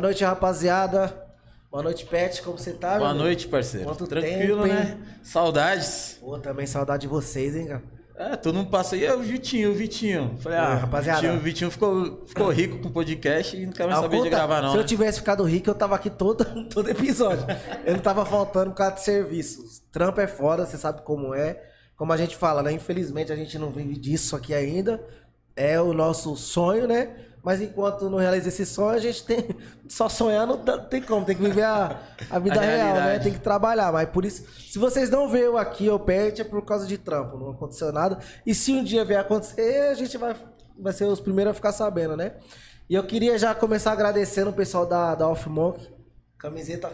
Boa noite, rapaziada. Boa noite, Pet. Como você tá, Boa noite, parceiro. Quanto Tranquilo, tempo, né? Saudades. Pô, também saudade de vocês, hein, cara? É, todo mundo passa aí, é o Vitinho, o Vitinho. Falei, ah, rapaziada. Vitinho, o Vitinho ficou, ficou rico com o podcast e não quer mais Ao saber de conta- gravar, não. Se eu né? tivesse ficado rico, eu tava aqui todo, todo episódio. eu não tava faltando por causa de serviço. Trampo é foda, você sabe como é. Como a gente fala, né? Infelizmente a gente não vive disso aqui ainda. É o nosso sonho, né? Mas enquanto não realiza esse sonho, a gente tem. Só sonhar não dá- tem como, tem que viver a, a vida A real, né? Tem que trabalhar. Mas por isso, se vocês não veem aqui, eu perde, é por causa de trampo. Não aconteceu nada. E se um dia vier acontecer, a gente vai, vai ser os primeiros a ficar sabendo, né? E eu queria já começar agradecendo o pessoal da, da Off Monk. Camiseta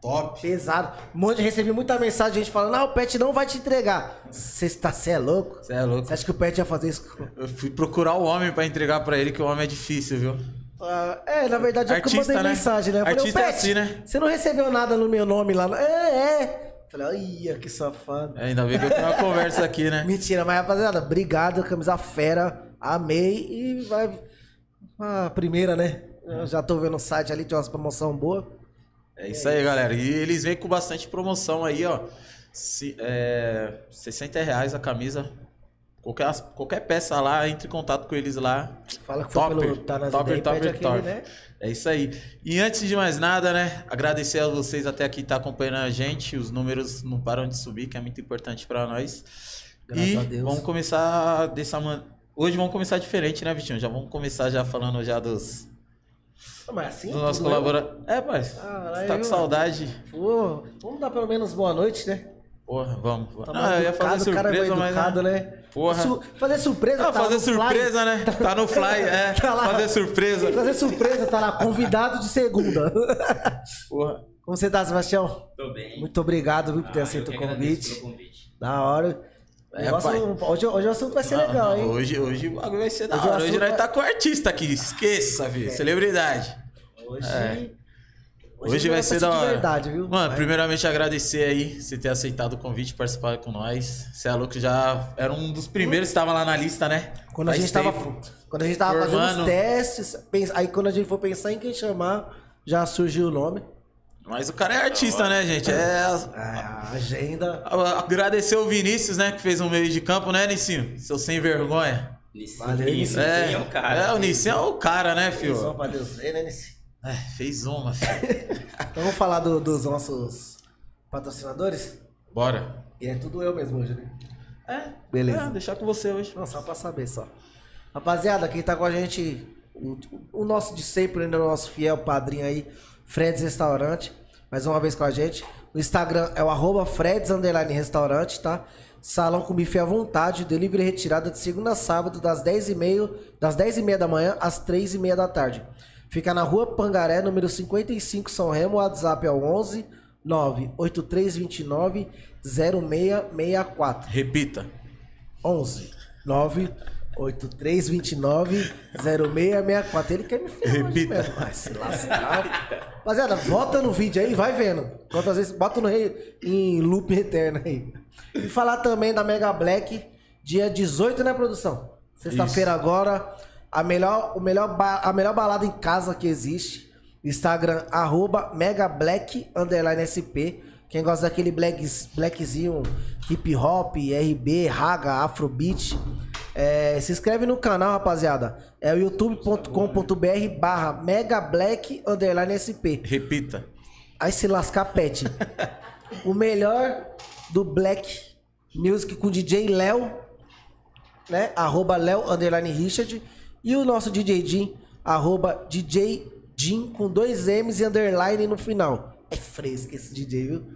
Top. pesado. Um monte, recebi muita mensagem, gente falando, não, o Pet não vai te entregar. Você tá, cê é louco? Você é louco. Você acha que o Pet ia fazer isso? Eu fui procurar o homem pra entregar pra ele, que o homem é difícil, viu? Ah, é, na verdade, é que eu Artista, mandei né? mensagem, né? Eu falei, Artista "Ô, é assim, né? Você não recebeu nada no meu nome lá? É, é. Falei, ia, que safado. É, ainda bem que eu tenho uma conversa aqui, né? Mentira, mas rapaziada, obrigado, camisa fera, amei e vai a primeira, né? Eu já tô vendo o site ali, tem umas promoção boa. É isso aí, galera. E eles vêm com bastante promoção aí, ó. Se, é, 60 reais a camisa. Qualquer, qualquer peça lá, entre em contato com eles lá. Fala que foi Topper, pelo Tá Nas topper, Ideias, topper, aquele, topper. né? É isso aí. E antes de mais nada, né? Agradecer a vocês até aqui estar acompanhando a gente. Os números não param de subir, que é muito importante para nós. Graças e a Deus. vamos começar dessa man... Hoje vamos começar diferente, né, Vitinho? Já vamos começar já falando já dos, Ah, Mas assim, dos nossos tudo eu? colaboradores. É, pai. Ah, você tá com saudade? Pô, vamos dar pelo menos boa noite, né? Porra, vamos. Tá Não, mais eu ia educado, fazer o cara é surpresa, mais mas. educado, né? Porra. Su- fazer surpresa, Ah, tá fazer no fly. surpresa, né? Tá no fly, é. Tá lá. Fazer surpresa. Fazer surpresa, tá lá, convidado de segunda. Porra. Como você tá, Sebastião? Tô bem. Muito obrigado, viu, por ter Ah, aceito eu o convite. pelo convite. Da hora. É, hoje, hoje o assunto vai ser Não, legal, não, hein? Hoje, hoje o bagulho vai ser da Hoje hora. Hoje assunto nós vai- tá com o artista aqui. Esqueça, filho. Celebridade. Hoje, É. Hoje, não vai é ser da hora. de verdade, viu? Mano, Vai. primeiramente agradecer aí você ter aceitado o convite, participar com nós. Você é louco, já era um dos primeiros que estava lá na lista, né? Quando a Faz gente tava, tempo. quando a gente tava fazendo os testes, aí quando a gente for pensar em quem chamar, já surgiu o nome. Mas o cara é artista, né, gente? É. Ah, a agenda. Agradecer o Vinícius, né, que fez um meio de campo, né, Nicinho? Seu sem vergonha. Valeu, Nissin, É, é o cara. é, o Nissin é o cara, né, filho? pra Deus ver, né, Nissi? É, fez uma, filho. Então vamos falar do- dos nossos patrocinadores? Bora. E é tudo eu mesmo hoje, né? É, Beleza. é, deixar com você hoje. Não, só pra saber só. Rapaziada, quem tá com a gente, o, o nosso de sempre, ainda o nosso fiel padrinho aí, Freds Restaurante, mais uma vez com a gente. O Instagram é o arroba Freds Restaurante, tá? Salão com bife à vontade, delivery e retirada de segunda a sábado, das 10h30, das 10h30 da manhã às 3h30 da tarde. Fica na rua Pangaré, número 55, São Remo, o WhatsApp é o 11 98329 0664. Repita. 11 9 8329 0664. Ele quer me ferrar mesmo. Se lascar. Rapaziada, volta no vídeo aí, vai vendo. Quantas vezes, bota no rei em loop eterno aí. E falar também da Mega Black, dia 18, né, produção? Sexta-feira agora, a melhor, o melhor a melhor balada em casa que existe. Instagram, arroba Mega Black, underline SP. Quem gosta daquele black, blackzinho, hip hop, RB, raga, afrobeat. É, se inscreve no canal, rapaziada. É o youtube.com.br barra Mega Black, underline SP. Repita. Aí se lascar, pet. o melhor do Black Music com DJ Léo, né? Arroba Léo, underline Richard. E o nosso DJ Jim, arroba DJ Jim, com dois M's e underline no final. É fresco esse DJ, viu?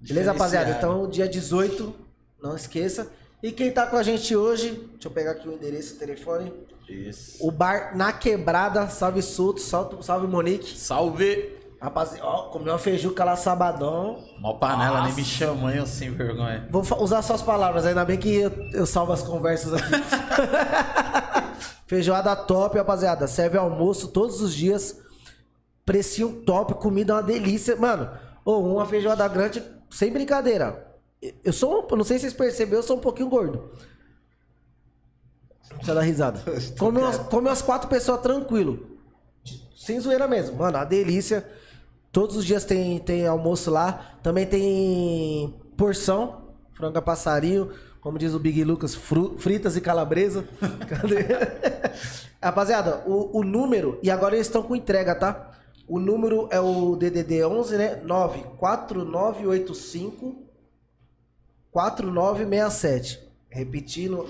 Beleza, rapaziada? Então, dia 18, não esqueça. E quem tá com a gente hoje, deixa eu pegar aqui o endereço, o telefone. Isso. O bar Na Quebrada, salve Suto, salve, salve Monique. Salve. Rapaziada, ó, comeu uma feijuca lá sabadão. Mó panela, nem me chamou, eu sem vergonha. Vou usar suas palavras, ainda bem que eu, eu salvo as conversas aqui. Feijoada top, rapaziada. Serve almoço todos os dias. Precinho top, comida é uma delícia. Mano, ou uma feijoada grande, sem brincadeira. Eu sou, um- não sei se vocês perceberam, eu sou um pouquinho gordo. Precisa dar risada. Come umas, come umas quatro pessoas tranquilo. sem zoeira mesmo. Mano, a delícia. Todos os dias tem, tem almoço lá. Também tem porção, frango a passarinho, como diz o Big Lucas, fru- fritas e calabresa. Cadê? Rapaziada, o, o número, e agora eles estão com entrega, tá? O número é o DDD 11, né? 94985 4967. Repetindo,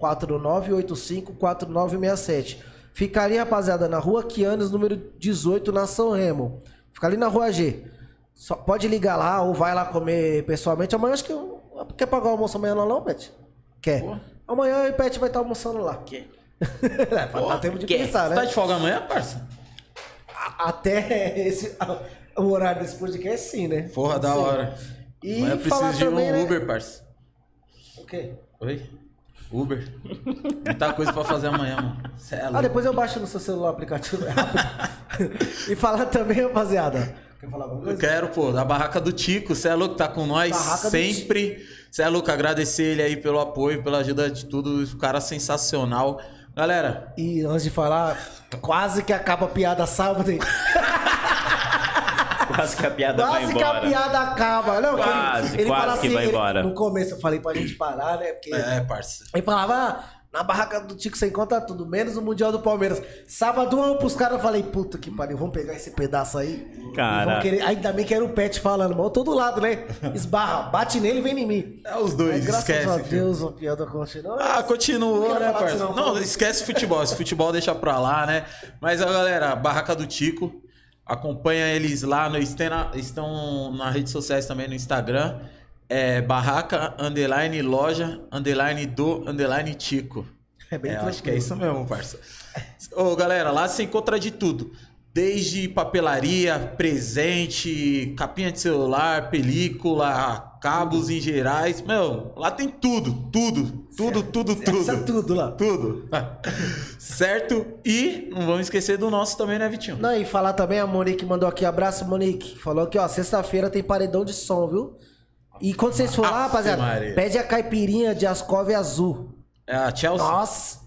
949854967. Fica ali, rapaziada, na rua Quianes, número 18, na São Remo. Fica ali na rua G. Só pode ligar lá ou vai lá comer pessoalmente. Amanhã acho que eu. Quer pagar o almoço amanhã lá não, Pet? Quer. Pô. Amanhã o Pet vai estar almoçando lá. Quer. é, pra dar tempo de quer. pensar, Você tá né? de folga amanhã, parça? A- Até esse, o horário desse podcast, sim, né? Porra, da Sim. hora. E Amanhã eu preciso de também, um né? Uber, parça. O quê? Oi? Uber. Muita coisa pra fazer amanhã, mano. Cê é Ah, depois eu baixo no seu celular o aplicativo. É rápido. e falar também, rapaziada. Quer falar alguma Eu coisa? quero, pô, da Barraca do Tico. Você é louco, tá com nós Barraca sempre. Você é louco, agradecer ele aí pelo apoio, pela ajuda de tudo. O cara sensacional. Galera, E antes de falar, quase que acaba a piada sábado. Quase que a piada vai Quase que a embora. piada acaba. Não, Quase, quase que vai ele- embora. No começo eu falei pra gente parar, né? Porque é, parça. Ele falava, ah, na barraca do Tico você encontra tudo, menos o Mundial do Palmeiras. Sábado um pros caras, eu falei, puta que pariu, vamos pegar esse pedaço aí. Cara. Querer... Ainda bem que era o Pet falando, mas eu tô do lado, né? Esbarra, bate nele e vem em mim. É os dois, Mas, graças esquece. a filho. Deus, a piada continua. Ah, continuou, né, parça? não, Não, esquece futebol. Esse futebol deixa pra lá, né? Mas, ó, galera, Barraca do Tico. Acompanha eles lá no. estão na- Estão nas redes sociais também no Instagram. É Barraca, underline, loja, underline do, underline Tico. É bem É, tranquilo. acho que é isso mesmo, parça. Ô, galera, lá você encontra de tudo. Desde papelaria, presente, capinha de celular, película, cabos em gerais. Meu, lá tem tudo, tudo, tudo, tudo, Isso é tudo. tudo lá. Tudo. certo? E não vamos esquecer do nosso também, né, Vitinho? Não, e falar também, a Monique mandou aqui, abraço, Monique. Falou que, ó, sexta-feira tem paredão de som, viu? E quando vocês for lá, rapaziada, Maria. pede a caipirinha de Ascov azul. É a Chelsea. Nossa!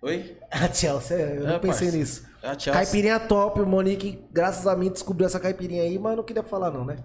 Oi? A Chelsea, eu É, não pensei parça. nisso. A Chelsea. Caipirinha top, o Monique, graças a mim, descobriu essa caipirinha aí, mas não queria falar não, né?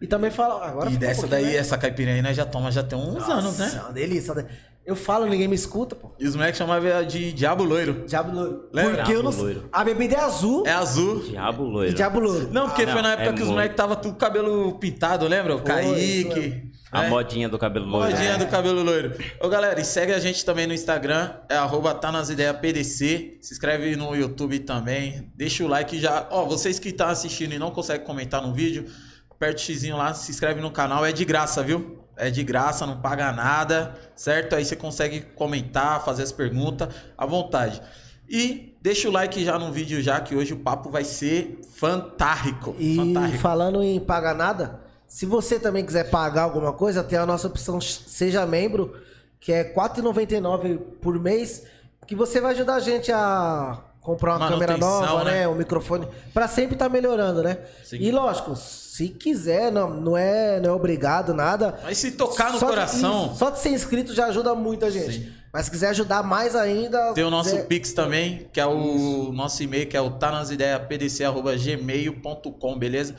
E também fala, agora E um dessa pouquinho, daí, né? essa caipirinha aí, nós já toma já tem uns anos, Nossa, né? é uma delícia. né? Eu falo, ninguém me escuta, pô. E os moleques chamavam de Diabo Loiro. Diabo louro. Lembra? Porque eu não Diabo loiro. A bebida é azul É azul. Diabo e loiro. diabo louro. Não, porque Ah, foi não, na época é que os moleques tava tudo cabelo pintado, lembra? O Foi, isso Kaique. A né? modinha do cabelo loiro. Modinha do cabelo loiro. Ô, galera, e segue a gente também no Instagram, é arroba tá nas ideias PDC. Se inscreve no YouTube também. Deixa o like já. Ó, vocês que estão assistindo e não conseguem comentar no vídeo, aperta o xizinho lá, se inscreve no canal. É de graça, viu? É de graça, não paga nada, certo? Aí você consegue comentar, fazer as perguntas à vontade. E deixa o like já no vídeo já, que hoje o papo vai ser fantástico. E fantástico. falando em pagar nada, se você também quiser pagar alguma coisa, tem a nossa opção Seja Membro, que é R$ 4,99 por mês, que você vai ajudar a gente a comprar uma câmera nova, né? né? Um microfone, pra sempre estar melhorando, né? Sim. E lógico, se quiser, não, não, é, não é obrigado, nada. Mas se tocar no Só de- coração. isso, só de ser inscrito já ajuda muito a gente. Sim. Mas se quiser ajudar mais ainda. Tem o nosso quiser- Pix também, que é o nosso e-mail, que é o tá tanasideiapdc.gmail.com, beleza?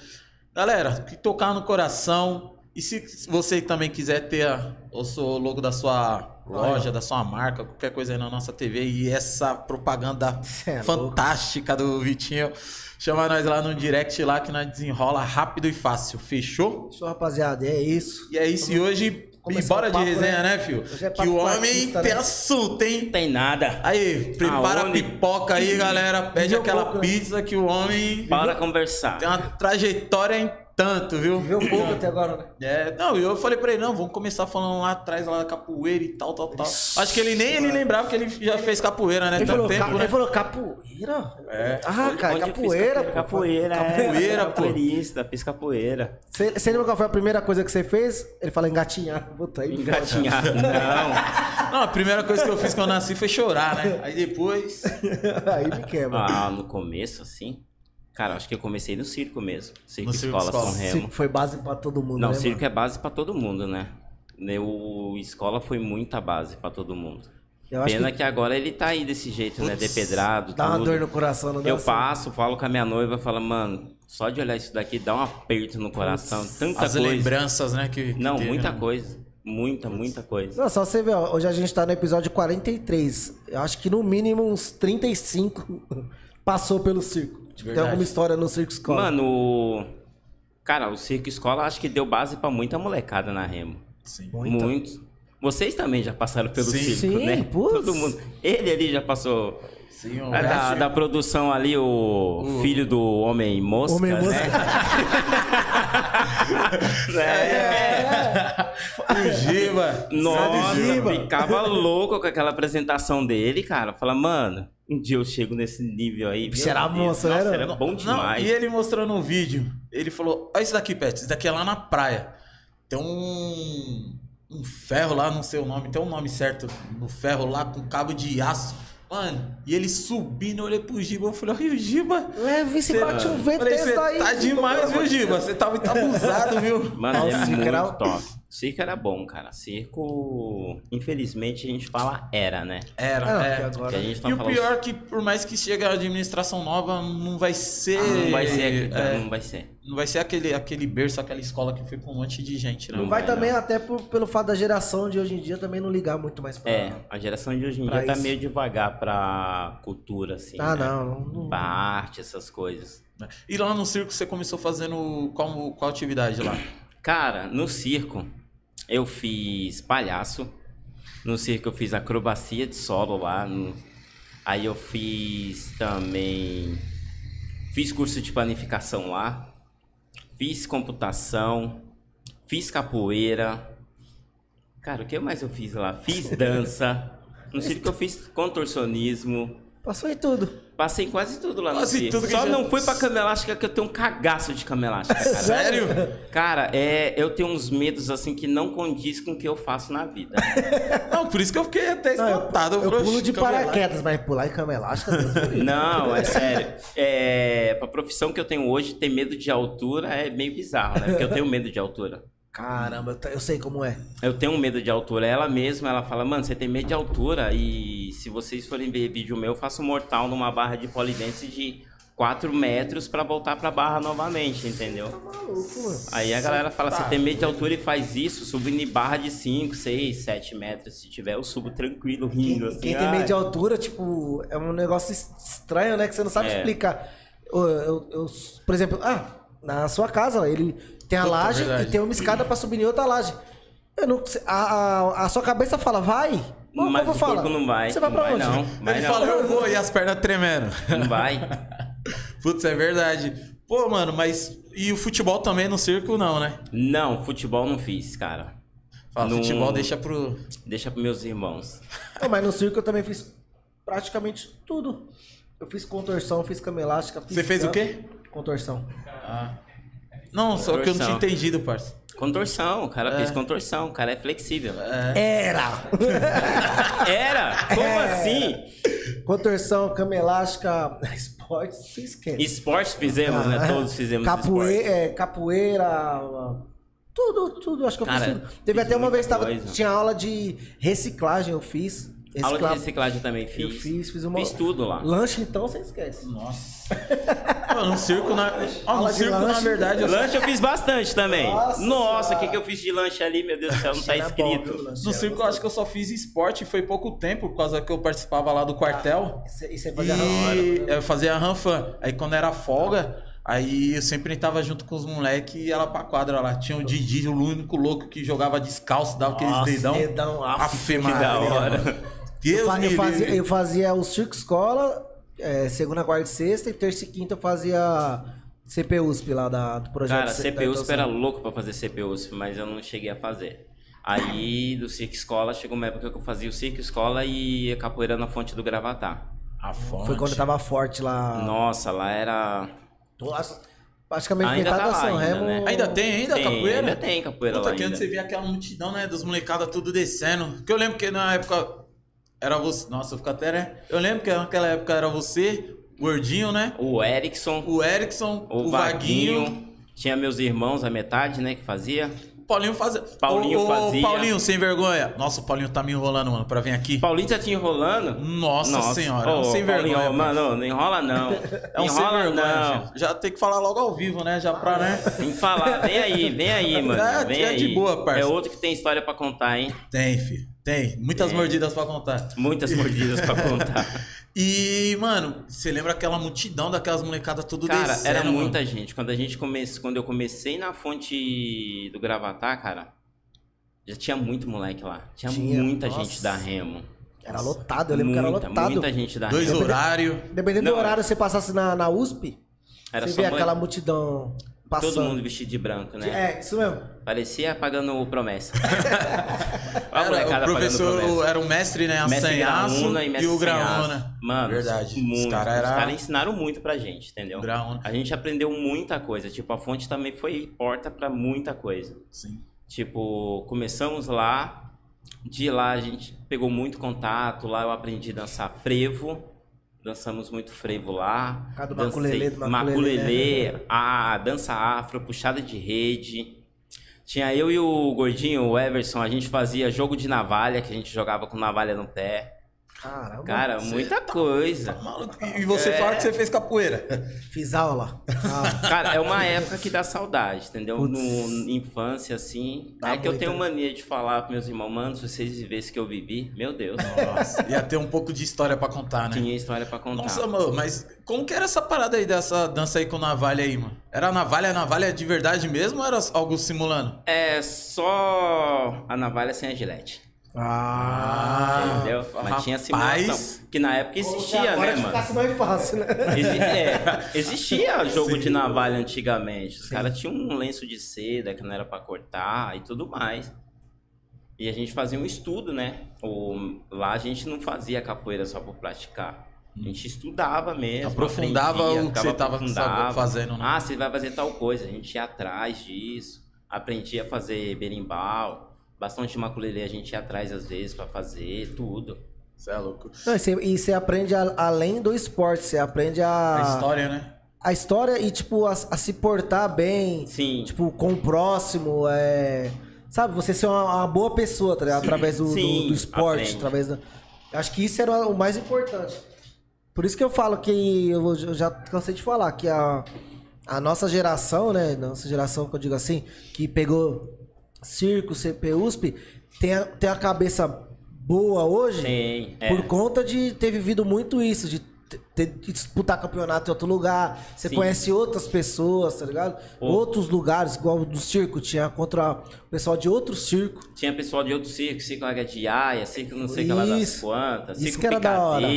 Galera, que tocar no coração. E se você também quiser ter a- o seu logo da sua loja, da sua marca, qualquer coisa aí na nossa TV e essa propaganda é fantástica do Vitinho, chama nós lá no direct lá que nós desenrola rápido e fácil. Fechou? Isso, rapaziada, é isso. E é isso. E hoje, e bora de papo, resenha, né? né, fio? Hoje é que o homem artista, tem né? assunto, hein? Não tem nada. Aí, prepara a Aonde? pipoca aí, galera. Pede Viveu aquela pouco, né? pizza que o homem Bora conversar. tem uma trajetória em tanto, viu? Viveu pouco até agora, né? É, não, eu falei pra ele, não, vamos começar falando lá atrás, lá da capoeira e tal, tal, tal. Acho que ele nem ele lembrava que ele já fez capoeira, né? Ele Tanto falou, tempo, ca- né? ele falou capoeira? É. Ah, cara, capoeira, pô. Capoeira, é. Capoeira, pô. Capoeirista, fiz capoeira. Você lembra qual foi a primeira coisa que você fez? Ele fala engatinhar. Puta aí. Engatinhar. Não. Não, a primeira coisa que eu fiz quando eu nasci foi chorar, né? Aí depois. aí me quebra. Ah, no começo, assim. Cara, acho que eu comecei no circo mesmo. Circo No circo Escola escola. São Remo. Circo foi base pra todo mundo, Não, né, circo mano? é base pra todo mundo, né? O escola foi muita base pra todo mundo. Eu acho Pena que que... agora ele tá aí desse jeito, né? Depedrado, dá uma tudo. dor no coração, não dá Eu passo, falo com a minha noiva, falo, mano, só de olhar isso daqui dá um aperto no coração. Tanta As coisa. lembranças, né? Que, que Não, teve, muita né? coisa. Muita, muita coisa. Não, só você ver, ó, hoje a gente tá no episódio 43. Eu acho que no mínimo uns 35 passou pelo circo. Tem Verdade. alguma história no circo escola. Mano, cara, o Circo Escola acho que deu base pra muita molecada na Remo. Sim. Muita. Muitos. Vocês também já passaram pelo Sim. circo, Sim, né? putz. Todo mundo. Ele ali já passou. Sim, o É da, da produção ali, o filho do Homem Mosca. Homem né? Mosca. É. O Giba. Nossa, Giba. ficava louco com aquela apresentação dele, cara. Fala, mano, um dia eu chego nesse nível aí. Meu era Deus. monstro, Nossa, era? era bom Não, demais. e ele mostrando o vídeo, ele falou: Olha isso daqui, Pet, isso daqui é lá na praia. Tem um, um ferro lá, não sei o nome, tem um nome certo no ferro lá com cabo de aço. Mano, e ele subindo, eu olhei pro Giba, eu falei, olha o Giba. É, vê se Cê- bate um vento desse "Cê daí. tá demais, viu, Giba? Você tá muito abusado, viu? Mano, é Nossa, muito era- top. Circo era bom, cara. Circo, infelizmente, a gente fala era, né? Era, Não, é. porque agora- Que a gente tá E o falando- pior é que, por mais que chegue a administração nova, não vai ser. Não vai ser, é, não vai ser. não vai ser aquele, aquele berço, aquela escola que foi com um monte de gente, né? Não Não vai vai, também até por- pelo fato da geração de hoje em dia também não ligar muito mais pra... É, a geração de hoje em Pra dia tá isso. meio devagar pra cultura, assim. Ah, né? não, não, não. Pra arte, essas coisas. E lá no circo você começou fazendo qual, qual atividade lá? Cara, no circo eu fiz palhaço. No circo eu fiz acrobacia de solo lá. Aí eu fiz também. Fiz curso de planificação lá. Fiz computação. Fiz capoeira. Cara, o que mais eu fiz lá? Fiz dança. No circo eu fiz contorcionismo. Passou em tudo. Passei em quase tudo lá no Quase circo. tudo que Só já- não fui pra cama elástica que eu tenho um cagaço de cama elástica, cara. Sério? Cara, é, eu tenho uns medos assim que não condiz com o que eu faço na vida. Não, por isso que eu fiquei até Não, eu, espantado. eu falei, pulo "Oxe, de calma lá." paraquedas, mas pular em cama elástica, livre. Não, é sério. É, pra profissão que eu tenho hoje, ter medo de altura é meio bizarro, né? Porque eu tenho medo de altura. Caramba, eu, sei como é. Eu tenho medo de altura. Ela mesma, ela fala, mano, você tem medo de altura. E se vocês forem ver vídeo meu, eu faço mortal numa barra de polidense de 4 metros pra voltar pra barra novamente, entendeu? Maluco, mano. Aí a galera fala, Tá você tem medo de altura e faz isso, subindo em barra de 5, 6, 7 metros. Se tiver, eu subo tranquilo, rindo, Quem, assim. quem tem medo de altura, tipo, é um negócio es- estranho, né? Que você não sabe É. explicar. Eu, eu- eu- por exemplo, ah, na sua casa, ele tem a Puta, laje verdade. e tem uma escada pra subir em outra laje. Eu não, a, a, a sua cabeça fala, vai? Mas Mas o fala? corpo não vai. Você vai não pra vai, onde? não. Vai Ele não. falou, eu vou, e as pernas tremendo. Não vai. Putz, é verdade. Pô, mano, mas. E o futebol também no circo, não, né? Não, futebol não fiz, cara. Fala, Não- futebol deixa pro. Deixa pros meus irmãos. Não, mas no circo eu também fiz praticamente tudo. Eu fiz contorção, fiz cama elástica. Fiz Você fez o quê? Contorção. Não, só que eu não tinha Contorção. entendido, parça. Contorção, o cara fez contorção, o cara é flexível. Era! Era? Como É. assim? Contorção, cama elástica, esporte, você esquece. Esporte fizemos, né? Todos fizemos Capoeira, esporte. é, capoeira, tudo, tudo, acho que eu Cara, fiz tudo. Teve fiz até uma vez que tava, coisa. tinha aula de reciclagem, eu fiz. Aula de Recicla- reciclagem também fiz. Eu fiz, fiz uma. Fiz tudo lá. Lanche então, você esquece. Nossa. Mano, no circo, na. No de circo, na lanche. verdade, eu Lanche eu fiz bastante também. Nossa o que, que eu fiz de lanche ali, meu Deus do céu, não tá bom, escrito. lanche? No circo eu acho que eu só fiz esporte e foi pouco tempo, por causa que eu participava lá do quartel. E você- E você fazia E né? eu fazia ranfan. Aí quando era folga, aí eu sempre tava junto com os moleques e ia lá pra quadra lá. Tinha o Didi, o único louco que jogava descalço, dava aqueles Nossa, dedão. dedão, af, Que da hora. Deus Eu, fazia, eu fazia o circo escola, é, segunda, quarta e sexta, e terça e quinta eu fazia CPUSP lá da, do projeto. Cara, CPUSP Ituação. era louco pra fazer CPUSP, mas eu não cheguei a fazer. Aí, do Circo Escola, chegou uma época que eu fazia o Circo Escola e a capoeira na fonte do Gravatar. A fonte. Foi quando eu tava forte lá. Nossa, lá era... Nossa, praticamente Ainda metade tá da lá São ainda, Remo. né? Ainda tem ainda Tem, capoeira? ainda tem capoeira Puta, lá que antes ainda. você via aquela multidão, né, dos molecadas tudo descendo. Porque eu lembro que na época era você. Nossa, eu fico até, né? Eu lembro que naquela época era você, o Gordinho, né? O Erickson, O Erickson, o, o, Vaguinho. Vaguinho, tinha meus irmãos, a metade, né, que fazia. Paulinho fazia. Paulinho ô, fazia. Paulinho, sem vergonha. Nossa, o Paulinho tá me enrolando, mano, pra vir aqui. Paulinho já te enrolando? Nossa, senhora, Ô, sem Paulinho, vergonha. mano, não enrola não. É um sem enrola vergonha, não. Já tem que falar logo ao vivo, né? Já pra, né? Tem que falar, vem aí, vem aí, mano. É, vem é aí. de boa, parça. É outro que tem história pra contar, hein? Tem, filho. Tem. Muitas Tem. mordidas pra contar. Muitas mordidas pra contar. E, mano, você lembra aquela multidão daquelas molecadas tudo Cara, descendo, era mano? muita gente. Quando a gente comece... quando eu comecei na fonte do Gravatar, cara, já tinha muito moleque lá. Tinha, Tinha, muita nossa. gente da Remo. Era lotado, eu lembro que era muita, lotado. muita gente da Dois Remo. horários. Dependendo Não, do horário que você passasse na, na USP, Era você moleque- aquela multidão passando. Todo mundo vestido de branco, né? É, isso mesmo. Parecia pagando promessa. Olha a Era, molecada o professor pagando promessa. era o mestre, né? A Mestre Graúna e e, Mestre o Graúna. Mano, Verdade. muito. Os Os caras era... ensinaram muito pra gente, entendeu? Graúna. A gente aprendeu muita coisa. Tipo, a fonte também foi porta pra muita coisa. Sim. Tipo, começamos lá. De lá a gente pegou muito contato. Lá eu aprendi a dançar frevo. Dançamos muito frevo lá. Dancei maculelê, do maculelê, maculelê, a dança afro, puxada de rede. Tinha eu e o gordinho, o Everson, a gente fazia jogo de navalha, que a gente jogava com navalha no pé. Caramba. Cara, muita tá- coisa. Maluco. E você É. fala que você fez capoeira. Fiz aula. Ah, Cara, é uma época que dá saudade, entendeu? Putz. No infância, assim. Dá é que eu tenho mania de falar pros meus irmãos, mano, se vocês vivessem o que eu vivi, meu Deus. Nossa, ia ter um pouco de história pra contar, né? Tinha história pra contar. Nossa, mano, mas como que era essa parada aí dessa dança aí com navalha aí, mano? Era navalha, navalha de verdade mesmo ou era algo simulando? É só a navalha sem a gilete. Ah. entendeu? Mas tinha rapaz. simulação. Que na época existia, Agora né, mano? ficasse mais fácil, né? Exi- é, existia jogo Sim. de navalha antigamente. Os caras tinham um lenço de seda que não era pra cortar e tudo mais. E a gente fazia um estudo, né? O, lá a gente não fazia capoeira só por praticar. A gente estudava mesmo. Aprofundava aprendia, o que você tava aprofundava. fazendo, né? Ah, você vai fazer tal coisa. A gente ia atrás disso. Aprendia a fazer berimbau. Bastão de maculelê a gente ia atrás às vezes pra fazer tudo. Você é louco. Não, e você- e você aprende a- além do esporte, você aprende a, A história, né? a história e, tipo, a, a se portar bem, Sim. tipo, com o próximo, é... Sabe, você ser uma, uma boa pessoa, tá ligado? Através do, do- Sim, do esporte, aprende. através da... Acho que isso era o mais importante. Por isso que eu falo que, eu eu já cansei de falar, que a, a nossa geração, né, nossa geração que eu digo assim, que pegou circo, CPUSP, tem a, tem a cabeça boa hoje, Tem. É. por conta de ter vivido muito isso, de ter- de disputar campeonato em outro lugar. Você Sim. conhece outras pessoas, tá ligado? Pô. Outros lugares, igual do circo, tinha contra o pessoal de outro circo. Tinha pessoal de outro circo, circo Águia de Aia, circo não sei o que lá das Isso. quantas, Isso circo que era da hora.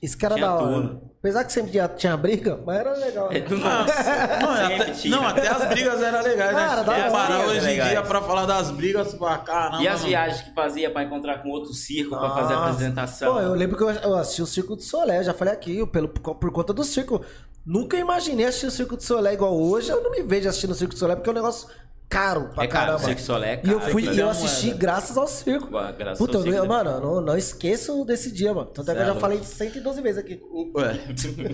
Isso que era Tinha da hora. tudo. Apesar que sempre tinha, tinha briga, mas era legal. né? Nossa, Não, até, não, até as brigas eram legais, Cara, né? da Se hora. parar hoje em dia pra falar das brigas, pra caramba. E as mano. viagens que fazia pra encontrar com outro circo pra fazer a Nossa. apresentação. Pô, eu lembro que eu, eu assisti o Circo do Solé, já falei aqui, pelo, por, por conta do circo. Nunca imaginei assistir o Circo do Solé igual hoje. Eu não me vejo assistindo o Circo do Solé porque é um negócio caro pra É caro, caramba. o Circo do Solé é E eu caro, fui, é e eu caro. assisti Moeda. graças ao circo. Graças Puta, ao eu, circo, né? mano, eu não, não esqueço desse dia, mano. Tanto é que eu é já falei 112 vezes aqui. O- Ué,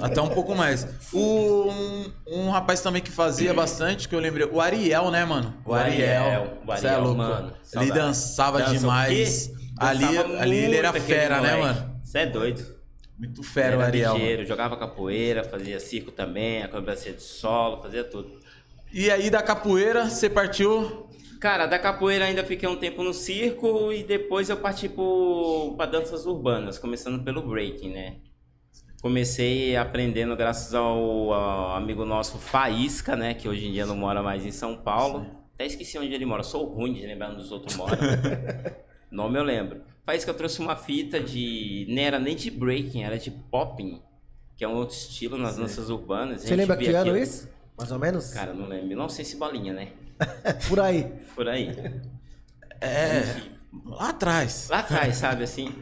até um pouco mais. O, um, um rapaz também que fazia bastante, que eu lembrei, o Ariel, né, mano? O Ariel, o Cê é Ariel, louco. mano, Ele dançava Dança o demais. Ali, Dançava ali ele era fera, né, moleque. mano? Você é doido. Muito fera o era Ariel. mano. ligeiro, jogava capoeira, fazia circo também, acrobacia de solo, fazia tudo. E aí da capoeira, você partiu. Cara, da capoeira ainda fiquei um tempo no circo e depois eu parti pro, pra danças urbanas, começando pelo breaking, né? Comecei aprendendo graças ao, ao amigo nosso Faísca, né? Que hoje em dia não mora mais em São Paulo. Até esqueci onde ele mora, sou ruim de lembrar onde os outros moram. Nome eu lembro. Faísca trouxe uma fita de. Não era nem de breaking, era de popping, que é um outro estilo nas danças urbanas. Você lembra que ano aquilo- isso? Mais ou menos? Cara, não lembro. Não sei se bolinha, né? Por aí. Por aí. É. Lá atrás. Lá atrás, sabe assim?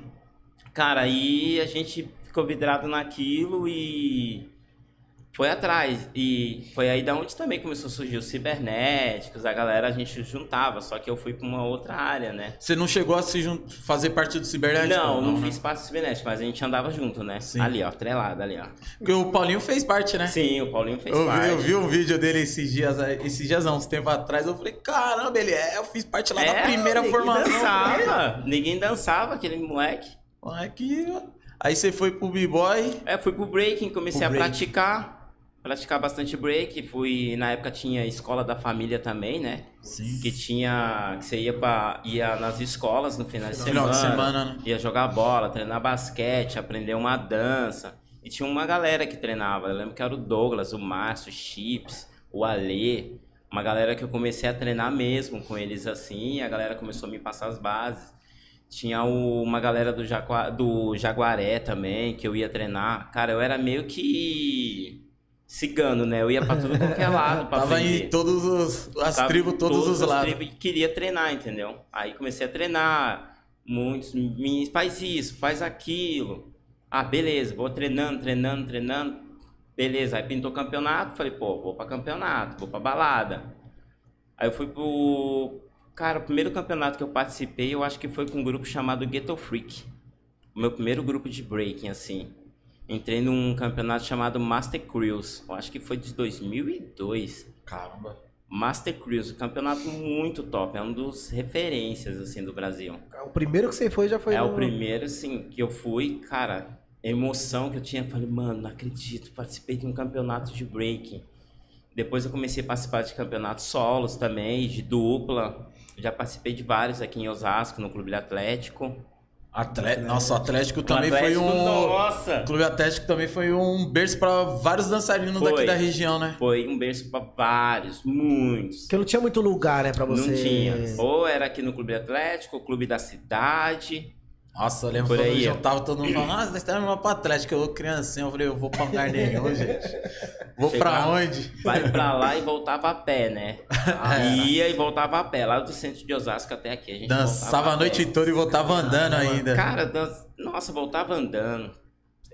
Cara, aí a gente ficou vidrado naquilo e foi atrás. E foi aí da onde também começou a surgir os cibernéticos, a galera a gente juntava, só que eu fui pra uma outra área, né? Você não chegou a se fazer parte do Cibernético? Não, não, né? fiz parte do cibernético, mas a gente andava junto, né? Sim. Ali, ó, trelado ali, ó. Porque o Paulinho fez parte, né? Sim, o Paulinho fez Eu vi, parte. eu vi um vídeo dele esses dias, esses dias não, uns tempos atrás, eu falei, caramba, ele é, eu fiz parte lá da É, primeira ninguém formação. dançava, ninguém dançava, aquele moleque. Aqui, aí você foi pro B-Boy, É, fui pro breaking, comecei Pro a breaking. praticar. Praticar bastante break. Fui, na época tinha escola da família também, né? Sim. Que tinha. Que você ia, pra, ia nas escolas no final de Final semana. de semana, né? Ia jogar bola, treinar basquete, aprender uma dança. E tinha uma galera que treinava. Eu lembro que era o Douglas, o Márcio, o Chips, o Alê. Uma galera que eu comecei a treinar mesmo com eles assim. A galera começou a me passar as bases. Tinha o- uma galera do, Jaqua- do Jaguaré também, que eu ia treinar. Cara, eu era meio que cigano, né? Eu ia pra tudo qualquer lado pra Tava aprender. em todos os, as Tava tribos, todos todas os as lados. tribos e queria treinar, entendeu? Aí comecei a treinar. Muitos me faz isso, faz aquilo. Ah, beleza, vou treinando, treinando, treinando. Beleza, aí pintou campeonato, falei, pô, vou pra campeonato, vou pra balada. Aí eu fui pro. Cara, o primeiro campeonato que eu participei, eu acho que foi com um grupo chamado Ghetto Freak. O meu primeiro grupo de breaking, assim. Entrei num campeonato chamado Master Cruise. Eu acho que foi de 2002. Caramba. Master Cruise, um campeonato muito top, é um dos referências assim do Brasil. O primeiro que você foi já foi é no- o primeiro assim que eu fui, cara, emoção que eu tinha, falei, mano, não acredito, participei de um campeonato de breaking. Depois eu comecei a participar de campeonatos solos também, de dupla. Já participei de vários aqui em Osasco, no Clube Atlético. Atlético, nossa, o Atlético O também Atlético, foi um. Nossa! O Clube Atlético também foi um berço pra vários dançarinos Foi. daqui da região, né? Foi um berço para vários, muitos. Porque não tinha muito lugar, né, pra você. Não tinha. Ou era aqui no Clube Atlético, ou Clube da Cidade. Nossa, eu lembro Por quando aí, eu ó. tava todo mundo falando, ah, nós estamos indo pro Atlético, eu criancinha, eu falei, eu vou pra lugar nenhum, gente. Vou pra Chegava- onde? Vai pra lá e voltava a pé, né? É. Ia e voltava a pé. Lá do centro de Osasco até aqui. A gente Dançava voltava a noite toda e voltava andando ainda. Cara, dan- nossa, voltava andando.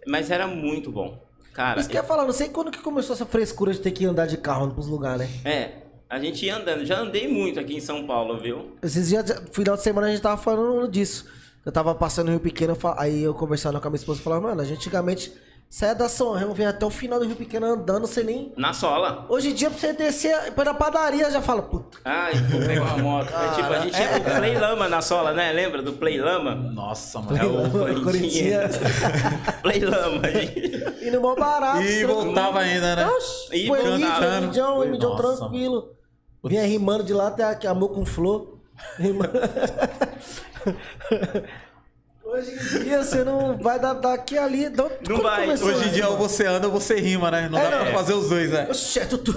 Mas era muito bom. Cara, Isso que eu ia falar, não sei quando que começou essa frescura de ter que andar de carro pros lugares, né? é. A gente ia andando. Já andei muito aqui em São Paulo, viu? Esses dias, final de semana, a gente tava falando disso. Eu tava passando no Rio Pequeno, aí eu conversando com a minha esposa, falava, mano, a gente antigamente saia da São Remo, vinha até o final do Rio Pequeno andando, você nem... Na sola. Hoje em dia, pra você descer depois da padaria, já fala, puta, Ai, vou pegar uma moto. É tipo, a gente ia é. com o Play Lama na sola, né? Lembra do Play Lama? Nossa, É mano. o Corinthians. Play Lama. gente. indo mal barato. E voltava ainda, né? Oxi, E Foi voltava. Emílio Nossa, tranquilo. Vinha rimando de lá até aqui, amor com flor. Rimando. 呵呵呵 Hoje em dia você não vai dar daqui ali. Não, Não vai. Hoje em dia, ou você anda ou você rima, né? Não É, dá pra não. fazer os dois, né? Oxe, é tudo.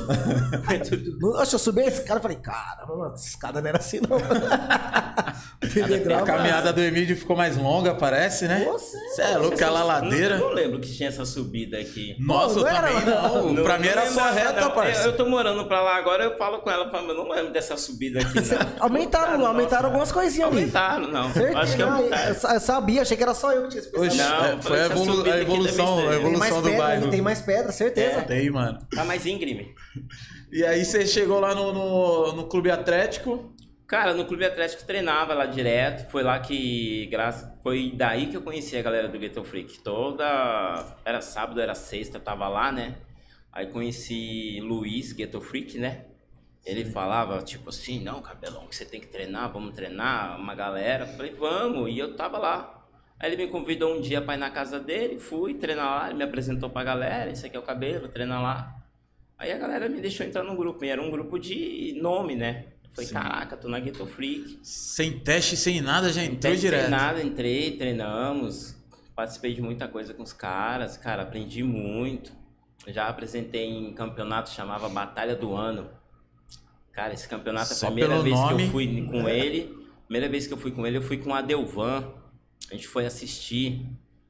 Não, Oxe, eu subi esse cara e falei, caramba, mano, essa escada não era assim, não. A caminhada do Emílio ficou mais longa, parece, né? Você- Você é louco, aquela ladeira. Eu não lembro que tinha essa subida aqui. Nossa, eu Não era, também não. não. Pra mim era só reta, não. parceiro. Eu, eu tô morando pra lá agora, eu falo com ela, falo, eu não lembro dessa subida aqui, não. Aumentaram, Nossa. aumentaram algumas coisinhas ali. Aumentaram, não. Certeza, Acho que não, aumentaram. eu, sa- eu sabia, achei que era só eu que tinha esse pensamento. Não, é, eu foi a, evolu- a evolução, ser- a evolução do pedra, bairro. tem mais pedra, certeza. Tem, mano. Tá mais íngreme. E aí você chegou lá no, no, no Clube Atlético. Cara, no Clube Atlético treinava lá direto. Foi lá que. Graça, foi daí que eu conheci a galera do Ghetto Freak. Toda. Era sábado, era sexta, tava lá, né? Aí conheci Luiz, Ghetto Freak, né? Ele falava, tipo assim, não, cabelão, que você tem que treinar, vamos treinar, uma galera. Falei, vamos, e eu tava lá. Aí ele me convidou um dia pra ir na casa dele, fui treinar lá, ele me apresentou pra galera, esse aqui é o cabelo, treina lá. Aí a galera me deixou entrar no grupo, e era um grupo de nome, né? Sim. caraca, tô na Ghetto Freak. Sem teste, sem nada, já entrou Sem direto. nada, entrei, treinamos, participei de muita coisa com os caras, cara, aprendi muito. Já apresentei em campeonato chamava Batalha do Ano. Cara, esse campeonato, Só a primeira vez que nome. eu fui com ele, primeira vez que eu fui com ele, eu fui com o Adelvan. A gente foi assistir.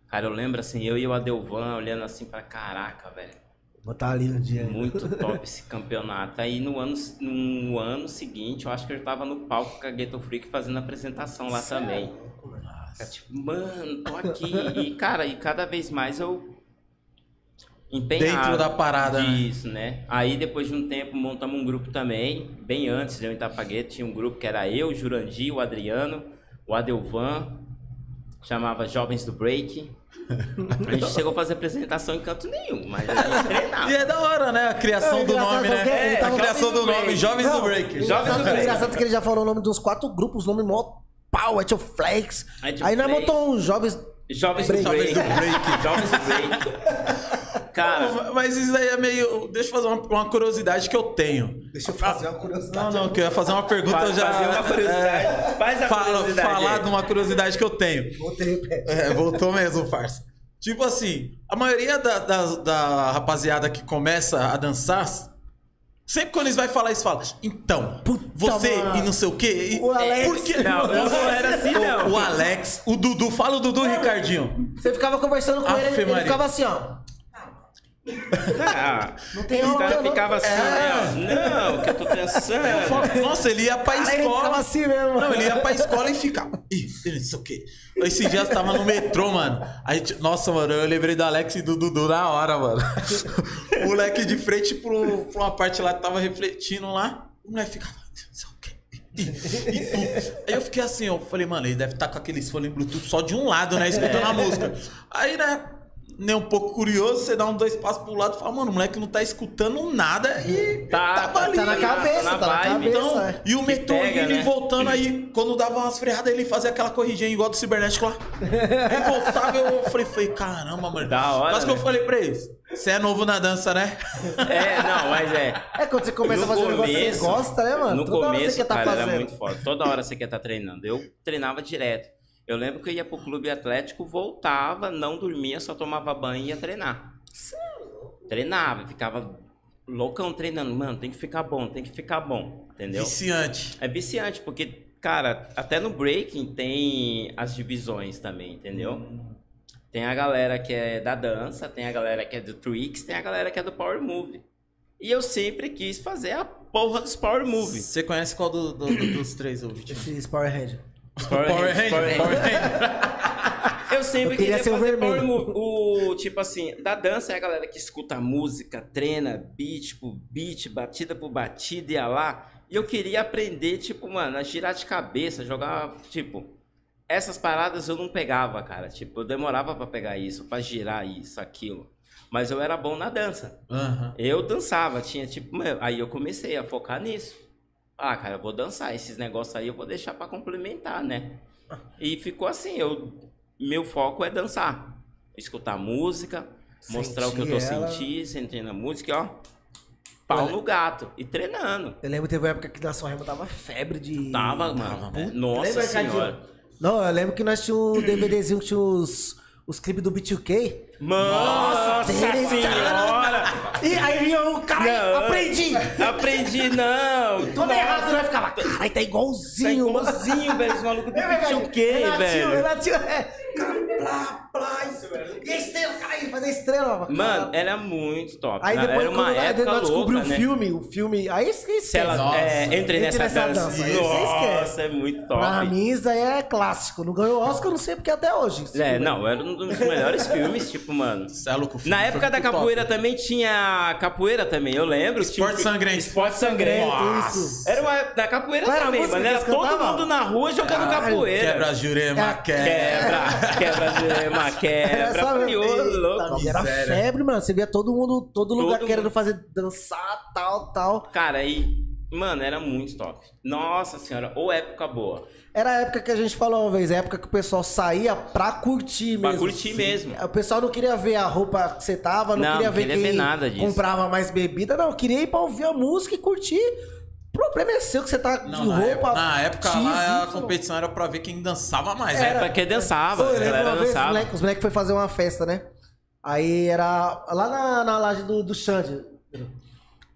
Cara, eu lembro assim, eu e o Adelvan olhando assim pra caraca, velho. Vou estar ali um dia. Muito top esse campeonato. Aí no ano, no ano seguinte, eu acho que eu tava no palco com a Ghetto Freak fazendo apresentação lá também. Fica tipo, mano, tô aqui. E, cara, e cada vez mais eu. Empenhado. Dentro da parada, né? Isso, né? Aí depois de um tempo montamos um grupo também, bem antes de eu em Itapagueta, tinha um grupo que era eu, o Jurandir, o Adriano, o Adelvan, chamava Jovens do Break. A gente chegou a fazer apresentação em canto nenhum, mas a gente treinava. E é da hora, né? A criação É, do nome, né? Ele a criação do nome. Jovens do Break. Jovens do é Break. engraçado que ele já falou o nome uns quatro grupos, nome mó pau, Etio Flex. Etio Aí nós montou uns jovens. Jovens do Break. Jovens do Break. Jovens do Break. Cara, Mas isso aí é meio. Deixa eu fazer uma, uma curiosidade que eu tenho. Deixa eu fazer uma curiosidade. Não, não, que eu ia fazer uma pergunta Faz- já. fazer uma curiosidade. é, Faz a fala- curiosidade Falar aí. de uma curiosidade que eu tenho. Voltei, repete. É, voltou mesmo, farsa. Tipo assim, a maioria da, da, da rapaziada que começa a dançar, sempre quando eles vão falar isso, fala, então, Puta, você mano. e não sei o quê. e- O Alex. Por quê? Não, eu não era assim, não. O, o Alex, o Dudu, fala o Dudu, Ricardinho. Você ficava conversando com ele, ele Maria. ficava assim, ó. Ah, Não tem não. ficavam assim, né? ó, Não, que eu tô pensando. Nossa, ele ia pra Aí ele ficava escola. assim mesmo. Não, ele ia pra escola e ficava. Ih, sei o quê. Esse dia eu tava no metrô, mano. Aí, t- nossa, mano, eu lembrei do Alex e do Dudu na hora, mano. O moleque de frente pro, pra uma parte lá que tava refletindo lá. O moleque ficava. Não sei o quê. E, e. Aí eu fiquei assim, eu falei, mano, ele deve estar com aqueles fones Bluetooth só de um lado, né? Escutando a música. Aí, né? Nem um pouco curioso, você dá um dois passos pro lado e fala, mano, o moleque não tá escutando nada e Tá, tava tá ali. Tá na cabeça, na tá na cabeça. Então, é. e o metrô pega, indo e né? voltando aí, quando dava umas freadas, ele fazia aquela corridinha igual do cibernético lá. Aí voltava, eu falei, falei, caramba, mano. Da hora, Quase que eu né? falei pra eles, você é novo na dança, né? É, não, mas é. É quando você começa a No fazer um negócio que você começo- gosta, né, mano? No Toda hora começo, você quer tá cara, fazendo. era muito foda. Toda hora você quer estar treinando. Eu treinava direto. Eu lembro que eu ia pro clube atlético, voltava, não dormia, só tomava banho e ia treinar. Treinava, ficava loucão treinando. Mano, tem que ficar bom, tem que ficar bom. Entendeu? Viciante. É viciante, porque, cara, até no breaking tem as divisões também, entendeu? Tem a galera que é da dança, tem a galera que é do tricks, tem a galera que é do power move. E eu sempre quis fazer a porra dos power move. Você conhece qual do- do- do- dos três, Vitinho? Esses Power Hand. Power Power Rangers, Ranger, Power Power Rangers. Ranger. Eu sempre Eu queria queria ser o fazer vermelho. O tipo assim, da dança é a galera que escuta a música, treina beat por beat, batida por batida e ia lá. E eu queria aprender, tipo, mano, a girar de cabeça, jogar, tipo, essas paradas eu não pegava, cara. Tipo, eu demorava pra pegar isso, pra girar isso, aquilo. Mas eu era bom na dança. Aham. Eu dançava, tinha tipo, aí eu comecei a focar nisso. Ah, cara, eu vou dançar, esses negócios aí eu vou deixar pra complementar, né? E ficou assim, eu meu foco é dançar, escutar música, mostrar o que eu tô ela. sentindo, sentindo a música, ó. Pau no gato e treinando. Eu lembro que teve uma época que na São Remo tava febre de. Tava, mano. Puta, Nossa lembra, senhora. Não, eu lembro que nós tínhamos um DVDzinho que tinha os, os clipes do B2K. Nossa Nossa, senhora! E aí vinha o cara, Não. aprendi! Aprendi, não! Tudo errado, nós ficava, caralho, tá Tá igualzinho. igualzinho, velho. Esse maluco do É verdade. o quê, Renatinho, velho? Renatinho, é. Cara, plá, plá, e a estrela, cara, ele fazia estrela. Mano, cara. era muito top. Aí né? depois, era uma época nós descobrimos louca, o né? filme, o filme, aí esquece. Se ela Nossa. é, entre Entre nessa, nessa dança. dança, aí esquece. Nossa, é muito top. Pra mim, isso aí é clássico. Não ganhou Oscar, eu não sei porque até hoje. É, não, era um dos melhores filmes, tipo, mano. É filme Na época da capoeira também tinha capoeira também, eu lembro. Esporte tinha... sangrento. Esporte sangrento. Nossa. isso. Era uma da capoeira Qual era também, que Era todo cantavam? mundo na rua jogando Caralho, capoeira. Quebra jurema, É, quebra. Quebra, quebra, Era quebra. ô, Eita, louco. Era febre, mano. Você via todo mundo, todo lugar Todo querendo mundo. fazer dançar, tal, tal. Cara, aí, mano, era muito top. Nossa senhora, ou época boa. Era a época que a gente falou uma vez, a época que o pessoal saía pra curtir Pra mesmo. curtir mesmo. O pessoal não queria ver a roupa que você tava, não, Não, queria não ver queria quem ver nada disso. comprava mais bebida, não. Queria ir pra ouvir a música e curtir. O problema é seu que você tá Não, de na, roupa. época, na época lá, a competição era pra ver quem dançava mais. Era né? pra quem dançava, lembro galera uma vez, os dançava. moleques os moleque foi fazer uma festa, né? Aí era lá na, na laje do, do Xande.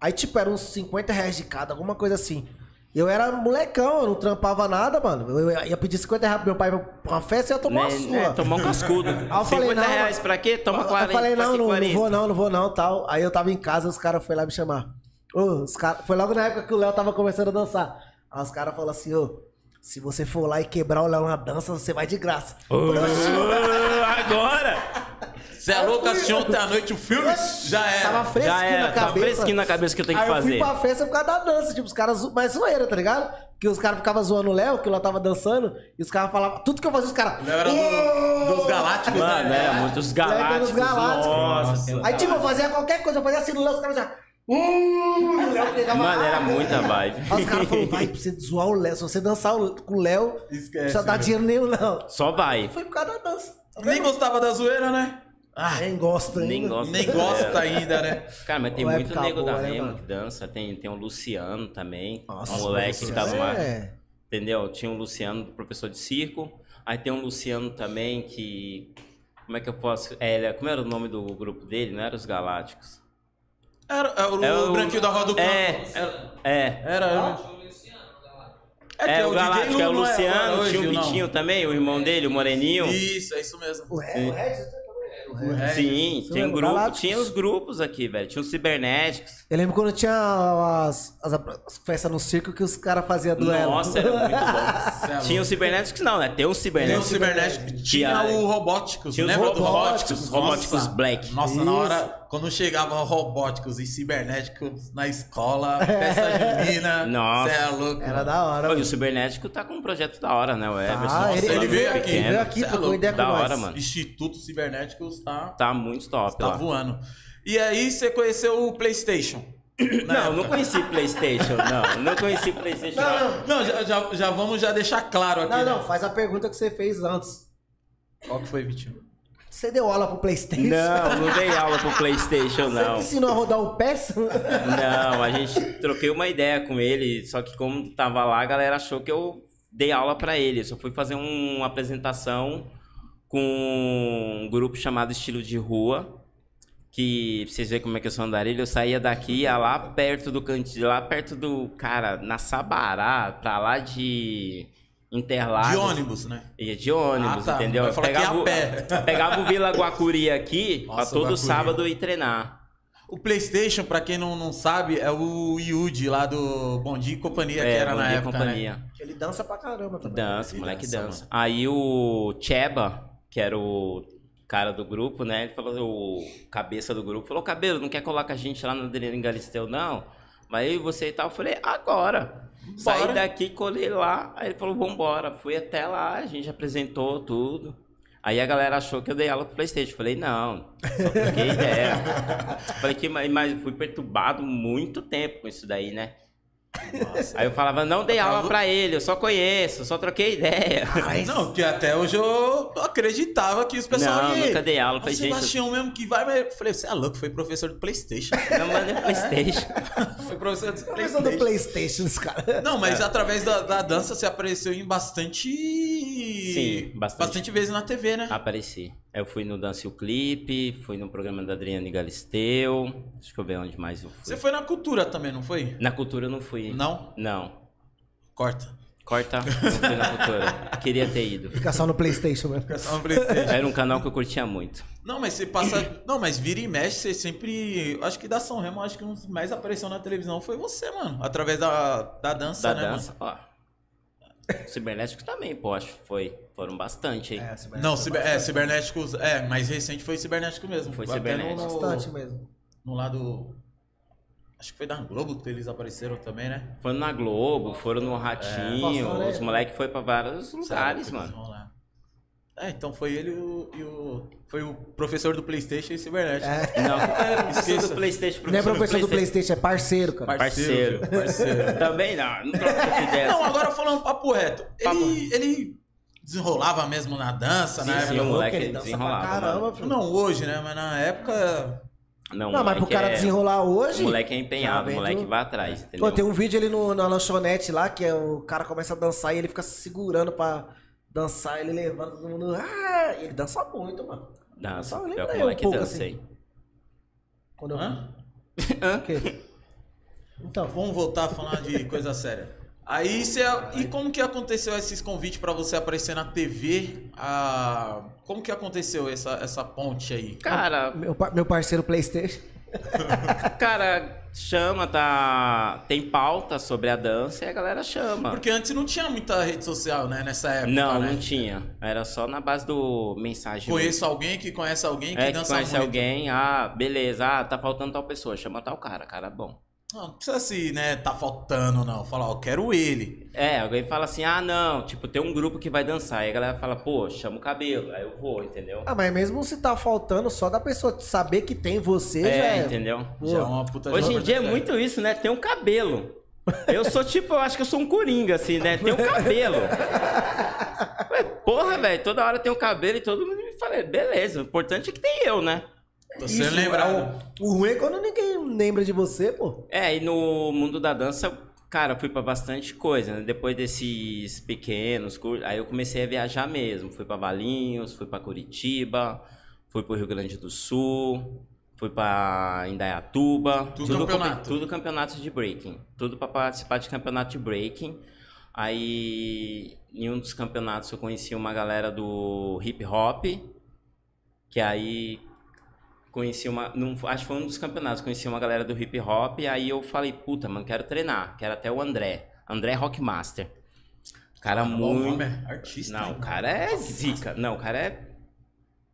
Aí, tipo, era uns 50 reais de cada, alguma coisa assim. Eu era molecão, eu não trampava nada, mano. Eu ia- pedir 50 reais pro meu pai pra uma festa e ia tomar uma Né, sua. né, tomar um cascudo. Aí eu falei, 50 não, reais pra quê? Toma 40. Eu falei, não, não, não 40? vou não, não vou não, tal. Aí eu tava em casa, os caras foram lá me chamar. Ô, os cara... Foi logo na época que o Léo tava começando a dançar. Aí os caras falaram assim, ô, se você for lá e quebrar o Léo na dança, você vai de graça. Falei, "Oxi, Ô, agora! Você é louco, fui- assistiu ontem à noite o filme? Já era. Tava fresquinho Já era, na tava cabeça. fresquinho na cabeça que eu tenho que Aí eu fui fazer. pra festa por causa da dança, tipo, os caras, mas zoeira, tá ligado? Que os caras ficavam zoando o Léo, que o Léo tava dançando, e os caras falavam, tudo que eu fazia, os caras... Léo era do- dos Galácticos, Mano, né? era muitos galácticos. Galácticos. Nossa. Aí, tipo, eu fazia qualquer coisa, eu fazia assim no Léo, os caras já... Hum, o Léo pegava... Mano, era muita vibe. Aí os caras falaram, vai, pra você zoar o Léo, se você dançar com o Léo, não precisa dar né? dinheiro nenhum, não. Só vai. Foi por causa da dança. Tá Nem gostava da zoeira, né? Ah, Nem gosto ainda. Nem gosto. nem gosta ainda, né? Cara, mas tem Uma muito nego boa, da né, Remo que dança. Tem, tem o Luciano também. Nossa, um moleque que tava lá. É. Entendeu? Tinha um Luciano, professor de circo. Aí tem um Luciano também que. Como é que eu posso. É, ele- como era o nome do grupo dele? Não era os Galácticos. Era, era o, É branquinho da roda do campo. É, Era, é. era eu. É, que o Galáctico, é o Luciano, tinha o não? Vitinho também, o irmão dele, o Moreninho. Isso, é isso mesmo. O Red, Sim, Você tem um grupo, tinha os grupos aqui, velho. Tinha os cibernéticos. Eu lembro quando tinha as, as, as festas no circo que os caras faziam duelo. Nossa, era muito bom. é tinha os cibernéticos, não, né? Tem os Tinha o cibernéticos. cibernético, tinha Tinha- o robóticos, Tinha os lembra do robóticos, robóticos? robóticos black. Nossa, na Isso. hora, quando chegava robóticos e cibernéticos na escola, festa junina, Nossa. cê é louco. Era da hora. Olha, o cibernético tá com um projeto da hora, né? O Everson. Ah, ele, ele ele veio aqui, ele veio aqui, Cê é trocou ideia com da nós. hora, mano. Instituto Cibernéticos tá, Tá muito top tá lá. voando. E aí você conheceu o Playstation. Não, não conheci Playstation, não. Não conheci Playstation. Não, Não, já, já, já vamos já deixar claro aqui. Não, né? não, faz a pergunta que você fez antes. Qual que foi, Vitinho? Você deu aula pro Playstation? Não, não dei aula pro Playstation, Você não. me ensinou a rodar o PES? Não, a gente troquei uma ideia com ele, só que como tava lá, a galera achou que eu dei aula pra ele. Eu só fui fazer um- uma apresentação com um grupo chamado Estilo de Rua. Que pra vocês verem como é que eu sou andarilho, eu saía daqui, ia lá perto do cantinho, lá perto do. Cara, na Sabará, pra lá de Interlagos. De ônibus, né? Ia de ônibus, Ah, tá. entendeu? Ia Pegava, a o- pé. pegava o Vila Guacuri aqui Nossa, pra todo Guacuri. sábado ir treinar. O PlayStation, pra quem não, não sabe, é o Yudi lá do Bom Dia e Companhia, que era Bom na Dia época, companhia. né? Ele dança pra caramba também. Dança, Ele moleque dança, dança. Aí o Cheba, que era o cara do grupo, né? Ele falou, o cabeça do grupo, falou, cabelo, não quer colar com a gente lá no Adriano Galisteu, não? Mas eu e você e tal, eu falei, agora. Saí daqui, colei lá, aí ele falou, vambora. Fui até lá, a gente apresentou tudo. Aí a galera achou que eu dei aula pro Playstation. Falei, não, só troquei ideia. Falei que, mas fui perturbado muito tempo com isso daí, né? Aí eu falava, não dei aula pra ele, eu só conheço, só troquei ideia. Não, que até hoje eu acreditava que os pessoal Não, "E, nunca dei aula. Falei, gente, Sebastião mesmo que vai, mas eu falei, você é louco, foi professor do Playstation. não manda Playstation. foi professor do Professor do Playstation. Playstation, cara. Não, mas através da, da dança você apareceu em bastante. Sim, bastante. vezes na TV, né? Apareci. Eu fui no Dance o Clipe, fui no programa da Adriane Galisteu. Deixa eu ver onde mais eu fui. Você foi na cultura também, não foi? Na cultura eu não fui. Não? Não. Corta. Corta, não fui na cultura. Queria ter ido. Fica só no Playstation mesmo. Fica só no Playstation. Era um canal que eu curtia muito. Não, mas você passa. Não, mas vira e mexe, você sempre. Acho que da São Remo, acho que um dos mais apareceu na televisão foi você, mano. Através da, da dança, Da né? dança, ó. Cibernético também, pô, acho que foi. Foram bastante aí. É, Não, ciber, é, cibernéticos. É, mais recente foi cibernético mesmo. Foi Até cibernético. No, Bastante mesmo. no lado. Acho que foi da Globo que eles apareceram também, né? Foram na Globo, foram no Ratinho, né? os moleques foram pra vários lugares, eles mano. lá. É, então foi ele e o, e o- Foi o professor do Playstation e cibernético. É. Não, professor Esqueça. do Playstation, Não é professor do Playstation, é parceiro, cara. Parceiro. filho, parceiro. Também não, não troca essa ideia. Não, agora falando papo reto. Papo Ele, ele desenrolava mesmo na dança, Sim, né? sim, época? o moleque ele dança pra caramba, filho. Não hoje, né? Mas na época. Não, Não, mas pro cara é... desenrolar hoje. O moleque é empenhado, o moleque do- vai atrás, entendeu? Pô, tem um vídeo ali no, na lanchonete lá que é o cara começa a dançar e ele fica se segurando pra dançar, ele levanta todo mundo. Ah! Ele dança muito, mano. Dança, Só pior lembra que aí o um moleque pouco, dança assim. Quando eu. Hã? Quê? Então, Vamos voltar a falar de coisa séria. Aí você. E como que aconteceu esses convites pra você aparecer na TV? Ah, como que aconteceu essa, essa ponte aí? Cara, meu, meu parceiro Playstation. cara, chama, tá. Tem pauta sobre a dança e a galera chama. Porque antes não tinha muita rede social, né? Nessa época. Não, né? não tinha. Era só na base do mensagem. Conheço alguém que conhece alguém que é, que dança conhece muito. alguém, ah, beleza, ah, tá faltando tal pessoa, chama tal cara, cara bom. Não, não precisa assim, né? Tá faltando, não. Falar, ó, quero ele. É, alguém fala assim, ah, não, tipo, tem um grupo que vai dançar. Aí a galera fala, pô, chama o cabelo. Aí eu vou, entendeu? Ah, mas mesmo se tá faltando, só da pessoa saber que tem você, já é, é. entendeu? Pô, Já é uma puta Hoje em dia é muito isso, né? Tem um cabelo. Eu sou tipo, eu acho que eu sou um coringa, assim, né? Tem um cabelo. Ué, Porra, velho, toda hora tem um cabelo e todo mundo me fala, beleza, o importante é que tem eu, né? Tô sendo Isso, lembrado. é O, o ruim é quando ninguém lembra de você, pô. É, e no mundo da dança, cara, eu fui pra bastante coisa, né? Depois desses pequenos cursos, aí eu comecei a viajar mesmo. Fui pra Valinhos, fui pra Curitiba, fui pro Rio Grande do Sul, fui pra Indaiatuba. Tudo compe- campeonato. Tudo campeonato de breaking. Tudo pra participar de campeonato de breaking. Aí, em um dos campeonatos, eu conheci uma galera do hip hop, que aí conheci uma. Não, acho que foi um dos campeonatos, conheci uma galera do hip hop, e aí eu falei, puta, mano, quero treinar. Quero até o André. André Rockmaster. Cara Bom muito. é artista. Não, o cara é zica. Não, o cara é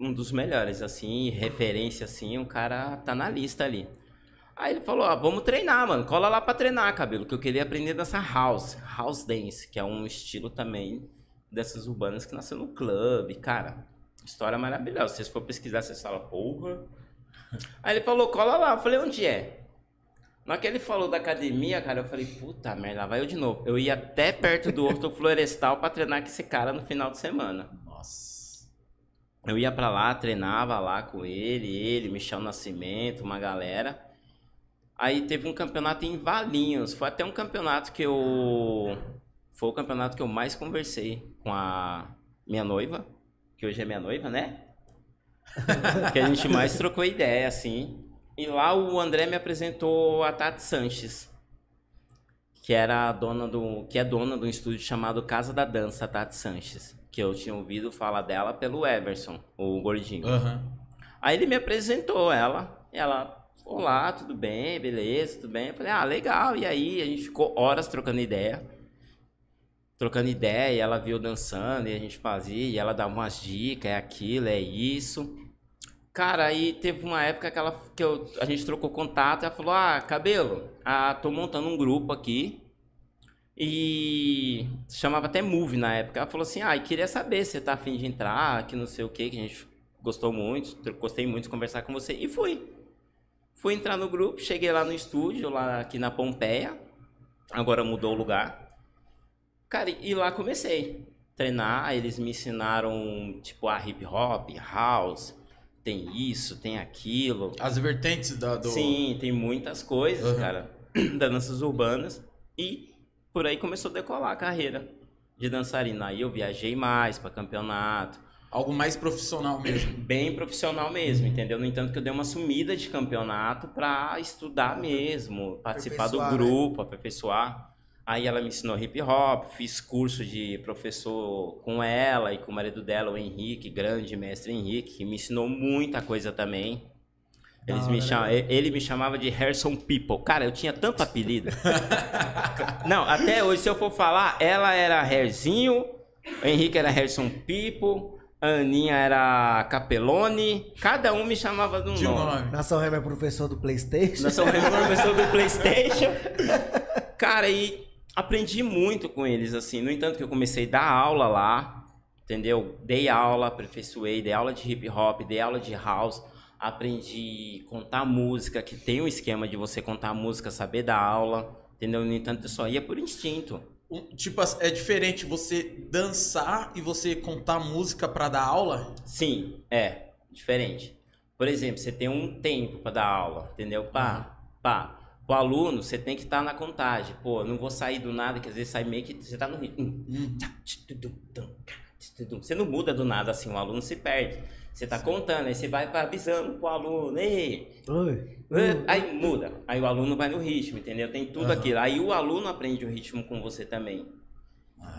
um dos melhores, assim, referência, assim, o cara tá na lista ali. Aí ele falou, ó, vamos treinar, mano, cola lá pra treinar, cabelo, que eu queria aprender dança house, house dance, que é um estilo também dessas urbanas que nasceu no clube, cara, história maravilhosa, se vocês for pesquisar, vocês falam, porra. Aí ele falou, cola lá, eu falei, onde é? Na hora que ele falou da academia, cara, eu falei, puta merda, vai eu de novo. Eu ia até perto do Horto Florestal pra treinar com esse cara no final de semana. Nossa. Eu ia pra lá, treinava lá com ele, ele, Michel Nascimento, uma galera. Aí teve um campeonato em Valinhos. Foi até um campeonato que eu. Foi o campeonato que eu mais conversei com a minha noiva, que hoje é minha noiva, né? que a gente mais trocou ideia, assim. E lá o André me apresentou a Tati Sanches, que era a dona do. que é dona de um estúdio chamado Casa da Dança, Tati Sanches. Que eu tinha ouvido falar dela pelo Everson, o gordinho. Aham. Aí ele me apresentou ela, e ela, olá, tudo bem, beleza, tudo bem? Eu falei, ah, legal, e aí a gente ficou horas trocando ideia. Trocando ideia, e ela viu dançando, e a gente fazia, e ela dava umas dicas, é aquilo, é isso. Cara, aí teve uma época que, ela, que eu, a gente trocou contato, e ela falou, ah, cabelo, ah, tô montando um grupo aqui, e chamava até Move na época. Ela falou assim: Ah, queria saber se você tá afim de entrar, que não sei o que, que a gente gostou muito, gostei muito de conversar com você. E fui. Fui entrar no grupo, cheguei lá no estúdio, lá aqui na Pompeia. Agora mudou o lugar. Cara, e lá comecei. Treinar, eles me ensinaram, tipo, a hip hop, house, tem isso, tem aquilo. As vertentes da, do. Sim, tem muitas coisas, Uhum. cara, das danças urbanas. E por aí começou a decolar a carreira de dançarina. Aí eu viajei mais para campeonato, Algo mais profissional mesmo. bem profissional mesmo, entendeu? No entanto que eu dei uma sumida de campeonato para estudar mesmo, participar do né? grupo, aperfeiçoar. Aí ela me ensinou hip hop, fiz curso de professor com ela e com o marido dela, o Henrique, grande mestre Henrique, que me ensinou muita coisa também. Eles me cham... Ele me chamava de Harrison People. Cara, eu tinha tanto apelido. Não, até hoje, se eu for falar, ela era Hairzinho, o Henrique era Harrison People, a Aninha era Capelone. Cada um me chamava de um De um nome. nome. Nação Rema é professor do Playstation. Nós somos professor do Playstation. Cara, e aprendi muito com eles, assim. No entanto, que eu comecei a dar aula lá, entendeu? Dei aula, aperfeiçoei, dei aula de hip hop, dei aula de house. Aprendi a contar música, que tem um esquema de você contar música, saber dar aula, entendeu? No entanto, eu só ia por instinto. Tipo, é diferente você dançar e você contar música pra dar aula? Sim, é diferente. Por exemplo, você tem um tempo para dar aula, entendeu? Pá, pá. O aluno, você tem que estar na contagem. Pô, eu não vou sair do nada, que às vezes sai meio que você tá no ritmo. Hum. Você não muda do nada assim, o aluno se perde. Você tá contando, aí você vai avisando pro aluno, ei, Oi. é, Aí muda. Aí o aluno vai no ritmo, entendeu? Tem tudo Aham. aquilo. Aí o aluno aprende o ritmo com você também.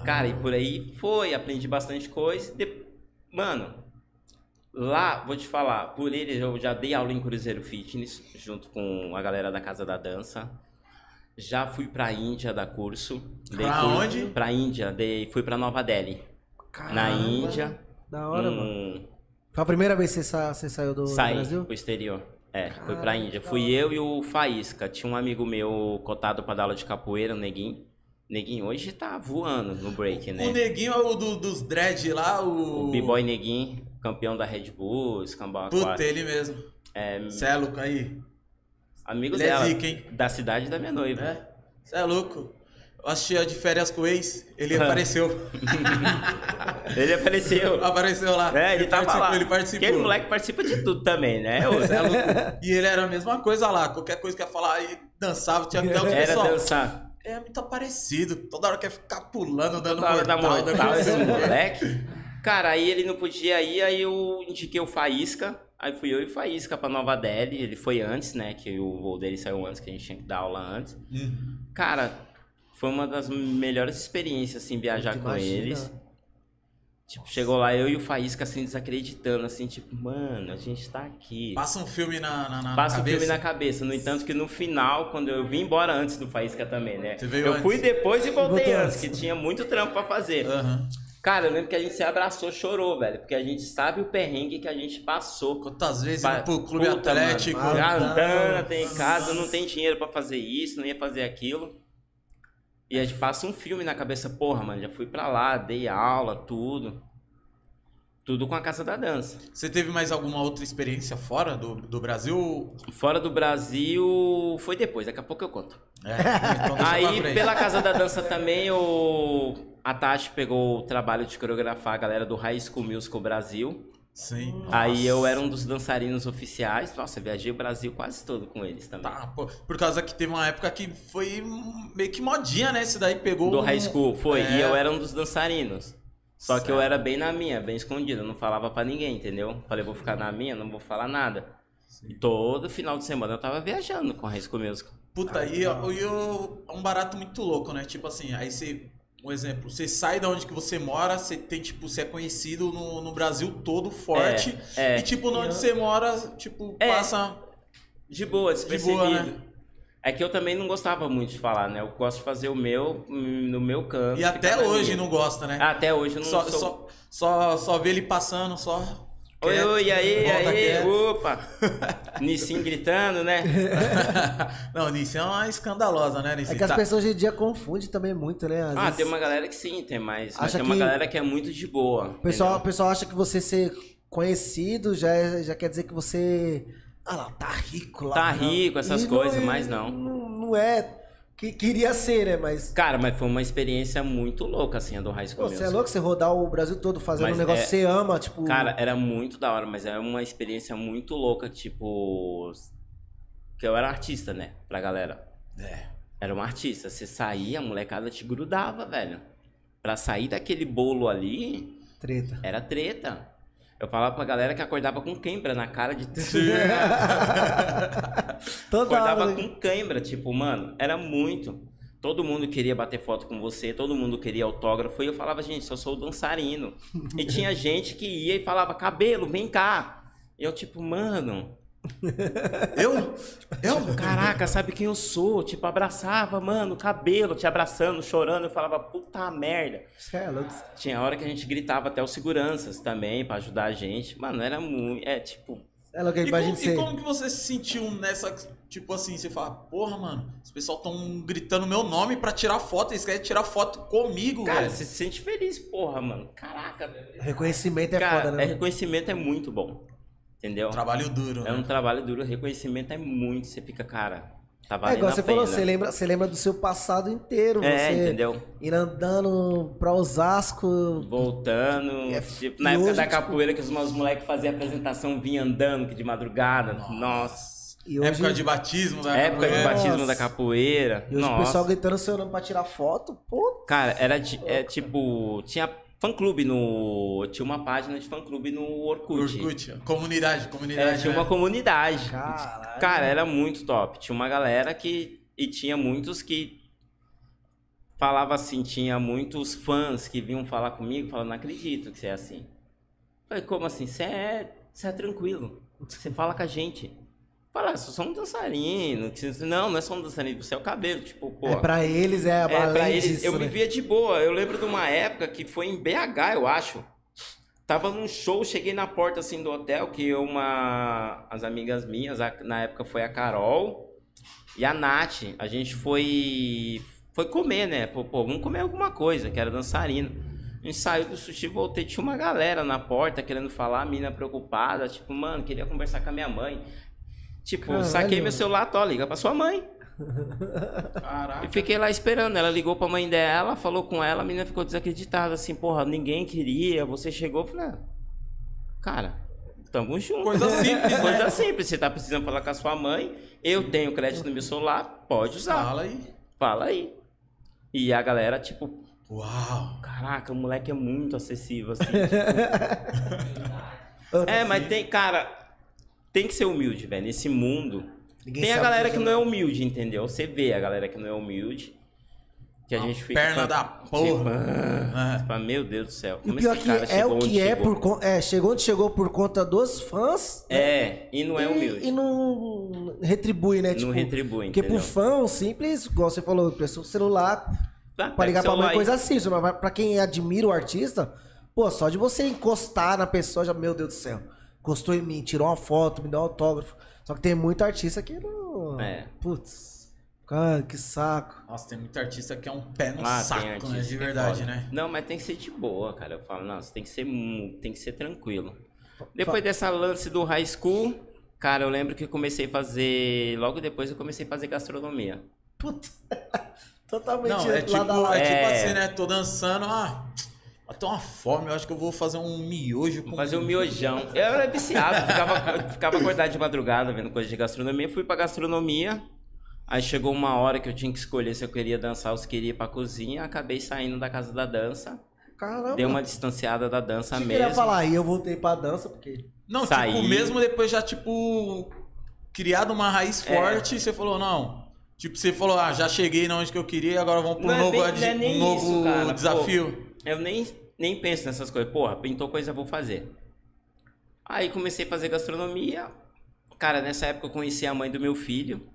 Cara, e por aí foi, aprendi bastante coisa. De- Mano, Lá, vou te falar, por eles eu já dei aula em Cruzeiro Fitness, junto com a galera da Casa da Dança. Já fui pra Índia dar curso. Dei Pra curso- onde? Pra Índia, dei, fui pra Nova Delhi. na Caramba, Índia. Da hora, num- mano. Foi a primeira vez que você, sa- você saiu do, do Saí Brasil? pro exterior. É, fui pra Caramba, Índia. Fui eu e o Faísca. Tinha um amigo meu cotado pra dar aula de capoeira, o Neguinho. Neguinho hoje tá voando no break, né? O neguinho é o do- dos dread lá, o. O B-Boy Neguinho, campeão da Red Bull, escambau Puta, aquático. ele mesmo. É, Cê é louco aí. amigo Ele é dela, zica, hein? da cidade da minha noiva. É? Cê é louco. Eu assistia de férias com o ex, ele apareceu. Ele apareceu. apareceu lá. É, ele tava participou, lá. Ele participou. Aquele moleque participa de tudo também, né? ô? Cê é louco. E ele era a mesma coisa lá. Qualquer coisa que ia falar, aí dançava, tinha até o Era pessoal. dançar. É muito parecido. Toda hora quer ficar pulando, dando Toda hora da mortal. dando mortal esse moleque. Cara, aí ele não podia ir, aí eu indiquei o Faísca. Aí fui eu e o Faísca pra Nova Delhi. Ele foi antes, né? Que o voo dele saiu antes, que a gente tinha que dar aula antes. Hum. Cara, foi uma das melhores experiências, assim, viajar com Imagina. eles. Tipo, chegou lá eu e o Faísca, assim, desacreditando, assim, tipo, mano, a gente tá aqui. Passa um filme na, na, na Passa cabeça. filme na cabeça. No entanto, que no final, quando eu vim embora antes do Faísca também, né? Você veio eu antes. fui depois e voltei Voltou antes, antes. que tinha muito trampo pra fazer. Aham. Cara, eu lembro que a gente se abraçou, chorou, velho. Porque a gente sabe o perrengue que a gente passou. Quantas vezes Pa- indo pro clube Puta, atlético. mano. Ah, andando, não. tem em casa, não tem dinheiro pra fazer isso, não ia fazer aquilo. E a gente passa um filme na cabeça, porra, mano, já fui pra lá, dei aula, tudo. Tudo com a Casa da Dança. Você teve mais alguma outra experiência fora do, do Brasil? Fora do Brasil, foi depois, daqui a pouco eu conto. É, então Aí, pela Casa da Dança também, o... a Tati pegou o trabalho de coreografar a galera do High School Musical Brasil. Sim. Aí eu Nossa. era um dos dançarinos oficiais. Nossa, viajei o Brasil quase todo com eles também. Tá, pô, por causa que teve uma época que foi meio que modinha, né? Esse daí pegou. Do um- high school, foi. É. E eu era um dos dançarinos. Só que eu Certo. era bem na minha, bem escondido. Eu não falava pra ninguém, entendeu? Falei, vou ficar na minha, não vou falar nada. E todo final de semana eu tava viajando com a High School Musical. Puta, Ah, e, e é um barato muito louco, né? Tipo assim, aí você. Um exemplo, você sai da onde que você mora, você tem, tipo, você é conhecido no, no Brasil todo forte. É, E tipo, onde você mora, tipo, É. passa. de boa, despercebido. boa, né? É que eu também não gostava muito de falar, né? Eu gosto de fazer o meu hum, no meu canto. E até hoje minha. não gosta, né? Até hoje eu não só, sou... só, só, só vê ele passando, só. Oi, oi, e aí, volta aí, quieto. opa! Nissin gritando, né? não, Nisso é uma escandalosa, né, Nisso? É que as pessoas hoje em dia confundem também muito, né? Às Ah, vezes tem uma galera que sim, tem mais. Mas Acha tem uma que- galera que é muito de boa. O pessoal, o entendeu? pessoal acha que você ser conhecido já, é- já quer dizer que você. Ah lá, tá rico lá. Tá né? rico, essas E coisas, e mas não. não. Não é. Que queria ser, né? Mas. Cara, mas foi uma experiência muito louca, assim, a do High School Pô, você é louco você rodar o Brasil todo fazendo Mas um negócio é- que você ama, tipo. Cara, era muito da hora, mas era uma experiência muito louca, tipo. Que eu era artista, né? Pra galera. É. Era um artista. Você saía, a molecada te grudava, velho. Pra sair daquele bolo ali, Treta. era treta. Eu falava pra galera que acordava com queimbra na cara de. Toda acordava hora. com cãibra, tipo, mano, era muito. Todo mundo queria bater foto com você, todo mundo queria autógrafo. E eu falava, gente, só sou dançarino. e tinha gente que ia e falava, cabelo, vem cá. E eu, tipo, mano, Eu? Eu? caraca, sabe quem eu sou? Tipo, abraçava, mano, cabelo, te abraçando, chorando. Eu falava, puta merda. Você é. Tinha hora que a gente gritava até os seguranças também pra ajudar a gente. Mano, era muito. É tipo. É louco, E imagina como, você. e como que você se sentiu nessa. Tipo assim, você fala, porra, mano, os pessoal tão gritando meu nome pra tirar foto, eles querem tirar foto comigo, Cara, velho. você se sente feliz, porra, mano. Caraca, Reconhecimento é cara, foda, né? é, reconhecimento é muito bom. Entendeu? Trabalho duro, É um né? trabalho duro, reconhecimento é muito. Você fica, cara, tá É igual a você pena. falou, você lembra, você lembra do seu passado inteiro. É, você entendeu? ir andando pra Osasco. Voltando. É, tipo, na época hoje, da tipo- capoeira que os meus moleques faziam apresentação, vinha andando que de madrugada. Nossa. E hoje, Época de batismo da Época de capoeira. batismo Nossa. da capoeira. e hoje o Nossa. pessoal gritando seu nome pra tirar foto, pô. Cara, era de- é, tipo. Tinha fã-clube no. Tinha uma página de fã-clube no Orkut. Orkut, comunidade, comunidade. É, tinha né? uma comunidade. Caralho. Cara, era muito top. Tinha uma galera que. E tinha muitos que. Falava assim, tinha muitos fãs que vinham falar comigo, falando, não acredito que você é assim. Falei, como assim? Você é você é tranquilo. Você fala com a gente. Fala, "Ah, sou só um dançarino. Não, não é só um dançarino, você é o cabelo. Tipo, pô. É, pra eles é, É, pra eles, disso, eu né? vivia de boa. Eu lembro de uma época que foi em BH, eu acho. Tava num show, cheguei na porta assim do hotel, que uma. As amigas minhas, na época foi a Carol e a Nath. A gente foi. Foi comer, né? Pô, pô, vamos comer alguma coisa, que era dançarino. A gente saiu do sushi, voltei, tinha uma galera na porta querendo falar, a mina preocupada, tipo, mano, queria conversar com a minha mãe. Tipo, Caralho, saquei meu celular, tô, liga pra sua mãe. Caraca. E fiquei lá esperando. Ela ligou pra mãe dela, falou com ela, a menina ficou desacreditada, assim, porra, ninguém queria, você chegou, eu falei, ah, cara, tamo junto. Coisa simples, né? Coisa simples, você tá precisando falar com a sua mãe, eu tenho crédito no meu celular, pode usar. Fala aí. Fala aí. E a galera, tipo, Uau. caraca, o moleque é muito acessível, assim. tipo. é, mas tem, cara, tem que ser humilde, velho, nesse mundo. Ninguém Tem a galera fazer que não é humilde, entendeu? Você vê a galera que não é humilde. Que a Uma gente fica. perna da porra. Tipo, ah, É. meu Deus do céu. E o como pior esse que é o que é chegou? por é, chegou onde chegou por conta dos fãs. É, e não é e- humilde. E, não retribui, né? Não retribui, Porque pro entendeu? fã, o simples, igual você falou, prestou o celular Tá, pra ligar pra mãe, celular coisa assim. Mas pra quem admira o artista, pô, só de você encostar na pessoa, já, meu Deus do céu, encostou em mim, tirou uma foto, me deu um autógrafo. Só que tem muito artista que não. É. Putz, cara, que saco. Nossa, tem muito artista que é um pé no Ah, saco, né? De é verdade, foda. né? Não, mas tem que ser de boa, cara. Eu falo, não, você tem que ser, tem que ser tranquilo. Depois dessa lance do high school, cara, eu lembro que eu comecei a fazer. Logo depois eu comecei a fazer gastronomia. Putz. Totalmente Não, é tipo, lado. é tipo É. assim, né? Tô dançando, ah, eu tô uma fome, eu acho que eu vou fazer um miojo com... Fazer um miojão. Eu era viciado, ficava, ficava acordado de madrugada vendo coisa de gastronomia. Fui pra gastronomia. Aí chegou uma hora que eu tinha que escolher se eu queria dançar ou se queria ir pra cozinha. Acabei saindo da casa da dança. Caramba. Dei uma distanciada da dança Você mesmo. queria falar, aí eu voltei pra dança, porque. Não, Saí. tipo, mesmo depois já, tipo, criado uma raiz É. forte, você falou, não... Tipo, você falou, ah, já cheguei na onde que eu queria, agora vamos pro Não é novo, bem- adi- não é nem um novo isso, cara, pô. Eu nem, nem penso nessas coisas. Porra, pintou coisa, vou fazer. Aí comecei a fazer gastronomia. Cara, nessa época eu conheci a mãe do meu filho.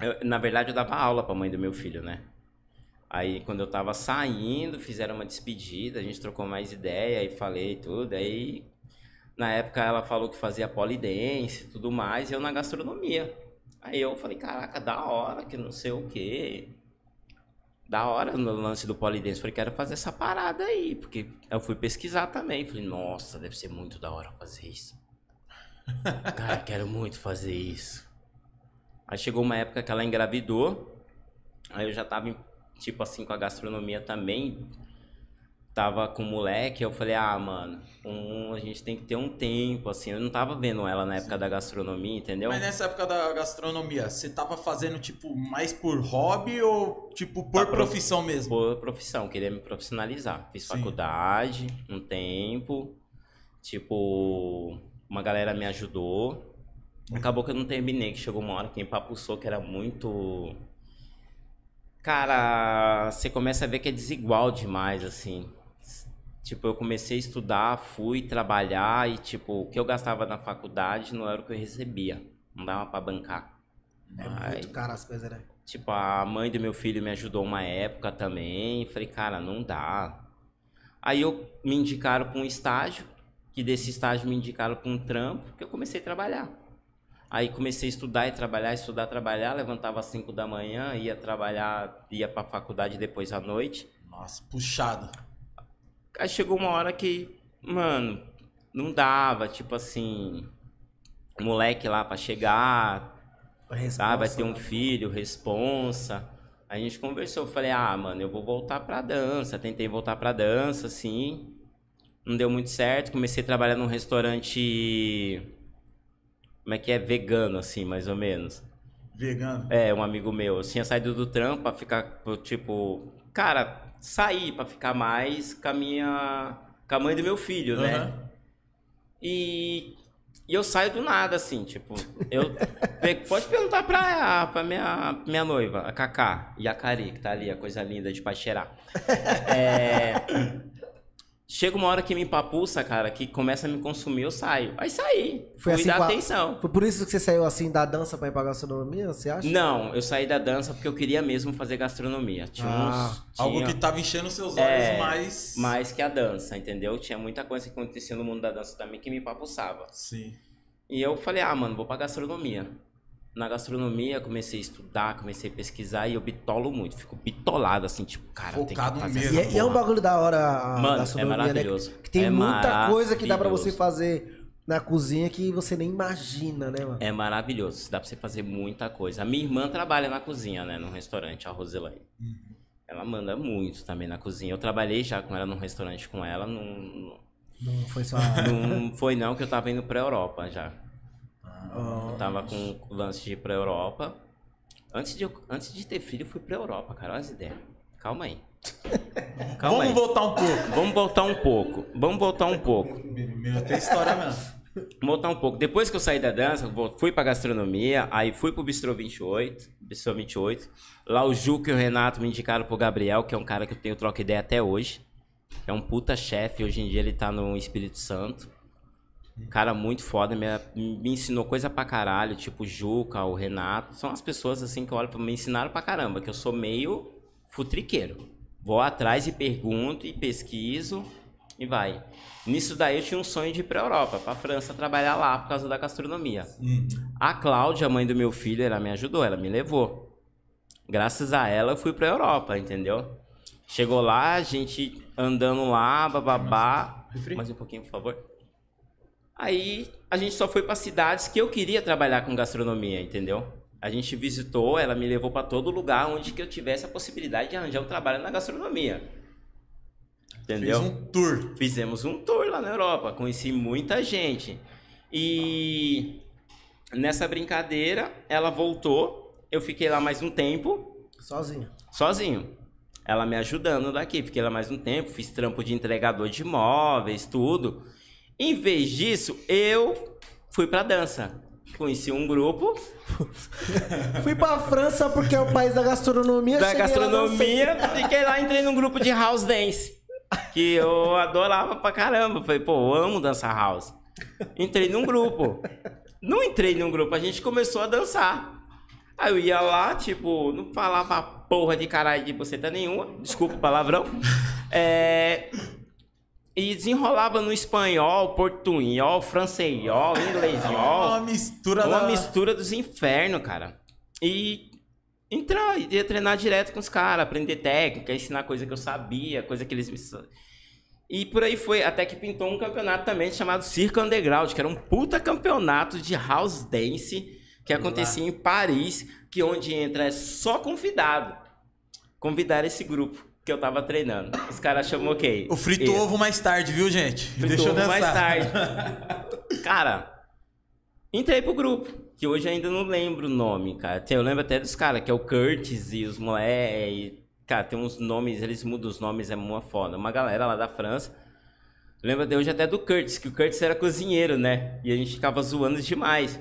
Eu- na verdade, eu dava aula pra mãe do meu filho, né? Aí, quando eu tava saindo, fizeram uma despedida, a gente trocou mais ideia e falei tudo. Aí, na época, ela falou que fazia polidense e tudo mais, e eu na gastronomia. Aí eu falei, caraca, da hora, que não sei o quê. Da hora no lance do polidense. Falei, quero fazer essa parada aí, porque eu fui pesquisar também. Falei, nossa, deve ser muito da hora fazer isso. Cara, quero muito fazer isso. Aí chegou uma época que ela engravidou. Aí eu já tava, em- tipo assim, com a gastronomia também. Tava com o moleque. Eu falei, ah, mano, um, a gente tem que ter um tempo, assim. Eu não tava vendo ela na época da gastronomia, entendeu? Mas nessa época da gastronomia, você tava fazendo, tipo, mais por hobby ou, tipo, por Tá, pro- profissão mesmo? Por profissão, queria me profissionalizar. Fiz Sim. faculdade um tempo. Tipo, uma galera me ajudou. Acabou que eu não terminei, que chegou uma hora que empapuçou que era muito. Cara, você começa a ver que é desigual demais, assim. Tipo, eu comecei a estudar, fui trabalhar e, tipo, o que eu gastava na faculdade não era o que eu recebia. Não dava pra bancar. É Ai. muito caro as coisas, né? Tipo, a mãe do meu filho me ajudou uma época também. Falei, cara, não dá. Aí eu me indicaram para um estágio, que desse estágio me indicaram para um trampo, que eu comecei a trabalhar. Aí comecei a estudar e trabalhar, estudar, trabalhar, levantava às 5 da manhã, ia trabalhar, ia para a faculdade depois à noite. Nossa, puxado. Aí chegou uma hora que, mano, não dava, tipo assim, moleque lá para chegar, tá? Vai ter um filho, responsa. A gente conversou, eu falei, ah, mano, eu vou voltar pra dança. Tentei voltar pra dança, assim. Não deu muito certo. Comecei a trabalhar num restaurante. Como é que é? Vegano, assim, mais ou menos. Vegano. É, um amigo meu. Eu tinha saído do trampo pra ficar, tipo. Cara, sair pra ficar mais com a minha. Com a mãe do meu filho, né? Aham. E, e eu saio do nada, assim, tipo, eu. Pode perguntar pra, pra minha, minha noiva, a Cacá, e a Cari, que tá ali, a coisa linda de pai cheirar. É, chega uma hora que me empapuça, cara, que começa a me consumir, eu saio. Aí saí. Foi Fui assim dar a- atenção. Foi por isso que você saiu assim da dança pra ir pra gastronomia, você acha? Não, eu saí da dança porque eu queria mesmo fazer gastronomia. Tinha Ah, uns. Algo tinha- que tava enchendo seus olhos É, mais. mais que a dança, entendeu? Tinha muita coisa que acontecia no mundo da dança também que me empapuçava. Sim. E eu falei, ah, mano, vou pra gastronomia. Na gastronomia, comecei a estudar, comecei a pesquisar e eu bitolo muito. Fico bitolado, assim, tipo, cara, tem que Focado fazer mesmo. E, é- e é um bagulho da hora a Mano, é gastronomia, maravilhoso. né? Que tem É muita coisa que dá pra você fazer na cozinha que você nem imagina, né, mano? É maravilhoso, dá pra você fazer muita coisa. A minha irmã trabalha na cozinha, né, num restaurante, a Roselane. Ela manda muito também na cozinha. Eu trabalhei já com ela num restaurante com ela, não, Não foi só. não foi não que eu tava indo pra Europa já. Ó, Eu tava com o lance de ir pra Europa. Antes de, eu- antes de ter filho, eu fui pra Europa, cara. Olha as ideias. Calma aí. Calma Vamos aí. voltar um pouco. Vamos voltar um pouco. Vamos voltar um pouco. Meu, tem história mesmo. Voltar um pouco. Depois que eu saí da dança, fui pra gastronomia, aí fui pro Bistrô 28, Bistrô 28. Lá o Juca e o Renato me indicaram pro Gabriel, que é um cara que eu tenho troca ideia até hoje. É um puta chefe, hoje em dia ele tá no Espírito Santo. Cara muito foda, me, me ensinou coisa pra caralho, tipo o Juca, o Renato. São as pessoas assim que eu olho pra me ensinaram pra caramba, que eu sou meio futriqueiro. Vou atrás e pergunto e pesquiso e vai. Nisso daí eu tinha um sonho de ir pra Europa, pra França, trabalhar lá por causa da gastronomia. A Cláudia, mãe do meu filho, ela me ajudou, ela me levou. Graças a ela eu fui pra Europa, entendeu? Chegou lá, a gente andando lá, bababá. Mais um pouquinho, por favor. Aí a gente só foi pra cidades que eu queria trabalhar com gastronomia, entendeu? A gente visitou, ela me levou pra todo lugar onde que eu tivesse a possibilidade de arranjar um trabalho na gastronomia. Entendeu? Fez um tour. Fizemos um tour lá na Europa, conheci muita gente. E nessa brincadeira, ela voltou, eu fiquei lá mais um tempo, sozinho. sozinho. Ela me ajudando daqui, fiquei lá mais um tempo, fiz trampo de entregador de imóveis, tudo. Em vez disso, eu fui pra dança. Conheci um grupo Fui pra França porque é o país da gastronomia. da cheguei lá, gastronomia, fiquei lá, entrei num grupo de house dance. Que eu adorava pra caramba. Falei, pô, eu amo dançar house. Entrei num grupo. Não entrei num grupo, a gente começou a dançar. Aí eu ia lá, tipo, não falava porra de caralho de buceta nenhuma, desculpa o palavrão. É, E desenrolava no espanhol, portunhol, francêsol, inglêsol. Uma mistura Uma da... mistura dos infernos, cara. E entrar, ia treinar direto com os caras, aprender técnica, ensinar coisa que eu sabia, coisa que eles me. E por aí foi, até que pintou um campeonato também chamado Circo Underground, que era um puta campeonato de house dance que acontecia em Paris, que onde entra é só convidado. Convidaram esse grupo que eu tava treinando. Os caras chamou quê? O frito Eu. ovo mais tarde, viu, gente? Fritou Deixa ovo mais tarde. cara, entrei pro grupo, que hoje ainda não lembro o nome, cara. Eu lembro até dos caras, que é o Curtis e os Moé. E, cara, tem uns nomes, eles mudam os nomes, é uma foda. Uma galera lá da França. Lembro até hoje até do Curtis, que o Curtis era cozinheiro, né? E a gente ficava zoando demais.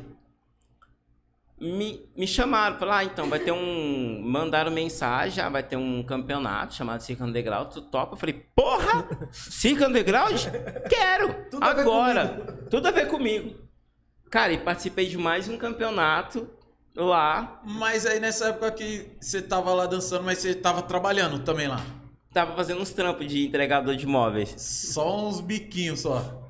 Me, me chamaram, falaram, ah, então vai ter um. Mandaram mensagem, ah, vai ter um campeonato chamado Circo Underground, tu topa? Eu falei, porra! Circo Underground? Quero! Tudo a ver Agora! Tudo a ver comigo. Cara, e participei de mais um campeonato lá. Mas aí nessa época que você tava lá dançando, mas você tava trabalhando também lá. Tava fazendo uns trampos de entregador de móveis. Só uns biquinhos só.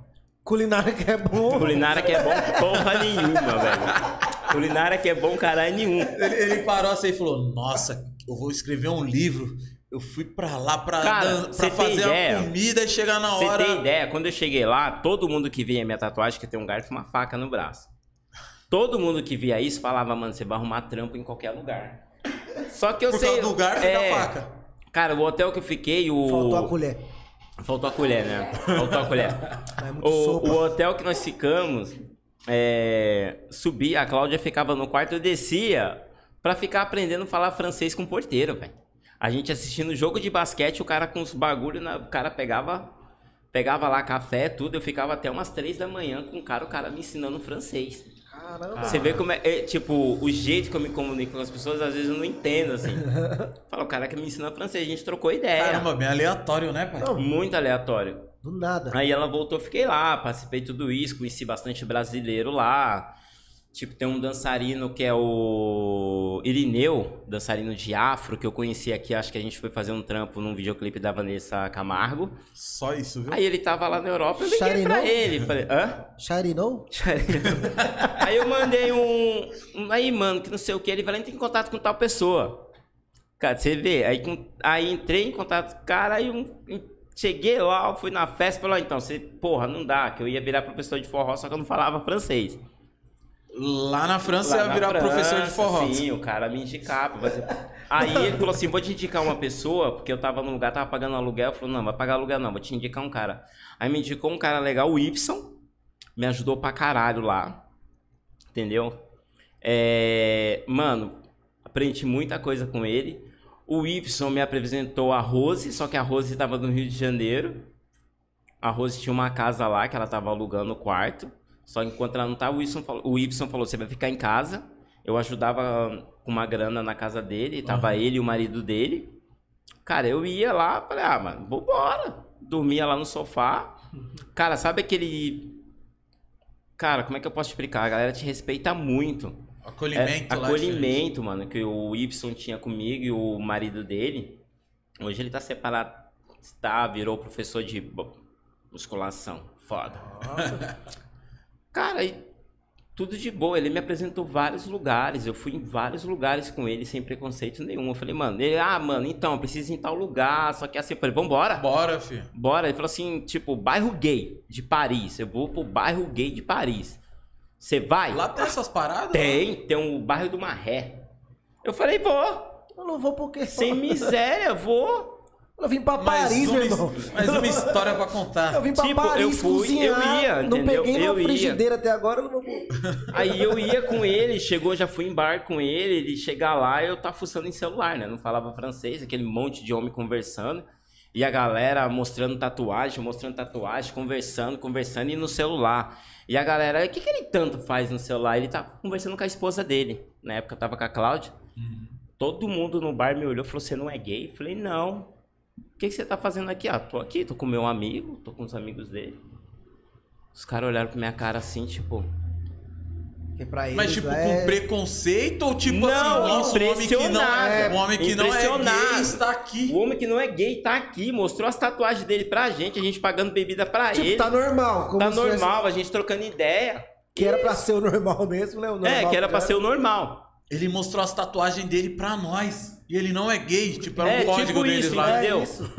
Culinária que é bom. Culinária que é bom porra nenhuma, velho. Culinária que é bom caralho nenhum. Ele, ele parou assim e falou: Nossa, eu vou escrever um livro. Eu fui pra lá pra, Cara, dan- você pra fazer a comida e chegar na Você hora. tem ideia? Quando eu cheguei lá, todo mundo que via minha tatuagem, que tem um garfo e uma faca no braço. Todo mundo que via isso falava, mano, você vai arrumar trampo em qualquer lugar. Só que eu Por sei. causa do garfo e é, da faca. Cara, o hotel que eu fiquei, o. Faltou a colher. Faltou a colher, né? Faltou a colher. É muito O, o hotel que nós ficamos, é, subia, a Cláudia ficava no quarto, eu descia pra ficar aprendendo a falar francês com o porteiro, velho. A gente assistindo jogo de basquete, o cara com os bagulho, na- o cara pegava, pegava lá café, tudo, eu ficava até umas três da manhã com o cara, o cara me ensinando francês. Caramba. Você vê como é, é, tipo, o jeito que eu me comunico com as pessoas, às vezes eu não entendo, assim. Fala, o cara que me ensina francês, a gente trocou ideia. Caramba, bem aleatório, né, pai? Não. Muito aleatório. Do nada. Aí ela voltou, fiquei lá, participei de tudo isso, conheci bastante brasileiro lá. Tipo, tem um dançarino que é o Irineu, dançarino de afro, que eu conheci aqui, acho que a gente foi fazer um trampo num videoclipe da Vanessa Camargo. Só isso, viu? Aí ele tava lá na Europa, eu liguei Charinou? pra ele. Falei, hã? Charinou? aí eu mandei um, Aí, mano, que não sei o que, ele vai entrar em contato com tal pessoa. Cara, você vê, aí, com- aí entrei em contato com o cara, aí um, um- cheguei lá, fui na festa, falei, então, você, porra, não dá, que eu ia virar professor de forró, só que eu não falava francês. Lá na França Lá ia virar França, professor de forró. Sim, o cara me indicava. fazer- Aí ele falou assim: vou te indicar uma pessoa, porque eu tava num lugar, tava pagando aluguel. Eu falei: não, vai pagar aluguel não, vou te indicar um cara. Aí me indicou um cara legal, o Y, me ajudou pra caralho lá. Entendeu? É, Mano, aprendi muita coisa com ele. O Y me apresentou a Rose, só que a Rose tava no Rio de Janeiro. A Rose tinha uma casa lá que ela tava alugando o quarto. Só que enquanto ela não tava, o Y falou, o Y falou: você vai ficar em casa. Eu ajudava com uma grana na casa dele, tava ele e o marido dele. Cara, eu ia lá, falei, ah, mano, vambora. Dormia lá no sofá. Cara, sabe aquele. Cara, como é que eu posso explicar? A galera te respeita muito. Acolhimento É, lá. acolhimento, mano, que o Y tinha comigo e o marido dele. Hoje ele tá separado, tá, virou professor de musculação. Foda. Cara, e tudo de boa. Ele me apresentou vários lugares. Eu fui em vários lugares com ele sem preconceito nenhum. Eu falei, mano, ele, ah, mano, então, preciso ir em tal lugar. Só que assim, eu falei, vambora. Bora, filho. Bora. Ele falou assim, tipo, bairro gay de Paris. Eu vou pro bairro gay de Paris. Você vai? Lá tem essas paradas? Tem, tem o bairro do Marré. Eu falei, vou. Eu não vou porque. Sem miséria, vou. Eu vim pra Mais Paris, uma, meu irmão. mais uma história pra contar. Eu vim pra Tipo, eu Paris fui, cozinhar. eu ia, não entendeu? peguei Eu uma ia. frigideira até agora, eu não vou. Aí eu ia com ele, chegou, já fui em bar com ele, ele chegar lá eu tava fuçando em celular, né? Não falava francês, aquele monte de homem conversando. E a galera mostrando tatuagem, mostrando tatuagem, conversando, conversando e no celular. E a galera, o que, que ele tanto faz no celular? Ele tava conversando com a esposa dele. Na época eu tava com a Cláudia. Todo mundo no bar me olhou e falou: Você não é gay? Eu falei: Não. O que, que você tá fazendo aqui? Ah, tô aqui, tô com meu amigo, tô com os amigos dele. Os caras olharam pra minha cara assim, tipo. Porque pra eles Mas, tipo, é... com preconceito ou tipo Não, assim, nossa, um homem que não é, um homem que não é gay está aqui. O homem que não é gay tá aqui, mostrou as tatuagens dele pra gente, a gente pagando bebida pra Tipo, ele. tá normal. Como Tá se fosse- normal, a gente trocando ideia. Que era pra ser o normal mesmo, né? O normal é, que era pra ser o normal. Ele mostrou as tatuagens dele pra nós. E ele não é gay, tipo, era um É, código tipo deles isso, lá. entendeu? É isso.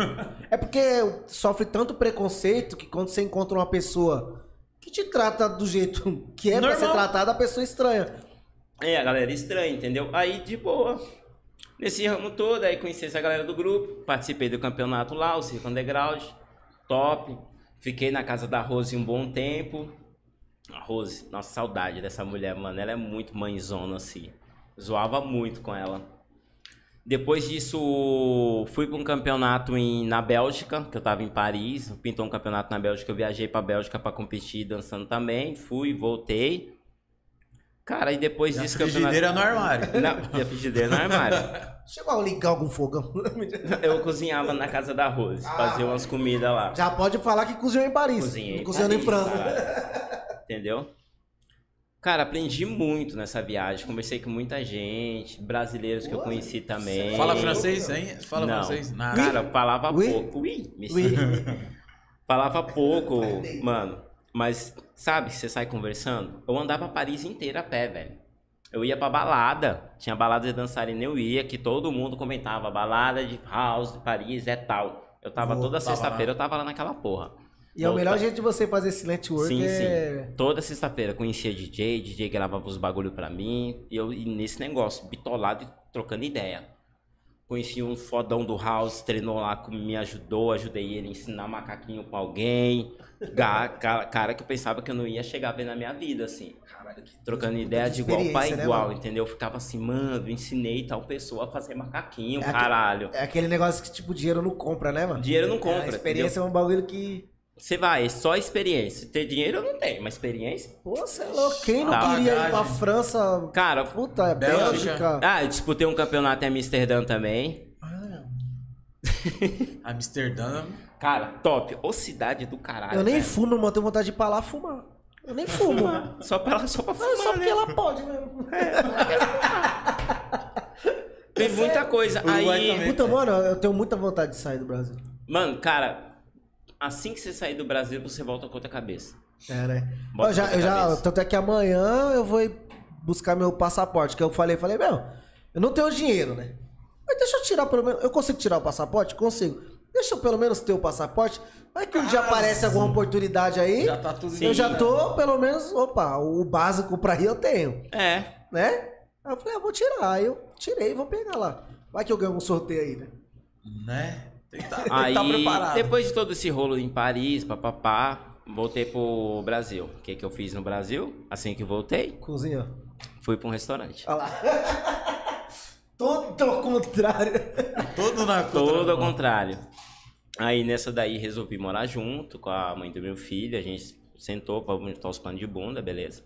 É porque sofre tanto preconceito que quando você encontra uma pessoa que te trata do jeito que é pra Normal. ser tratada, a pessoa estranha. É, a galera estranha, entendeu? Aí, de boa. Nesse ramo todo, aí conheci essa galera do grupo, participei do campeonato lá, o Circo Underground, top. Fiquei na casa da Rose um bom tempo. A Rose, nossa, saudade dessa mulher, mano. Ela é muito mãezona, assim. Zoava muito com ela. Depois disso, fui para um campeonato em, na Bélgica, que eu tava em Paris. Pintou um campeonato na Bélgica, eu viajei pra Bélgica pra competir dançando também. Fui, voltei. Cara, e depois E a disso, frigideira no armário. Não, e a frigideira no armário. Chegou a ligar algum fogão. Eu cozinhava na casa da Rose, fazia umas comidas lá. Já pode falar que cozinhou em Paris. Cozinhei. não cozinhou em França. Entendeu? Cara, aprendi muito nessa viagem. Conversei com muita gente, brasileiros que eu conheci também. Fala francês, hein? Fala Não. francês? Nada. Cara, falava Oui? pouco. Oui. Oui. Falava pouco, mano. Mas, sabe, você sai conversando? Eu andava Paris inteira a pé, velho. Eu ia pra balada. Tinha balada de dançarina, eu ia, que todo mundo comentava. Balada de house de Paris é tal. Eu tava Vou, toda sexta-feira, eu tava lá naquela porra. E é o melhor jeito de você fazer esse network Sim, é... sim. Toda sexta-feira conhecia DJ, DJ gravava os bagulho pra mim. E eu e nesse negócio, bitolado e trocando ideia. Conheci um fodão do house, treinou lá, me ajudou, ajudei ele a ensinar macaquinho com alguém. Ga- ca- Cara que eu pensava que eu não ia chegar a ver na minha vida, assim. Trocando ideia de igual pra né, igual, mano? entendeu? Eu ficava assim, mano, ensinei tal pessoa a fazer macaquinho, É caralho. É aquele negócio que, tipo, dinheiro não compra, né, mano? Dinheiro não A compra. experiência é um bagulho que... Você vai, é só experiência. Ter dinheiro eu não tenho, mas experiência. Pô, você é louco. Quem não Tá. queria ir pra Bagagem. França? Cara, Puta, é Bélgica. Bélgica. Ah, eu disputei um campeonato em Amsterdã também. Ah, Amsterdã. Cara, top. Ô cidade do caralho. Eu nem velho. fumo, irmão. Tenho vontade de ir pra lá fumar. Eu nem fumo. Fumar. Só pra, ela- só pra fumar, Não, só porque né? ela pode mesmo. Tem muita coisa. Aí, também. Puta, mano, eu tenho muita vontade de sair do Brasil. mano, cara, assim que você sair do Brasil, você volta com outra cabeça. É, né? Bota Eu já, eu já, tanto é que amanhã eu vou buscar meu passaporte, que eu falei, falei, meu, eu não tenho dinheiro, né? Mas deixa eu tirar pelo menos, eu consigo tirar o passaporte? Consigo. Deixa eu pelo menos ter o passaporte. Vai que um dia aparece alguma oportunidade aí, Já tá tudo eu em já tô, pelo menos, opa, o básico pra ir eu tenho, É. né? Aí eu falei, ah, vou tirar. Aí eu tirei e vou pegar lá. Vai que eu ganho um sorteio aí, né? Né? Tem que tá, Aí, tá preparado. depois de todo esse rolo em Paris, papapá, voltei pro Brasil. O que que eu fiz no Brasil? Assim que voltei, Cozinha. fui pra um restaurante. Olha lá. Todo ao contrário. Todo na Todo ao contra- contrário. Aí nessa daí resolvi morar junto com a mãe do meu filho. A gente sentou pra montar os panos de bunda, beleza.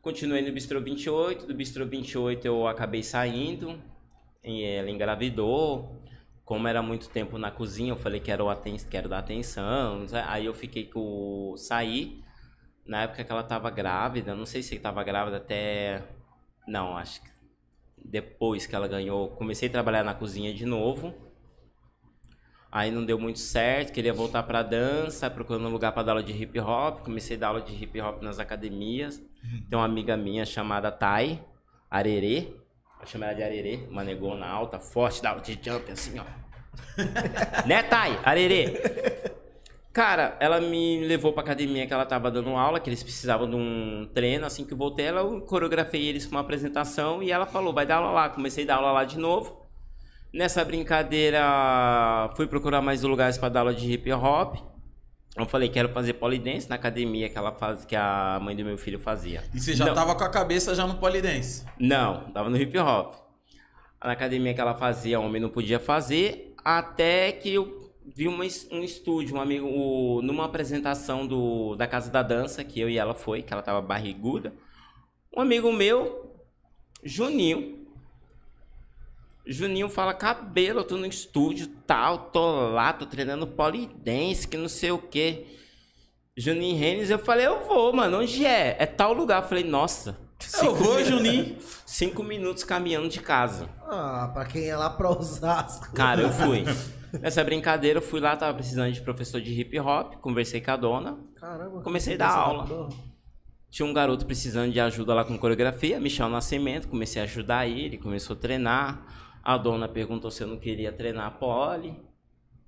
Continuei no Bistrô 28. Do Bistrô 28 eu acabei saindo. E ela engravidou. Como era muito tempo na cozinha, eu falei que quero, aten quero dar atenção. Aí eu fiquei com. saí. Na época que ela tava grávida, não sei se tava grávida até. Não, acho que depois que ela ganhou, comecei a trabalhar na cozinha de novo. Aí não deu muito certo, queria voltar pra dança, procurando um lugar pra dar aula de hip hop. Comecei a dar aula de hip hop nas academias. Tem uma amiga minha chamada Thay Arerê. Chamo ela de Arerê, uma negona alta, forte, dá aula de jump assim, ó. né, Thay? Arerê. Cara, ela me levou pra academia que ela tava dando aula, que eles precisavam de um treino. Assim que eu voltei, ela, eu coreografei eles pra uma apresentação e ela falou, vai dar aula lá. Comecei a dar aula lá de novo. Nessa brincadeira, fui procurar mais lugares para dar aula de hip hop. Eu falei, quero fazer polidense na academia que ela faz, que a mãe do meu filho fazia. E você já Não. tava com a cabeça já no polidense. Não, tava no hip hop. Na academia que ela fazia, homem não podia fazer, até que eu vi uma um estúdio, um amigo, o- numa apresentação do, da Casa da Dança, que eu e ela foi, que ela tava barriguda. Um amigo meu, Juninho. Juninho fala, cabelo, eu tô no estúdio tal, tô lá, tô treinando polidense, que não sei o quê. Juninho Renes, eu falei, eu vou, mano, onde é? É tal lugar. Eu falei, nossa. Eu vou, minutos- Juninho. Cinco minutos caminhando de casa. Ah, pra quem é lá pra Osasco. Cara, eu fui. Nessa brincadeira, eu fui lá, tava precisando de professor de hip hop, conversei com a dona. Caramba. Comecei a dar essa aula. Tinha um garoto precisando de ajuda lá com coreografia, Michel Nascimento, comecei a ajudar ele, começou a treinar. A dona perguntou se eu não queria treinar pole.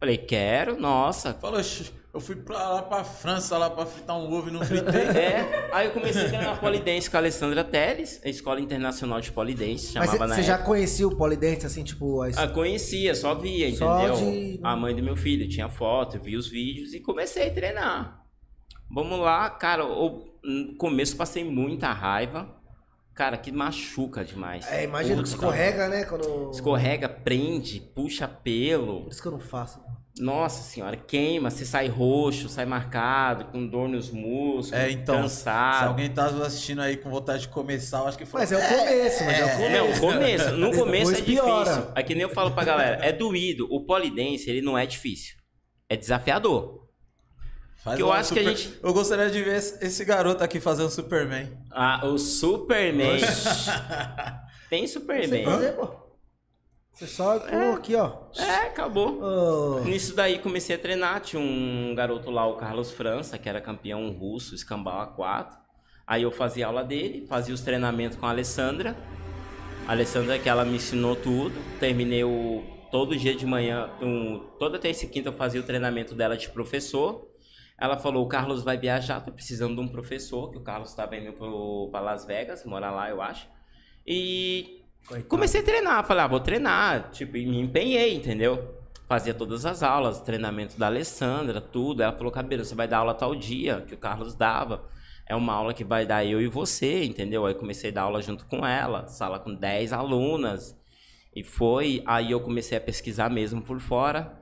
Falei, quero, nossa. Falou, "Xi, eu fui pra lá pra França, lá pra fritar um ovo e não fritei. É, aí eu comecei a treinar polidense com a Alessandra Teles, a Escola Internacional de Polidense, Mas chamava na você já conhecia o polidense, assim, tipo... A... Ah, conhecia, só via, Só entendeu? de- A mãe do meu filho tinha foto, vi os vídeos e comecei a treinar. Vamos lá, cara, no começo passei muita raiva. Cara, que machuca demais. É, imagina que escorrega, né? Quando... Escorrega, prende, puxa pelo. Por isso que eu não faço. Nossa senhora, queima, você sai roxo, sai marcado, com dor nos músculos, É, então, Se cansado. alguém tá assistindo aí com vontade de começar, eu acho que foi. Mas é o começo, mas é, o começo. Não, o começo. No começo é piora. difícil. É que nem eu falo pra galera, é doído. O polidense, ele não é difícil. É desafiador. Faz que eu acho que a super- gente- Eu gostaria de ver esse garoto aqui fazer um Superman. Ah, o Superman. Tem Superman. fazer, pô. Você só... Oh, aqui, ó. É, acabou. Oh. Nisso daí comecei a treinar. Tinha um garoto lá, o Carlos França, que era campeão russo, escambau A4. Aí eu fazia aula dele, fazia os treinamentos com a Alessandra. A Alessandra que ela me ensinou tudo. Terminei o, todo dia de manhã, um, toda terça e quinta eu fazia o treinamento dela de professor. Ela falou, o Carlos vai viajar, tô precisando de um professor, que o Carlos estava indo para Las Vegas, morar lá, eu acho. E Coitado. Comecei a treinar, falei, ah, vou treinar, tipo, e me empenhei, entendeu? Fazia todas as aulas, treinamento da Alessandra, tudo. Ela falou, cabelo, você vai dar aula tal dia, que o Carlos dava. É uma aula que vai dar eu e você, entendeu? Aí comecei a dar aula junto com ela, sala com 10 alunas. E foi, aí eu comecei a pesquisar mesmo por fora.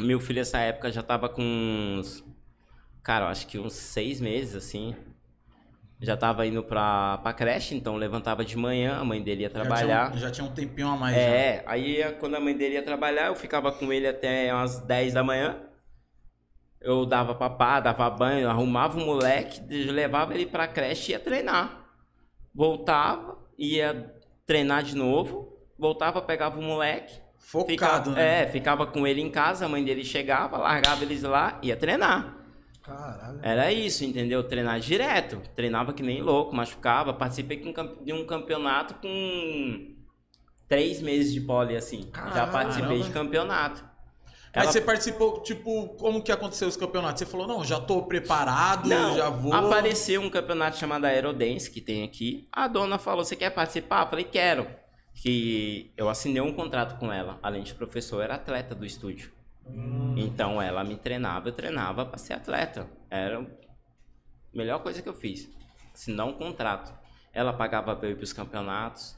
Meu filho, nessa época, já tava com uns, cara, acho que uns seis meses, assim. Já tava indo pra, pra creche, então levantava de manhã, a mãe dele ia Já trabalhar. tinha, um- já tinha um tempinho a mais. já. É, aí quando a mãe dele ia trabalhar, eu ficava com ele até umas 10 da manhã. Eu dava papá, dava banho, arrumava o moleque, levava ele pra creche e ia treinar. Voltava, ia treinar de novo, voltava, pegava o moleque. Focado, ficava, né? É, ficava com ele em casa, a mãe dele chegava, largava eles lá, ia treinar. Caralho. Era isso, entendeu? Treinar direto. Treinava que nem louco, machucava. Participei de um campeonato com três meses de pole, assim. Já Caramba. participei de campeonato. Ela- você participou, tipo, como que aconteceu os campeonatos? Você falou, não, já tô preparado, Não, já vou. apareceu um campeonato chamado Aerodance, que tem aqui. A dona falou, você quer participar? Eu falei, quero. Que eu assinei um contrato com ela. Além de professor, eu era atleta do estúdio. Então ela me treinava, eu treinava para ser atleta. Era a melhor coisa que eu fiz. Assinar um contrato. Ela pagava pra eu ir pros campeonatos,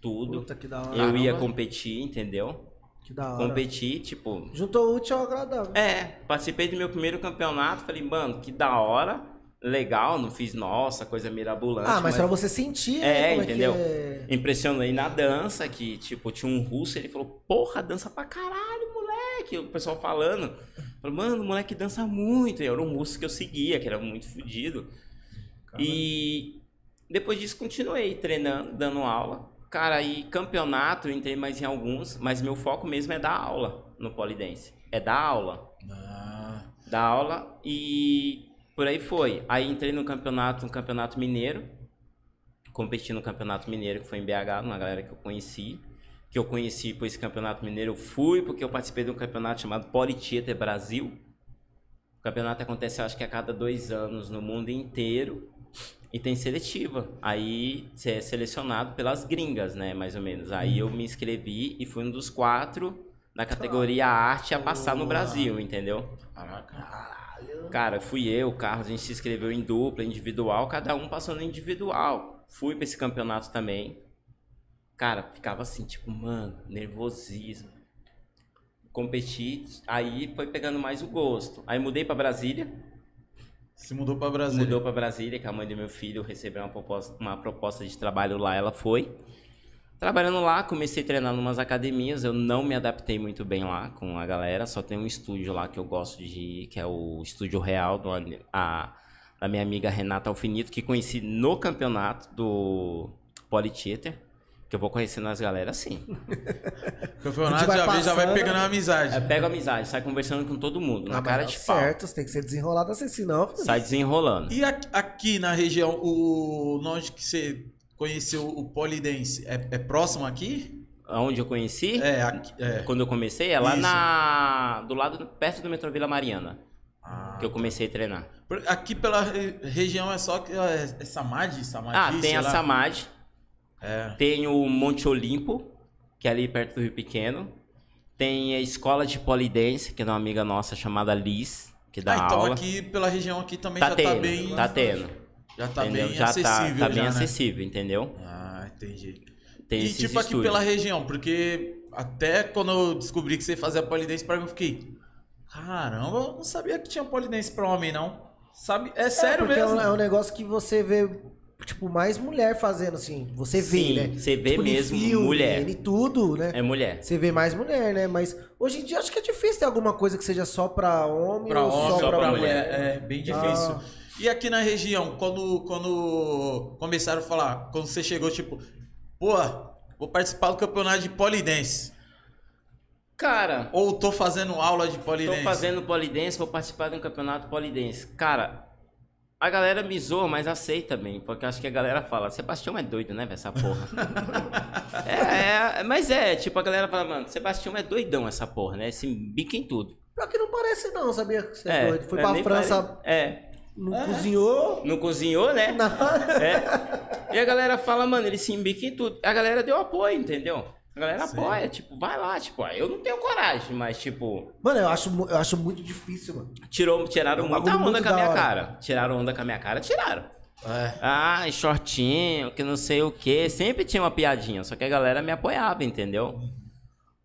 tudo. Puta, que da hora. Eu ia competir, entendeu? Que da hora. Competir, tipo. Juntou o útil ao agradável. É, participei do meu primeiro campeonato. Falei, mano, que da hora. Legal, não fiz, nossa, coisa mirabolante. ah, mas pra você sentir, né? É, como entendeu? É que é... Impressionei na dança, que, tipo, tinha um russo, ele falou, porra, dança pra caralho, moleque. O pessoal falando. Falei, mano, o moleque dança muito. E era um russo que eu seguia, que era muito fodido. E depois disso continuei treinando, dando aula. Cara, aí campeonato, eu entrei mais em alguns, mas meu foco mesmo é dar aula no polidense. É dar aula Ah, da aula e por aí foi. Aí entrei no campeonato, no campeonato mineiro, competi no campeonato mineiro que foi em BH, uma galera que eu conheci, que eu conheci por esse campeonato mineiro, eu fui porque eu participei de um campeonato chamado Politieter Brasil. O campeonato acontece, acho que a cada dois anos no mundo inteiro e tem seletiva. Aí você é selecionado pelas gringas, né, mais ou menos. Aí eu me inscrevi e fui um dos quatro na categoria arte a passar no Brasil, entendeu? caraca. Cara, fui eu, o Carlos, a gente se inscreveu em dupla, individual, cada um passou no individual. Fui pra esse campeonato também. Cara, ficava assim, tipo, mano, nervosismo. Competi, aí foi pegando mais o gosto. Aí mudei pra Brasília, Você mudou pra Brasília. mudou pra Brasília, que a mãe do meu filho recebeu uma proposta, uma proposta de trabalho lá, ela foi. Trabalhando lá, comecei a treinar em umas academias, eu não me adaptei muito bem lá com a galera, só tem um estúdio lá que eu gosto de ir, que é o Estúdio Real, do, a, da minha amiga Renata Alfinito, que conheci no campeonato do Politieter, que eu vou conhecendo as galera assim. Campeonato já, já vai pegando a amizade. Eu pego amizade, sai conversando com todo mundo, na Ah, cara de pau. certo, você tem que ser desenrolado assim, senão... fica- Sai desenrolando. E aqui na região, o onde que você conheceu o polidense? É, é próximo aqui? Onde eu conheci? É, aqui. É. Quando eu comecei, é lá Isso. na. do lado, do- perto do metrô Vila Mariana, Ah, que eu comecei a treinar. Aqui pela re- região é só que é, é Samadhi, Ah, tem a lá. Samadhi, É. tem o Monte Olimpo, que é ali perto do Rio Pequeno. Tem a escola de polidense, que é uma amiga nossa chamada Liz, que dá Ah, então aula. aqui pela região aqui também tá já tendo, tá bem. tá tendo. Já tá entendeu? bem já acessível. tá, tá bem já, né? acessível, entendeu? Ah, entendi. Tem e esses tipo aqui estúdios. pela região, porque até quando eu descobri que você fazia polidense pra mim, eu fiquei. Caramba, eu não sabia que tinha polidense pra homem, não. Sabe? É sério porque mesmo. É um, é um negócio que você vê, tipo, mais mulher fazendo, assim. Você vê, Sim, né? você vê Tipo, mesmo filme, mulher. Em tudo, né? É mulher. Você vê mais mulher, né? Mas hoje em dia acho que é difícil ter alguma coisa que seja só pra homem Pra ou homem, só, só pra, pra mulher. mulher. É bem Ah. difícil. E aqui na região, quando, quando começaram a falar, quando você chegou, tipo, pô, vou participar do campeonato de polidense. Cara, Ou tô fazendo aula de polidense. Tô fazendo polidense, vou participar de um campeonato polidense. Cara, a galera me zoa, mas aceita bem, porque acho que a galera fala, Sebastião é doido, né, velho, essa porra. é, é, mas é, tipo, a galera fala, mano, Sebastião é doidão essa porra, né? Se bica em tudo. Pior que não parece não, sabia que você é, É, doido. Foi é, pra França, pare- É, não cozinhou, não cozinhou, né? nada. É. E a galera fala, mano, ele se embica em tudo. A galera deu apoio, entendeu? A galera Sim. apoia, tipo, vai lá, tipo, eu não tenho coragem, mas, tipo, Mano, eu acho, eu acho muito difícil, mano. tirou, tiraram É um muita onda com a minha hora. cara. Tiraram onda com a minha cara, tiraram. É. Ah, shortinho, que não sei o que. Sempre tinha uma piadinha, só que a galera me apoiava, entendeu?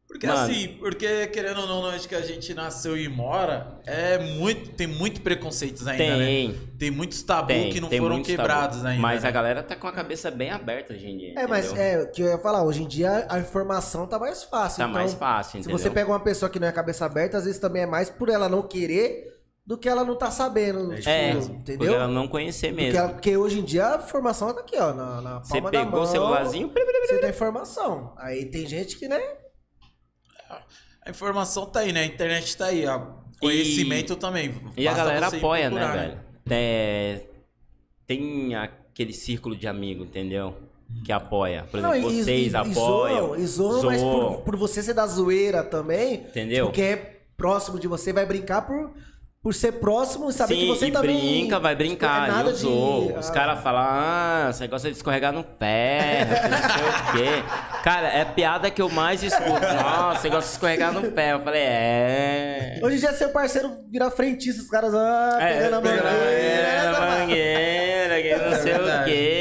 Porque Mano. assim, porque querendo ou não, onde que a gente nasceu e mora, é muito, tem muito preconceitos ainda, Tem. né? Tem muitos tabus Tem, que não tem foram quebrados tabu. ainda. Mas né? a galera tá com a cabeça bem aberta hoje em dia. É, mas entendeu? é o que eu ia falar, hoje em dia a informação tá mais fácil. Tá então, mais fácil, Se entendeu? você pega uma pessoa que não é cabeça aberta, às vezes também é mais por ela não querer do que ela não tá sabendo. tipo, É, entendeu? porque ela não conhecer mesmo. ela- porque hoje em dia a informação tá aqui, ó, na, na Você palma da pegou mão. o celularzinho, Você tem informação. Aí tem gente que, né? A informação tá aí, né? A internet tá aí, ó. Conhecimento também. E a galera apoia, procurar, né, velho? É, tem aquele círculo de amigo, entendeu? Que apoia. Por exemplo, e- vocês e- e apoiam. zoam, E zoam, mas por, por você ser da zoeira também. Entendeu? Porque é próximo de você, vai brincar por, por ser próximo e saber Sim, que você e também. brinca, vai brincar. É nada eu sou. de- Os ah, caras falam, ah, você gosta de escorregar no pé, não sei o quê. Cara, é a piada que eu mais escuto. Nossa, você gosta de escorregar no pé. Eu falei, é. Hoje em dia seu parceiro vira frentista, os caras, ah, É, pegando a pegando a mangueira. mangueira, mangueira, que não sei o quê.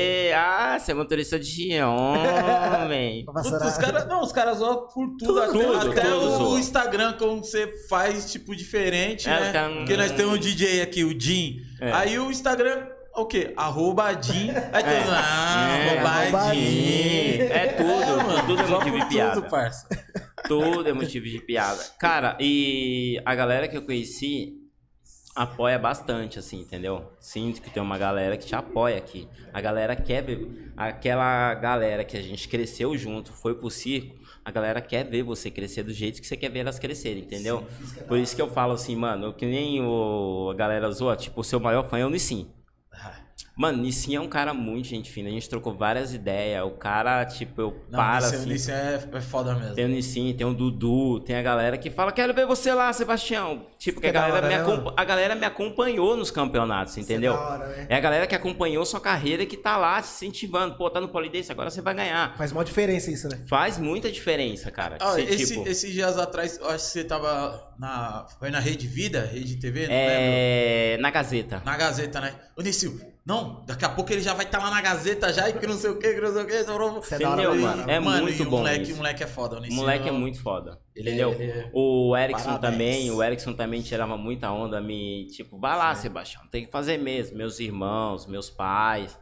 Ah, você é motorista de homem. Os caras, não, os caras zoam por tudo, Tudo, até, tudo, até tudo o. Instagram, como você faz, tipo, diferente, É, né? caras- Porque nós temos um DJ aqui, o Jim. É. Aí o Instagram, o quê? Arroba Jim. Aí mundo, ah, É, arroba Jim. Jim. É tudo, tudo é motivo de piada. Tudo, parça. Tudo é motivo de piada. Cara, e a galera que eu conheci apoia bastante, assim, entendeu? Sinto que tem uma galera que te apoia aqui. A galera quer ver. Aquela galera que a gente cresceu junto, foi pro circo. A galera quer ver você crescer do jeito que você quer ver elas crescerem, entendeu? Por isso que eu falo assim, mano, que nem o, a galera zoa, tipo, o seu maior fã é o Nissin. Mano, Nissin é um cara muito gente fina. A gente trocou várias ideias. O cara, tipo, eu Não, paro isso, assim. isso é, é foda mesmo. Tem o Nissin, tem o Dudu, tem a galera que fala, quero ver você lá, Sebastião. Tipo, que a galera, hora, me a galera me acompanhou nos campeonatos, entendeu? da hora, né? É a galera que acompanhou sua carreira que tá lá te incentivando. Pô, tá no Polidense, agora você vai ganhar. Faz uma diferença isso, né? Faz muita diferença, cara. Ah, esse- tipo, Esses dias atrás, eu acho que você tava na. Foi na Rede Vida, Rede TV, não lembro. é... Na Gazeta. Na Gazeta, né? Ô, Nissil, não, daqui a pouco ele já vai estar lá na Gazeta já e que não sei o que, que não sei o que. Você é Entendeu, mano? É mano, muito e bom moleque, isso. moleque é foda, o moleque é muito foda. Ele é- entendeu? ele é- O Erickson Parabéns. também, o Erickson também tirava muita onda, me, tipo, vai lá, Sebastião, tem que fazer mesmo. Meus irmãos, meus pais.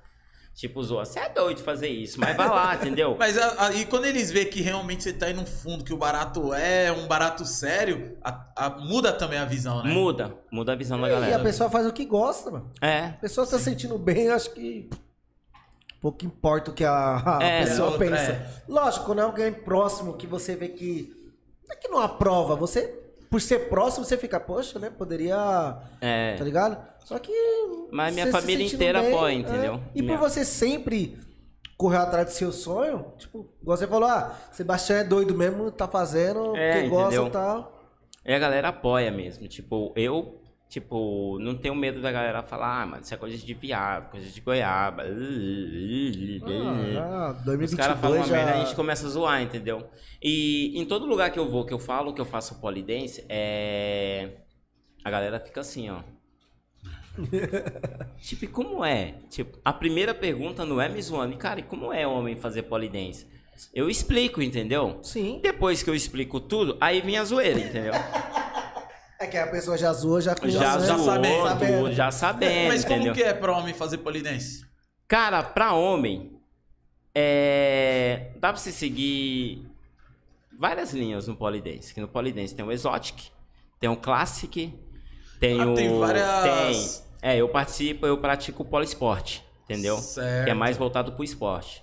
Tipo, zoa, você é doido de fazer isso, mas vai lá, entendeu? Mas aí quando eles veem que realmente você tá aí no fundo, que o barato é um barato sério, a- a- muda também a visão, né? Muda, muda a visão da E a galera. pessoa faz o que gosta, mano. É, A pessoa tá se sentindo bem, acho que pouco importa o que a, a É, pessoa outra, pensa. é. Lógico, quando é alguém próximo que você vê que. Não é que não aprova, você. Por ser próximo, você fica, poxa, né? Poderia. é. Tá ligado? Só que. Mas minha se família sentindo inteira bem, apoia, é. entendeu? E Minha- por você sempre correr atrás do seu sonho, tipo, igual você falou, ah, Sebastião é doido mesmo, tá fazendo, É, que gosta e tal. E a galera apoia mesmo. Tipo, eu, tipo, não tenho medo da galera falar, ah, mano, isso é coisa de viado, coisa de goiaba. Ah, ah, Os caras falam 2022 uma já. merda, a gente começa a zoar, entendeu? E em todo lugar que eu vou, que eu falo que eu faço polidense, é. A galera fica assim, ó. tipo, e como é? Tipo, a primeira pergunta não é me zoando. Cara, e como é homem fazer polidense? Eu explico, entendeu? Sim. Depois que eu explico tudo, aí vem a zoeira, entendeu? É que a pessoa já zoou, já com Já, né? já zoou sabendo. já sabendo, Mas como entendeu? que é pra homem fazer polidense? Cara, pra homem, é... dá pra você seguir várias linhas no polidense. Que no polidense tem o exotic, tem o classic, tem Ah, o... tem várias- tem- É, eu participo, eu pratico o poliesporte, entendeu? Certo. Que é mais voltado pro esporte.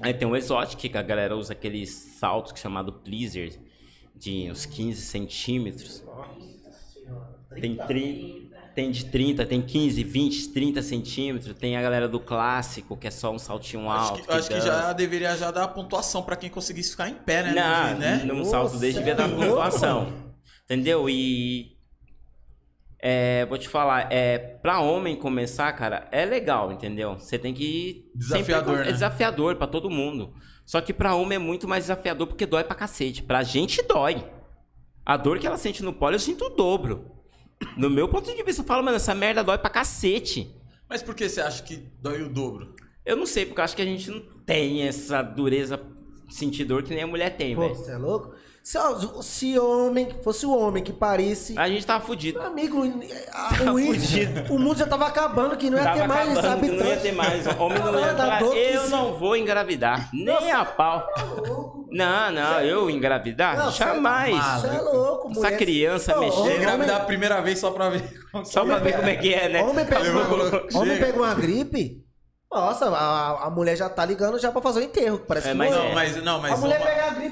Aí tem o exotic, que a galera usa aqueles saltos que é chamado pleaser, de uns 15 centímetros. Tem, tri... tem de 30, tem 15, 20, 30 centímetros. Tem a galera do clássico, que é só um saltinho Acho alto. que, acho que já deveria já dar pontuação pra quem conseguisse ficar em pé, né? Não, né? num Nossa, salto desse devia dar é pontuação. Entendeu? E. É, vou te falar, é, pra homem começar, cara, é legal, entendeu? Você tem que. Desafiador, sempre- né? É desafiador pra todo mundo. Só que pra homem é muito mais desafiador porque dói pra cacete. Pra gente dói. A dor que ela sente no polo, eu sinto o dobro. No meu ponto de vista, eu falo, mano, essa merda dói pra cacete. Mas por que você acha que dói o dobro? Eu não sei, porque eu acho que a gente não tem essa dureza sentir dor que nem a mulher tem, Pô, velho. você é louco? Se, se homem, fosse o homem que parisse. A gente tava fudido. Amigo, a- Tá o, fudido. o mundo já tava acabando, que não ia Tava ter mais acabando, habitantes. não ia ter mais. Homem não ia Ah, dá falar, dor que eu não vou engravidar. Nem a pau. Não, não, eu engravidar? Não, é Jamais. Você é louco, Essa mulher. criança Ô, mexendo. homem- Engravidar a primeira vez só pra ver. Só pra ver como é que é, né? Homem pega, Ele falou, homem pega uma gripe, nossa, a, a mulher já tá ligando já pra fazer o enterro. Parece É, que mas. Não, mas, não, mas a mulher pega a gripe,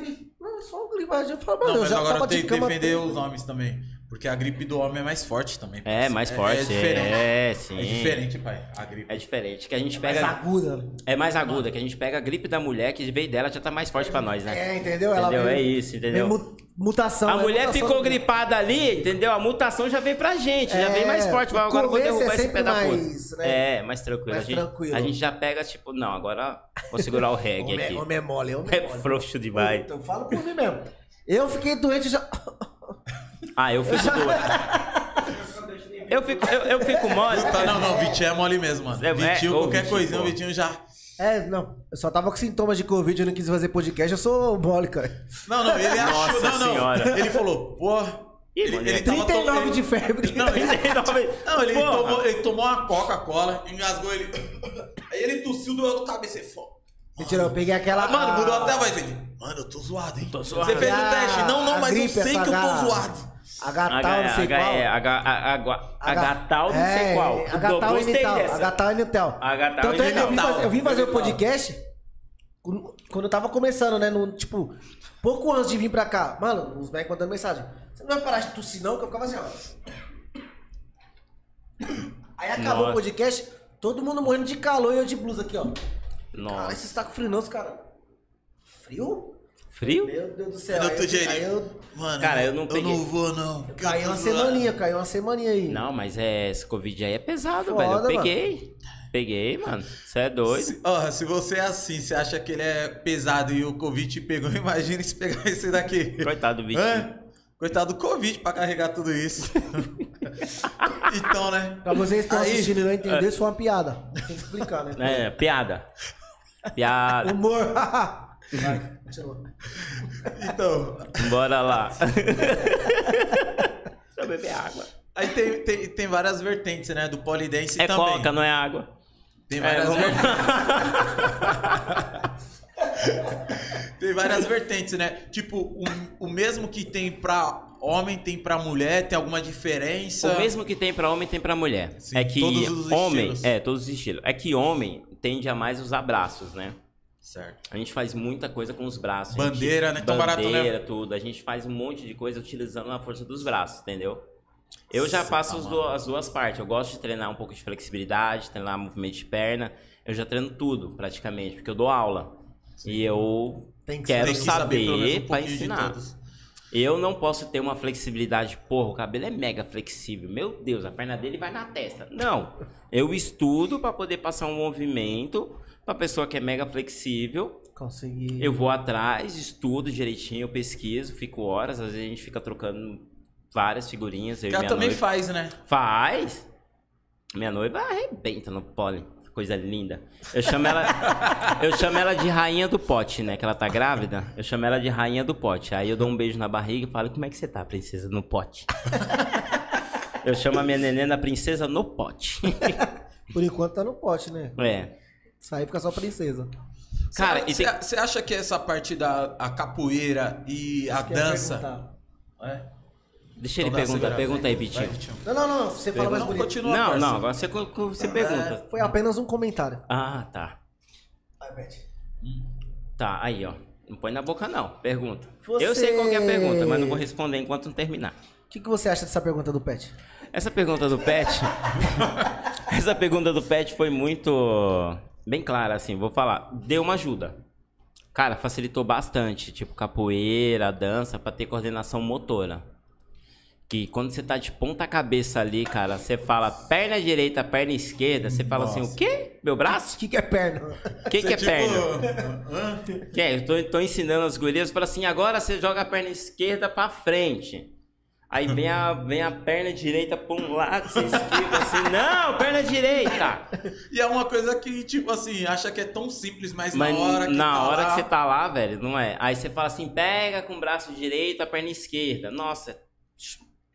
gente fala, mano, Não, eu já agora tava eu tenho de que cama. defender os homens também. Porque a gripe do homem é mais forte também. É, mais forte. É, diferente. sim. É diferente, pai. A gripe. É diferente. Que a gente mais pega. aguda. É mais aguda, que a gente pega a gripe da mulher, que veio dela já tá mais forte pra nós, né? É, entendeu? Ela Entendeu? vem- É isso, entendeu? vem mu- mutação. A é mulher mutação ficou gripada ali, entendeu? A mutação já veio pra gente, já É, veio mais forte. Vai, agora eu vou é derrubar esse pé da puta. mais, né? É, mais tranquilo. Mais a, gente, tranquilo. a gente já pega, tipo, não, agora vou segurar o reggae Homem, aqui. homem é mole, homem é É mole. frouxo demais. Eu falo por mim mesmo. Eu fiquei doente já. Ah, eu fico doido. Eu fico, eu, eu fico mole. Tá, não, não, o Vitinho é mole mesmo, mano. É, é, Vitinho, ô, qualquer Vitinho, coisinha, o. Vitinho já. É, não. Eu só tava com sintomas de Covid, eu não quis fazer podcast, eu sou mole, cara. Não, não, ele achou. Nossa não, não. senhora. Ele falou, pô. Ele, ele é tava 39 ele- de febre. Não, ele, não, ele, tomou, ele tomou uma Coca-Cola, engasgou ele. Aí ele tossiu, doeu no cabeça e falou. Mentira, eu peguei aquela. Mano, mudou até a voz dele. Mano, eu tô zoado, hein? Tô zoado. Você fez o Ah, teste? Não, não, a mas gripe, eu sei que eu tô zoado. H-tal, não sei qual. é, H-tal, não sei qual. Eu H-tal e Nital. dessa. H-tal e Nital. H-tal Tanto e é que eu vim, fazer, o podcast quando eu tava começando, né? No, tipo, pouco antes de vir pra cá. Mano, os moleques mandando mensagem. Você não vai parar de tossir, não? Que eu ficava assim, ó. Aí acabou Nossa. o podcast, todo mundo morrendo de calor e eu de blusa aqui, ó. Cara, Nossa. você tá com frio, não, cara? Frio? Frio? Meu Deus do céu. Aí eu, aí eu Mano, Cara, eu não Eu peguei. não vou, não. caiu uma semaninha, caiu uma semaninha aí. Não, mas é, esse Covid aí é pesado, Foda, velho. Eu mano. peguei. Peguei, mano. Você é doido. Se, ó, se você é assim, você acha que ele é pesado e o Covid te pegou, imagina se pegar esse daqui. Coitado do Vitinho. Hã? Coitado do Covid pra carregar tudo isso. então, né? Pra vocês que estão Aí- assistindo e não É. entender, isso foi uma piada. Tem que explicar, né? É, piada. Piada. Humor. Vai. Então, Bora lá. Deixa eu beber água. aí tem, tem, tem várias vertentes, né? Do polidense É também. coca, não é água. Tem É, várias vamos- vertentes. tem várias vertentes, né? Tipo, o, o mesmo que tem pra homem, tem pra mulher, tem alguma diferença. O mesmo que tem pra homem tem pra mulher. Sim, é que todos os homem, estilos. é, todos os estilos. É que homem tende a mais usar braços, né? Certo. A gente faz muita coisa com os braços. A gente- Bandeira, né? Tão barato, né? Bandeira, tudo. A gente faz um monte de coisa utilizando a força dos braços, entendeu? Eu já Cê faço tá as, duas, as duas partes. Eu gosto de treinar um pouco de flexibilidade, treinar movimento de perna. Eu já treino tudo, praticamente, porque eu dou aula. E eu Tem que quero Tem que saber saber um de ensinar. Eu não posso ter uma flexibilidade, porra, o cabelo é mega flexível. Meu Deus, a perna dele vai na testa. Não. Eu estudo pra poder passar um movimento pra pessoa que é mega flexível. Consegui. Eu vou atrás, estudo direitinho, eu pesquiso, fico horas, às vezes a gente fica trocando várias figurinhas. Eu ela também noiva. faz, né? Faz. Minha noiva arrebenta no pólen. Coisa linda. Eu chamo ela, eu chamo ela de rainha do pote, né? Que ela tá grávida. Eu chamo ela de rainha do pote. Aí eu dou um beijo na barriga e falo: Como é que você tá, princesa, no pote? Eu chamo a minha neném da princesa no pote. Por enquanto tá no pote, né? É. Sair fica só princesa. Cara, e você tem- acha que essa parte da a capoeira e a Isso ia dança. É? Deixa ele Então dá perguntar. Pergunta aí, Vitinho. Não, não, não. Você fala mais Não, bonito. continua, Não, não, agora você, você pergunta. Foi apenas um comentário. Ah, tá. Vai, Beth. Tá, aí, ó. Não põe na boca, não. Pergunta. Você- Eu sei qual que é a pergunta, mas não vou responder enquanto não terminar. O que, que você acha dessa pergunta do Pet? Essa pergunta do Pet. essa pergunta do Pet foi muito. Bem clara, assim, vou falar. Deu uma ajuda. Cara, facilitou bastante. Tipo, capoeira, dança, pra ter coordenação motora. Que quando você tá de ponta cabeça ali, cara, você fala perna direita, perna esquerda, você fala assim, o quê? Meu braço? O que, que é perna? O que, que é Você, perna? tipo, Que é, eu tô, tô ensinando as gurias, fala assim, agora você joga a perna esquerda pra frente. Aí vem a, vem a perna direita pra um lado, você esquiva assim, não, perna direita! E é uma coisa que, tipo assim, acha que é tão simples, mas, Mas na hora que na tá hora lá... que você tá lá, velho, não é. Aí você fala assim, pega com o braço direito a perna esquerda. Nossa,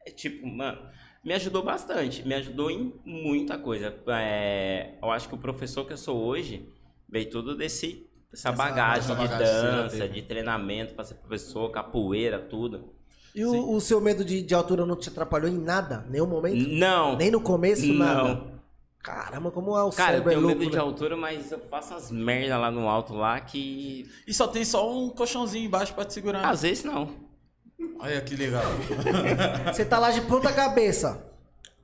é tipo, mano, me ajudou bastante. Me ajudou em muita coisa. É, eu acho que o professor que eu sou hoje veio tudo desse, dessa Essa- bagagem essa de bagagem já dança, de treinamento pra ser professor, capoeira, tudo. E o, o seu medo de, de altura não te atrapalhou em nada? Nenhum momento? Não, Nem no começo, nada? não. Caramba, como é o Cara, eu é tenho louco, medo de né? altura, mas eu faço as merda lá no alto lá que. E só tem só um colchãozinho embaixo pra te segurar. Às vezes não. Olha que legal. Você tá lá de ponta cabeça.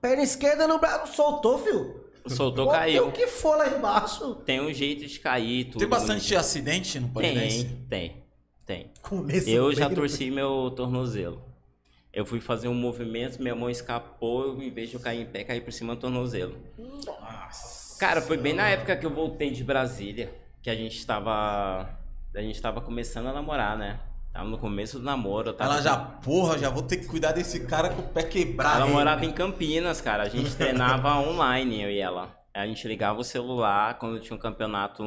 Perna esquerda no braço, soltou, filho. Soltou, Pô, caiu. Tem o que for lá embaixo. Tem um jeito de cair, tudo. tem bastante acidente no Tem, Polidense? tem, tem. Começo Eu já torci meu tornozelo. Eu fui fazer um movimento, minha mão escapou, em vez de eu cair em pé, caí por cima do tornozelo. Nossa. Cara, foi bem na época que eu voltei de Brasília, que a gente tava. A gente tava começando a namorar, né? Tava no começo do namoro. Tava Ela já, porra, já vou ter que cuidar desse cara com o pé quebrado. Ela morava em Campinas, cara. A gente treinava online, eu e ela. A gente ligava o celular quando tinha um campeonato.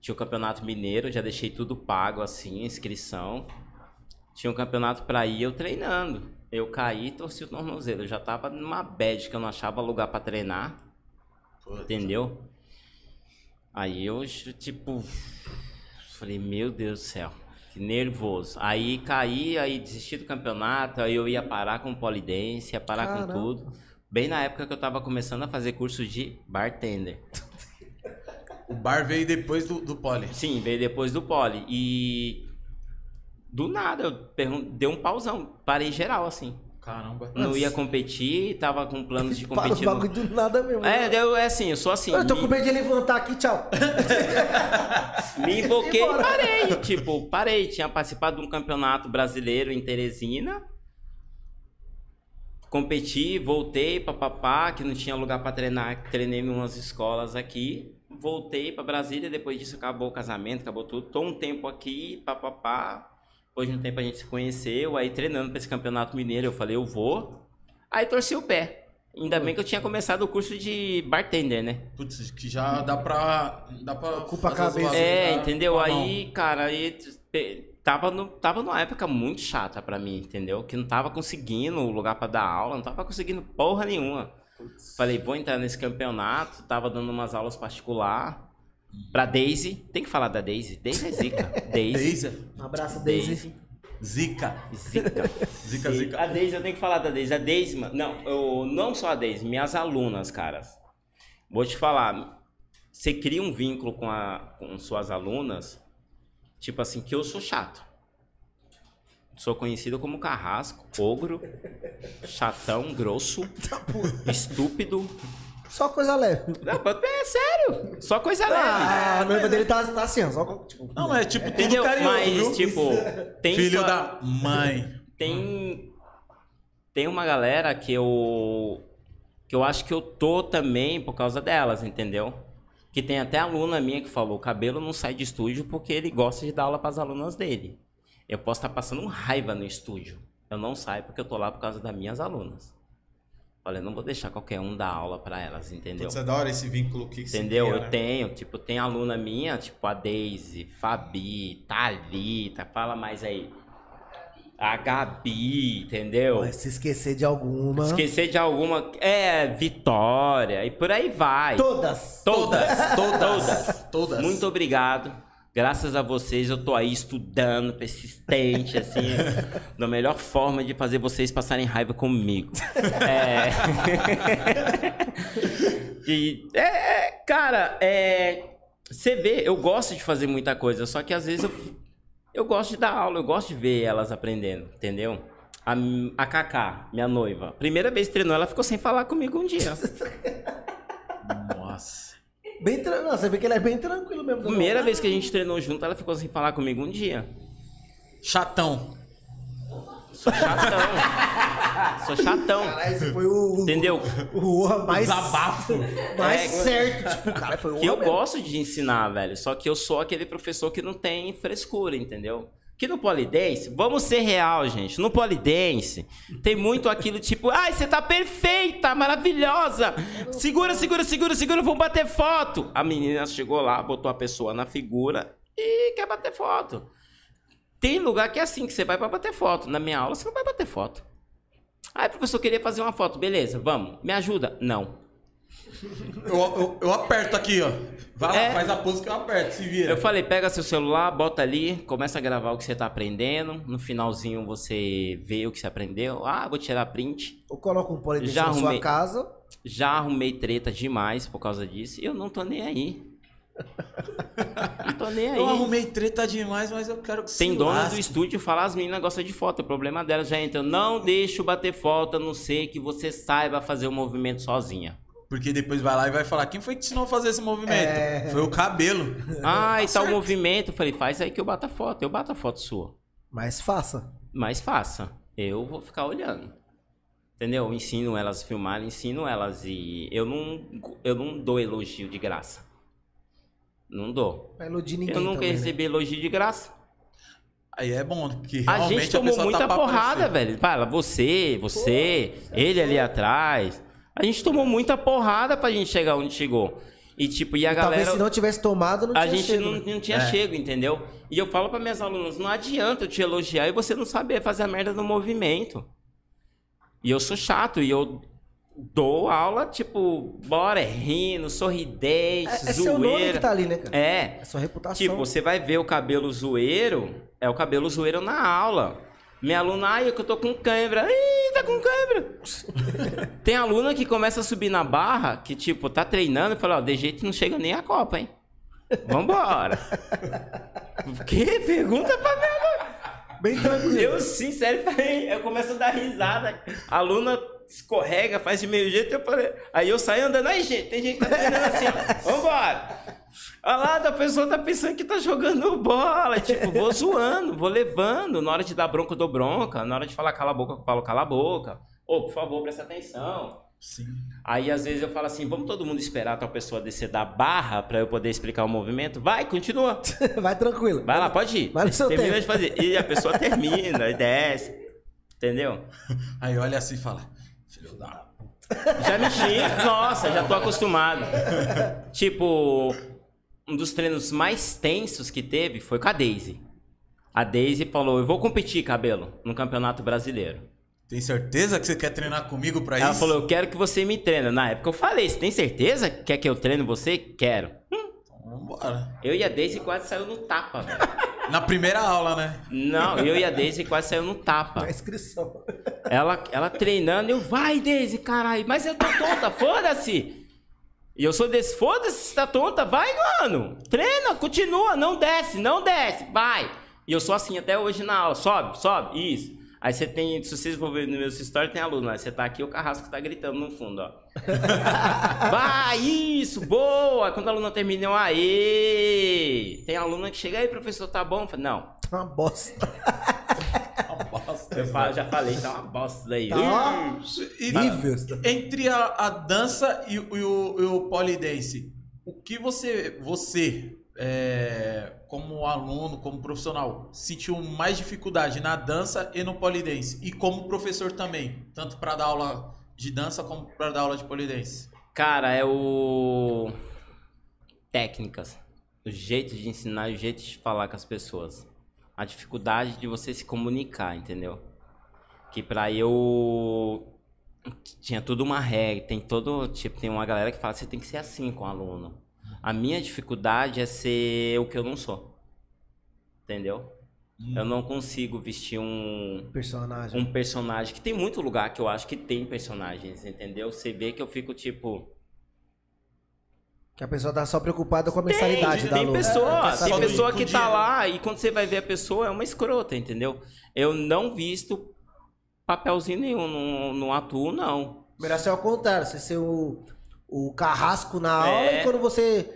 Tinha o campeonato mineiro, já deixei tudo pago assim, inscrição. Tinha um campeonato pra ir, eu treinando. Eu caí e torci o tornozelo. Eu já tava numa bad que eu não achava lugar pra treinar, Putz. entendeu? Aí eu, tipo. Falei, meu Deus do céu, nervoso. Aí caí, aí desisti do campeonato, aí eu ia parar com polidense, ia parar Caramba. com tudo. Bem na época que eu tava começando a fazer curso de bartender. O bar veio depois do, do pole. Sim, veio depois do pole. E do nada, eu pergun- dei um pauzão, parei geral, assim. Caramba. Não ia competir, tava com planos de Para competir. no- bagulho do nada mesmo. É, eu, é assim, eu sou assim. Eu tô me- com medo de levantar aqui, tchau. Me invoquei e parei. Tipo, parei. Tinha participado de um campeonato brasileiro em Teresina. Competi, voltei papapá, que não tinha lugar pra treinar. Treinei em umas escolas aqui. Voltei pra Brasília. Depois disso acabou o casamento, acabou tudo. Tô um tempo aqui, papapá. Depois de um tempo a gente se conheceu. Aí treinando pra esse campeonato mineiro, eu falei, eu vou. Aí torci o pé. Ainda bem que eu tinha começado o curso de bartender, né? Putz, que já dá pra. Dá pra. Ocupa a cabeça. É, da- entendeu? com a mão. Aí, cara, aí tava, no, tava numa época muito chata pra mim, entendeu? Que não tava conseguindo lugar pra dar aula, não tava conseguindo porra nenhuma. Falei, vou entrar nesse campeonato, tava dando umas aulas particular pra Daisy. Tem que falar da Daisy. Daisy é zica. Daisy. Daisy. Um abraço, Daisy. Daisy. Zica. Zica. Zica, zica. A Daisy, eu tenho que falar da Daisy. A Daisy, mano, não, eu, não só a Daisy, minhas alunas, caras. Vou te falar, você cria um vínculo com, a, com suas alunas, tipo assim, que eu sou chato. Sou conhecido como carrasco, ogro, chatão, grosso, estúpido. Só coisa leve. Não, mas é sério, só coisa leve. Ah, a noiva dele tá, tá assim, ó. Só, tipo, Não, é tipo tudo Entendeu? carinhoso, Mas, viu? tipo, tem Filho sua- da mãe. tem tem uma galera que eu que eu acho que eu tô também por causa delas, entendeu? Que tem até aluna minha que falou, o cabelo não sai de estúdio porque ele gosta de dar aula para as alunas dele. Eu posso estar passando raiva no estúdio. Eu não saio porque eu tô lá por causa das minhas alunas. Falei, não vou deixar qualquer um dar aula para elas, entendeu? Putz, é da hora esse vínculo que Entendeu? cria, Eu né? tenho, tipo, tem aluna minha, tipo a Daisy, Fabi, Thalita, fala mais aí. A Gabi, entendeu? Mas se esquecer de alguma. Esquecer de alguma. É, Vitória, e por aí vai. Todas. Todas, Todas. Todas. Muito obrigado. Graças a vocês eu tô aí estudando, persistente, assim, da melhor forma de fazer vocês passarem raiva comigo. É. e, é, é, cara, é. Você vê, eu gosto de fazer muita coisa, só que às vezes eu, eu gosto de dar aula, eu gosto de ver elas aprendendo, entendeu? A, a Kaká, minha noiva, primeira vez que treinou, ela ficou sem falar comigo um dia. Nossa. Bem tranquilo. Você vê que ele é bem tranquilo mesmo. Primeira vez que a gente treinou junto, ela ficou sem falar comigo um dia. Chatão. Sou chatão. Sou chatão. Caralho, esse foi o. Entendeu? O Orra mais. Desabafo. Mais É, certo. Tipo, cara, foi o Que eu mesmo. gosto de ensinar, velho. Só que eu sou aquele professor que não tem frescura, entendeu? Que no polidense, vamos ser real, gente. No polidense, tem muito aquilo tipo, ai, você tá perfeita, maravilhosa. Segura, segura, segura, segura, vamos bater foto. A menina chegou lá, botou a pessoa na figura e quer bater foto. Tem lugar que é assim, que você vai pra bater foto. Na minha aula, você não vai bater foto. Ai, professor, queria fazer uma foto. Beleza, vamos. Me ajuda? Não. Eu, eu, eu aperto aqui, ó. Vai lá, É. faz a pose que eu aperto, se vira. Eu falei, pega seu celular, bota ali, começa a gravar o que você tá aprendendo. No finalzinho você vê o que você aprendeu. Ah, vou tirar print. Ou coloca um polidense Já na sua arrumei. casa. Já arrumei treta demais por causa disso. E eu não tô nem aí. não tô nem aí. Eu arrumei treta demais, mas eu quero que Tem se dona do estúdio fala, as meninas gostam de foto. O problema delas já entra. Não deixo bater foto, a não ser que você saiba fazer o movimento sozinha. Porque depois vai lá e vai falar, quem foi que te ensinou a fazer esse movimento? É. Foi o cabelo. Ah, e tá o movimento. Eu falei, faz aí que eu bato a foto. Eu bato a foto sua. Mas faça. Mas faça. Eu vou ficar olhando. Entendeu? Eu ensino elas a filmar, ensino elas e eu não, eu não dou elogio de graça. Não dou. Iludir ninguém eu nunca também, né? recebi elogio de graça. Aí é bom, porque A realmente gente tomou pessoa muita tá porrada, aparecer. velho. Fala, você, você, ele ali atrás. A gente tomou muita porrada pra gente chegar onde chegou. E tipo, e a Talvez galera. se não tivesse tomado, não A tinha gente chego, não, né? não tinha É. chego, entendeu? E eu falo para minhas alunas, não adianta eu te elogiar e você não saber fazer a merda no movimento. E eu sou chato e eu dou aula, tipo, bora, é rindo, sorridente, É, é seu nome zoeira. que tá ali, né, cara? É. É sua reputação. Tipo, você vai ver o cabelo zoeiro, é o cabelo zoeiro na aula. Minha aluna, ai, é que eu tô com cãibra. Ih, tá com cãibra. Tem aluna que começa a subir na barra, que tipo, tá treinando e fala, ó, de jeito não chega nem a Copa, hein? Vambora. que? Pergunta pra minha aluna. Bem tranquilo. Eu, sincero, eu começo a dar risada. A aluna escorrega, faz de meio jeito, eu falei. Aí eu saio andando, aí, gente, tem gente que tá treinando assim, ó. Vambora. Olha lá, a pessoa tá pensando que tá jogando bola. Tipo, vou zoando, vou levando. Na hora de dar bronca, eu dou bronca. Na hora de falar cala a boca, eu falo cala a boca. Ô, por favor, presta atenção. Sim. Aí às vezes eu falo assim, vamos todo mundo esperar a pessoa descer da barra pra eu poder explicar o movimento? Vai, continua. Vai tranquilo. Vai lá, pode ir. Vai no seu Termina tempo. de fazer. E a pessoa termina e desce. Entendeu? Aí olha assim e fala, filho da... Já mexi. Nossa, já tô acostumado. Tipo, um dos treinos mais tensos que teve foi com a Daisy. A Daisy falou, eu vou competir, cabelo, no Campeonato Brasileiro. Tem certeza que você quer treinar comigo pra Ela isso? falou, eu quero que você me treine. Na época eu falei, você tem certeza que quer que eu treine você? Quero. Hum, Então, vambora. Eu e a Daisy quase saiu no tapa, velho. Na primeira aula, né? Não, eu e a Daisy quase saiu no tapa. Na inscrição. Ela, ela treinando, eu, vai, Daisy, caralho, mas eu tô tonta, foda-se. E eu sou desse, foda-se, você tá tonta, vai, mano. Treina, continua, não desce, não desce, vai. E eu sou assim até hoje na aula, sobe, sobe, isso. Aí você tem, se vocês for ver nos meus stories, tem aluno, aí você tá aqui, o carrasco tá gritando no fundo, ó. vai, isso, boa. Quando a aluna termina, eu, aê. Tem aluna que chega aí, professor, tá bom? Falo, não, Uma bosta. Uma bosta. eu falo- já falei, tá uma bosta daí. Tá, ó. E- Horrível. Entre a, a dança e, o- e o, e o polidense, o que você, você é, como aluno, como profissional, sentiu mais dificuldade na dança e no polidense? E como professor também, tanto para dar aula de dança como para dar aula de polidense? Cara, é o. Técnicas. O jeito de ensinar o jeito de falar com as pessoas. A dificuldade de você se comunicar, entendeu? Que pra eu. Tinha tudo uma regra, tem todo. Tipo, tem uma galera que fala que você tem que ser assim com o aluno. A minha dificuldade é ser o que eu não sou. Entendeu? Eu não consigo vestir um Personagem. um personagem que tem muito lugar que eu acho que tem personagens, entendeu? Você vê que eu fico tipo. Que a pessoa tá só preocupada com a mensalidade tem, da tem pessoa, É, tem pessoa que tá lá e quando você vai ver a pessoa é uma escrota, entendeu? Eu não visto papelzinho nenhum, não, não atuo não. Melhor ser ao contrário, você ser o, o carrasco na aula É. e quando você.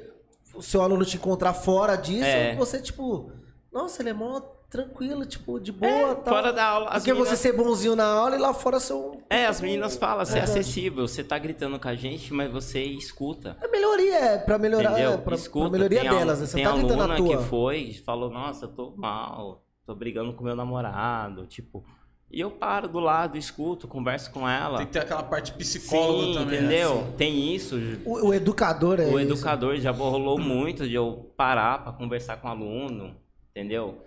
O seu aluno te encontrar fora disso, É. você, tipo. Nossa, ele é mó tranquilo, tipo, de boa. É, tal. fora da aula, Porque você meninas- ser bonzinho na aula e lá fora um. É, as meninas falam, você é Verdade. acessível, você tá gritando com a gente, mas você escuta. É melhoria, é pra melhorar. Entendeu? É, pra, Escuta, pra melhoria tem delas, né? Você tem tá gritando à toa. que foi falou, nossa, eu tô mal. tô brigando com meu namorado, tipo. E eu paro do lado, escuto, converso com ela. Tem que ter aquela parte psicóloga Sim, também. entendeu? né? Tem isso. O, o educador é O esse. educador já rolou muito de eu parar pra conversar com o aluno, entendeu?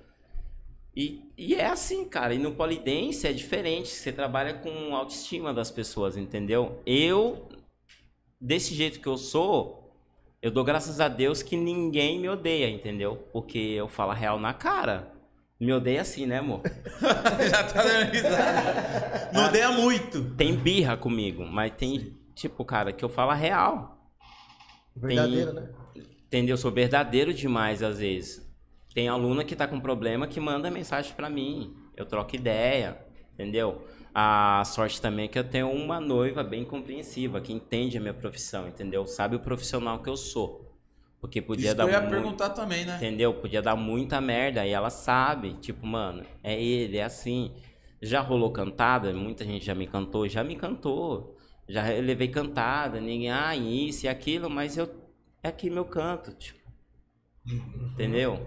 E, e é assim, cara. E no polidense é diferente. Você trabalha com autoestima das pessoas, entendeu? Eu, desse jeito que eu sou, eu dou graças a Deus que ninguém me odeia, entendeu? Porque eu falo a real na cara. Me odeia assim, né, amor? Já tá dando risada. Não odeia muito. Tem birra comigo, mas tem, tipo, cara, que eu falo a real. Verdadeiro, né? Entendeu? Eu sou verdadeiro demais às vezes. Tem aluna que tá com problema que manda mensagem pra mim. Eu troco ideia, entendeu? A sorte também é que eu tenho uma noiva bem compreensiva, que entende a minha profissão, entendeu? Sabe o profissional que eu sou. Porque podia Isso dar eu ia muito- perguntar também, né? Entendeu? Podia dar muita merda e ela sabe. Tipo, mano, é ele, é assim. Já rolou cantada, muita gente já me cantou, já me cantou. Já levei cantada, ninguém, ah, isso e aquilo, mas eu. É aqui meu canto, tipo. Entendeu?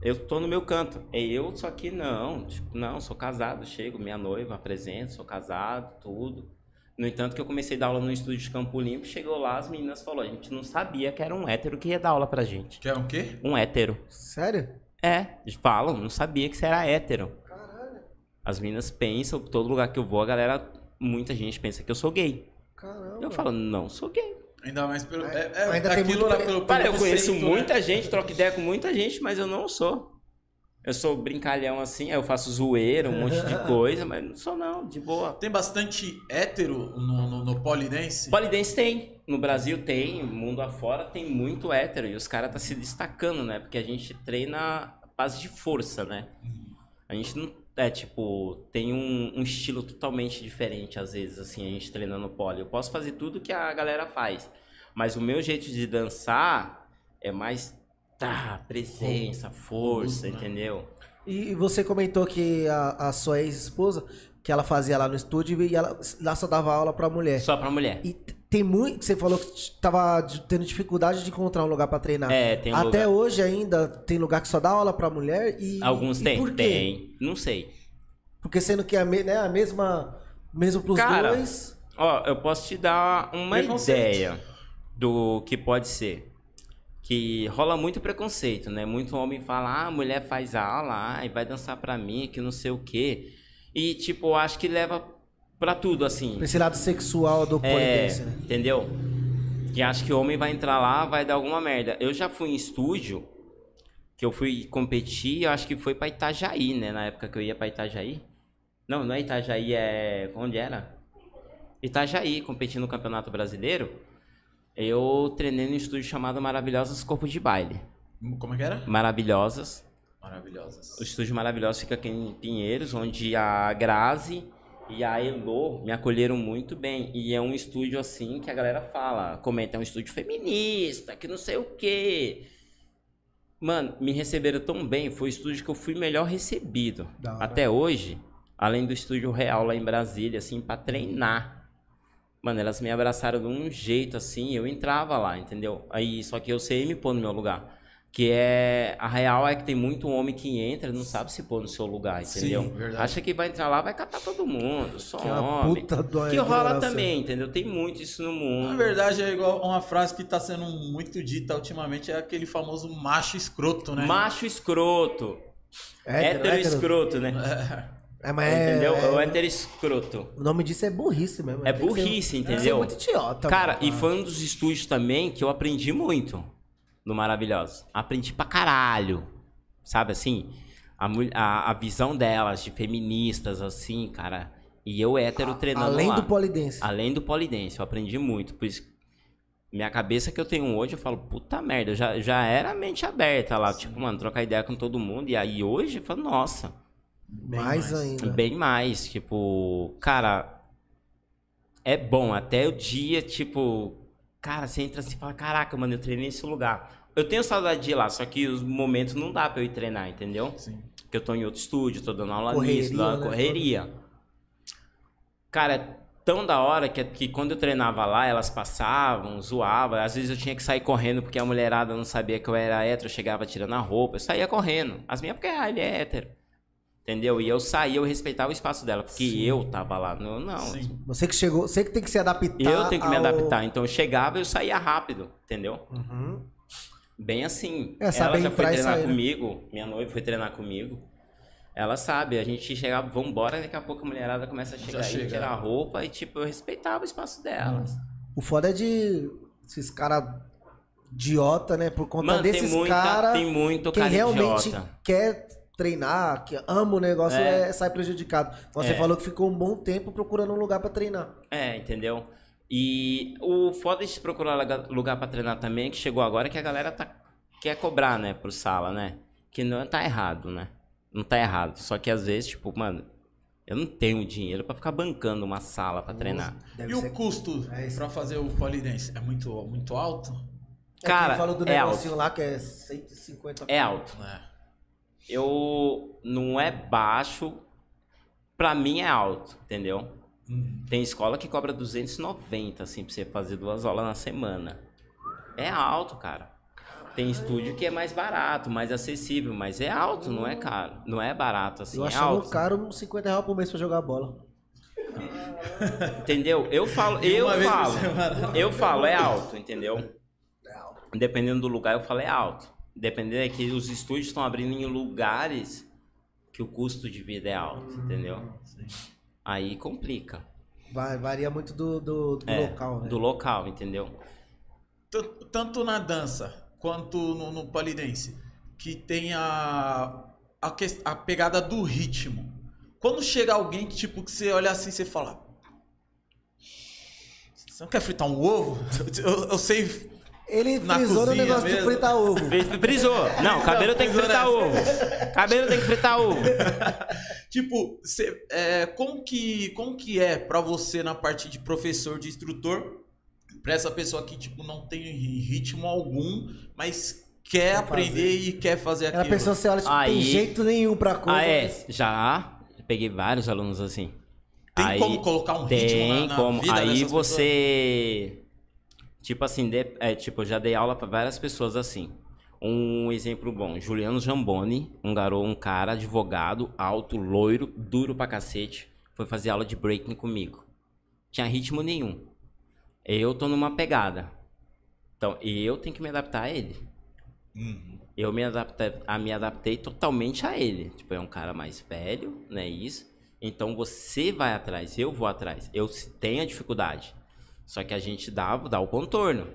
Eu tô no meu canto. É eu, só que não. Tipo, não, sou casado, chego, minha noiva, apresento, sou casado, tudo. No entanto, que eu comecei a dar aula no estúdio de Campo Limpo, chegou lá, as meninas falaram, a gente não sabia que era um hétero que ia dar aula pra gente. Que é o quê? Um hétero. Sério? É, eles falam, não sabia que você era hétero. Caralho, As meninas pensam, todo lugar que eu vou, a galera, muita gente pensa que eu sou gay. caramba. Eu falo, não sou gay. Ainda mais pelo. É, é, Ainda tem aquilo muito lá pelo, pelo Cara, eu conheço né? muita gente, troco ideia com muita gente, mas eu não sou. Eu sou brincalhão assim, eu faço zoeira, um monte de coisa, mas não sou não, de boa. Tem bastante hétero no, no, no polidense? Polidense tem. No Brasil tem, mundo afora tem muito hétero. E os caras tá se destacando, né? Porque a gente treina a base de força, né? A gente não. É tipo, tem um, um estilo totalmente diferente, às vezes, assim, a gente treina no pole. Eu posso fazer tudo que a galera faz. Mas o meu jeito de dançar é mais. Tá, presença, força, entendeu? E você comentou que a, a sua ex-esposa, que ela fazia lá no estúdio e ela lá só dava aula pra mulher. Só pra mulher. E tem muito. Você falou que tava tendo dificuldade de encontrar um lugar pra treinar. É, tem um Até lugar. hoje ainda tem lugar que só dá aula pra mulher e. Alguns e tem, Por quê? tem. Não sei. Porque sendo que é a, me- né, a mesma. Mesmo pros Cara, dois. Ó, eu posso te dar uma ideia do que pode ser. Que rola muito preconceito, né? Muito homem fala, ah, a mulher faz aula, ah, e vai dançar pra mim, que não sei o quê. E, tipo, eu acho que leva pra tudo, assim. Esse lado sexual do É, polidense, né? entendeu? Que acho que o homem vai entrar lá, vai dar alguma merda. Eu já fui em estúdio, que eu fui competir, eu acho que foi pra Itajaí, né? Na época que eu ia pra Itajaí. Não, não é Itajaí, é. Onde era? Itajaí, competindo no Campeonato Brasileiro. Eu treinei num estúdio chamado Maravilhosas Corpo de Baile. Como é que era? Maravilhosas. Maravilhosas. O estúdio Maravilhosos fica aqui em Pinheiros, onde a Grazi e a Elo me acolheram muito bem. E é um estúdio assim que a galera fala, comenta, é um estúdio feminista, que não sei o quê. Mano, me receberam tão bem, foi o estúdio que eu fui melhor recebido. Até hoje, além do estúdio real lá em Brasília, assim, pra treinar. Mano, elas me abraçaram de um jeito assim, eu entrava lá, entendeu? Aí, só que eu sei me pôr no meu lugar. Que é. A real é que tem muito homem que entra e não sabe se pôr no seu lugar, Sim, entendeu? verdade. Acha que vai entrar lá, vai catar todo mundo, só Que é homem. puta do- que rola ignorância. também, entendeu? Tem muito isso no mundo. Na verdade, é igual uma frase que tá sendo muito dita ultimamente, é aquele famoso macho escroto, né? Macho escroto. Hétero, escroto, né? É, mas é, entendeu? É o é- hétero escroto. O nome disso é burrice mesmo. É que ser- burrice, ser entendeu? muito idiota. Cara, mano. e foi um dos estúdios também que eu aprendi muito no Maravilhoso. Aprendi pra caralho. Sabe assim? A, a, a visão delas de feministas, assim, cara. E eu hétero treinando Além lá. do polidense. Além do polidense, eu aprendi muito. Por isso, minha cabeça que eu tenho hoje, eu falo, puta merda, eu já, já era mente aberta lá. Tipo, mano, trocar ideia com todo mundo. E aí hoje, eu falo, nossa, Bem mais, ainda. Bem mais, tipo, cara, é bom até o dia, tipo, cara, você entra assim e fala, caraca, mano, eu treinei nesse lugar. Eu tenho saudade de ir lá, só que os momentos não dá pra eu ir treinar, entendeu? Sim. Porque eu tô em outro estúdio, tô dando aula Correria, nisso, dando né? correria. Cara, tão da hora que, que quando eu treinava lá, elas passavam, zoavam. Às vezes eu tinha que sair correndo porque a mulherada não sabia que eu era hétero, eu chegava tirando a roupa. Eu saía correndo. As minhas, porque ah, ele é hétero. Entendeu? E eu saía, eu respeitava o espaço dela, porque Sim. eu tava lá. Não, não. Sim. Você que chegou, você que tem que se adaptar. Eu tenho que me ao- adaptar. Então eu chegava e eu saía rápido, entendeu? Uhum. Bem assim. É, ela já foi treinar sair, né? comigo, minha noiva foi treinar comigo. Ela sabe, a gente chegava, vambora, daqui a pouco a mulherada começa a chegar aí, chega. tirar a roupa e tipo, eu respeitava o espaço delas. O foda é de esses caras idiota, né? Por conta Mano, tem desses caras. tem muito Quem cara realmente idiota. quer treinar, que ama o negócio, É. é, sai prejudicado. Você É. falou que ficou um bom tempo procurando um lugar pra treinar. É, entendeu? E o foda de procurar lugar- pra treinar também, que chegou agora, é que a galera tá, quer cobrar, né, pro sala, né? Que não tá errado, né? Não tá errado. Só que às vezes, tipo, mano, eu não tenho dinheiro pra ficar bancando uma sala pra treinar. Deve E ser. o custo É pra fazer o polidense é muito, muito alto? É, Cara, quem falou do é negocinho lá que é 150 É alto. É. Eu não é baixo, pra mim é alto, entendeu? Hum. Tem escola que cobra 290, assim, pra você fazer duas aulas na semana. É alto, cara. Tem estúdio que é mais barato, mais acessível, mas é alto, não é caro. Não é barato, assim, Eu é achava alto. caro uns 50 reais por mês pra jogar bola. Entendeu? Eu falo, eu falo. Eu falo, é alto, entendeu? É alto. Dependendo do lugar, eu falo, é alto. Dependendo é que os estúdios estão abrindo em lugares que o custo de vida é alto, entendeu? Aí complica. Vai, varia muito do, do, do É, local, né? Do local, entendeu? T- Tanto na dança quanto no, no polidense, que tem a, a, ques- a pegada do ritmo. Quando chega alguém que, tipo, que você olha assim e você fala. Você não quer fritar um ovo? Eu, eu sei. Ele Na frisou no negócio de mesmo. fritar ovo. Fri- Frisou. Não, cabelo tem que fritar ovo. Cabelo tem que fritar ovo. Tipo, você, é, como, que, como que é pra você na parte de professor, de instrutor, pra essa pessoa que, tipo, não tem ritmo algum, mas quer aprender e quer fazer Ela aquilo? pensou assim, olha, tipo, tem Aí- jeito nenhum pra coisa. Ah, é. Já peguei vários alunos assim. Tem Aí- como colocar um ritmo Tem na, na como. vida Aí dessas você. Tipo assim, de- é, tipo, eu já dei aula pra várias pessoas assim. Um exemplo bom, Juliano Jamboni, um garoto, um cara, advogado, alto, loiro, duro pra cacete, foi fazer aula de breaking comigo. Tinha ritmo nenhum. Eu tô numa pegada. Então, eu tenho que me adaptar a ele. Uhum. Eu me adaptei, a, me adaptei totalmente a ele. Tipo, é um cara mais velho, né? Isso. Então você vai atrás, eu vou atrás. Eu tenho a dificuldade. Só que a gente dá, dá o contorno.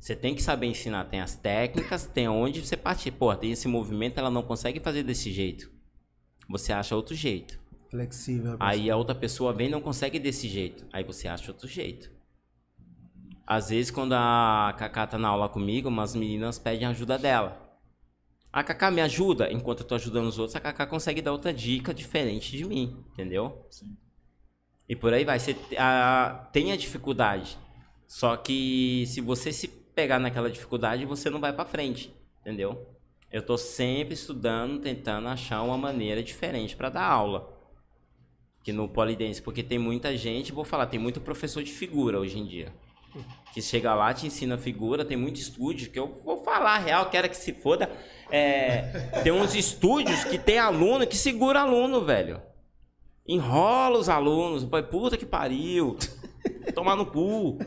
Você tem que saber ensinar. Tem as técnicas, tem onde você partir. Pô, tem esse movimento, ela não consegue fazer desse jeito. Você acha outro jeito. Flexível. Aí a outra pessoa vem e não consegue desse jeito. Aí você acha outro jeito. Às vezes, quando a Cacá tá na aula comigo, umas meninas pedem ajuda dela. A Cacá me ajuda, enquanto eu tô ajudando os outros, a Cacá consegue dar outra dica diferente de mim, entendeu? Sim. E por aí vai. Você a- tem a dificuldade. Só que se você se pegar naquela dificuldade, você não vai pra frente, entendeu? Eu tô sempre estudando, tentando achar uma maneira diferente pra dar aula. Que no polidense, porque tem muita gente, vou falar, tem muito professor de figura hoje em dia. Que chega lá, te ensina figura, tem muito estúdio, que eu vou falar real, quero que se foda. É, tem uns estúdios que tem aluno que segura aluno, velho. Enrola os alunos, vai, puta que pariu. Tomar no cu.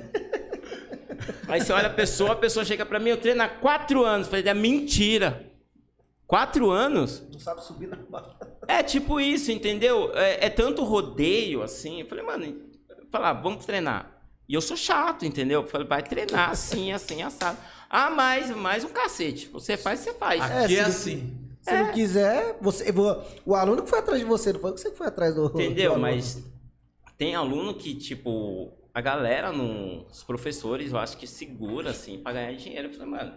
Aí você olha a pessoa, a pessoa chega pra mim, eu treino há quatro anos. Falei, é mentira. Quatro anos? Não sabe subir na barra. É tipo isso, entendeu? É, é tanto rodeio assim. Eu falei, mano, falar, vamos treinar. E eu sou chato, entendeu? Eu falei, vai treinar assim, assim, assado. Ah, mais, mais um cacete. Você faz, você faz. Aqui é, se- assim. Se não quiser, você, o aluno que foi atrás de você, não foi você que foi atrás do. do Entendeu? aluno. Mas tem aluno que, tipo, a galera, no, os professores, eu acho que segura, assim, pra ganhar dinheiro. Eu falei, mano,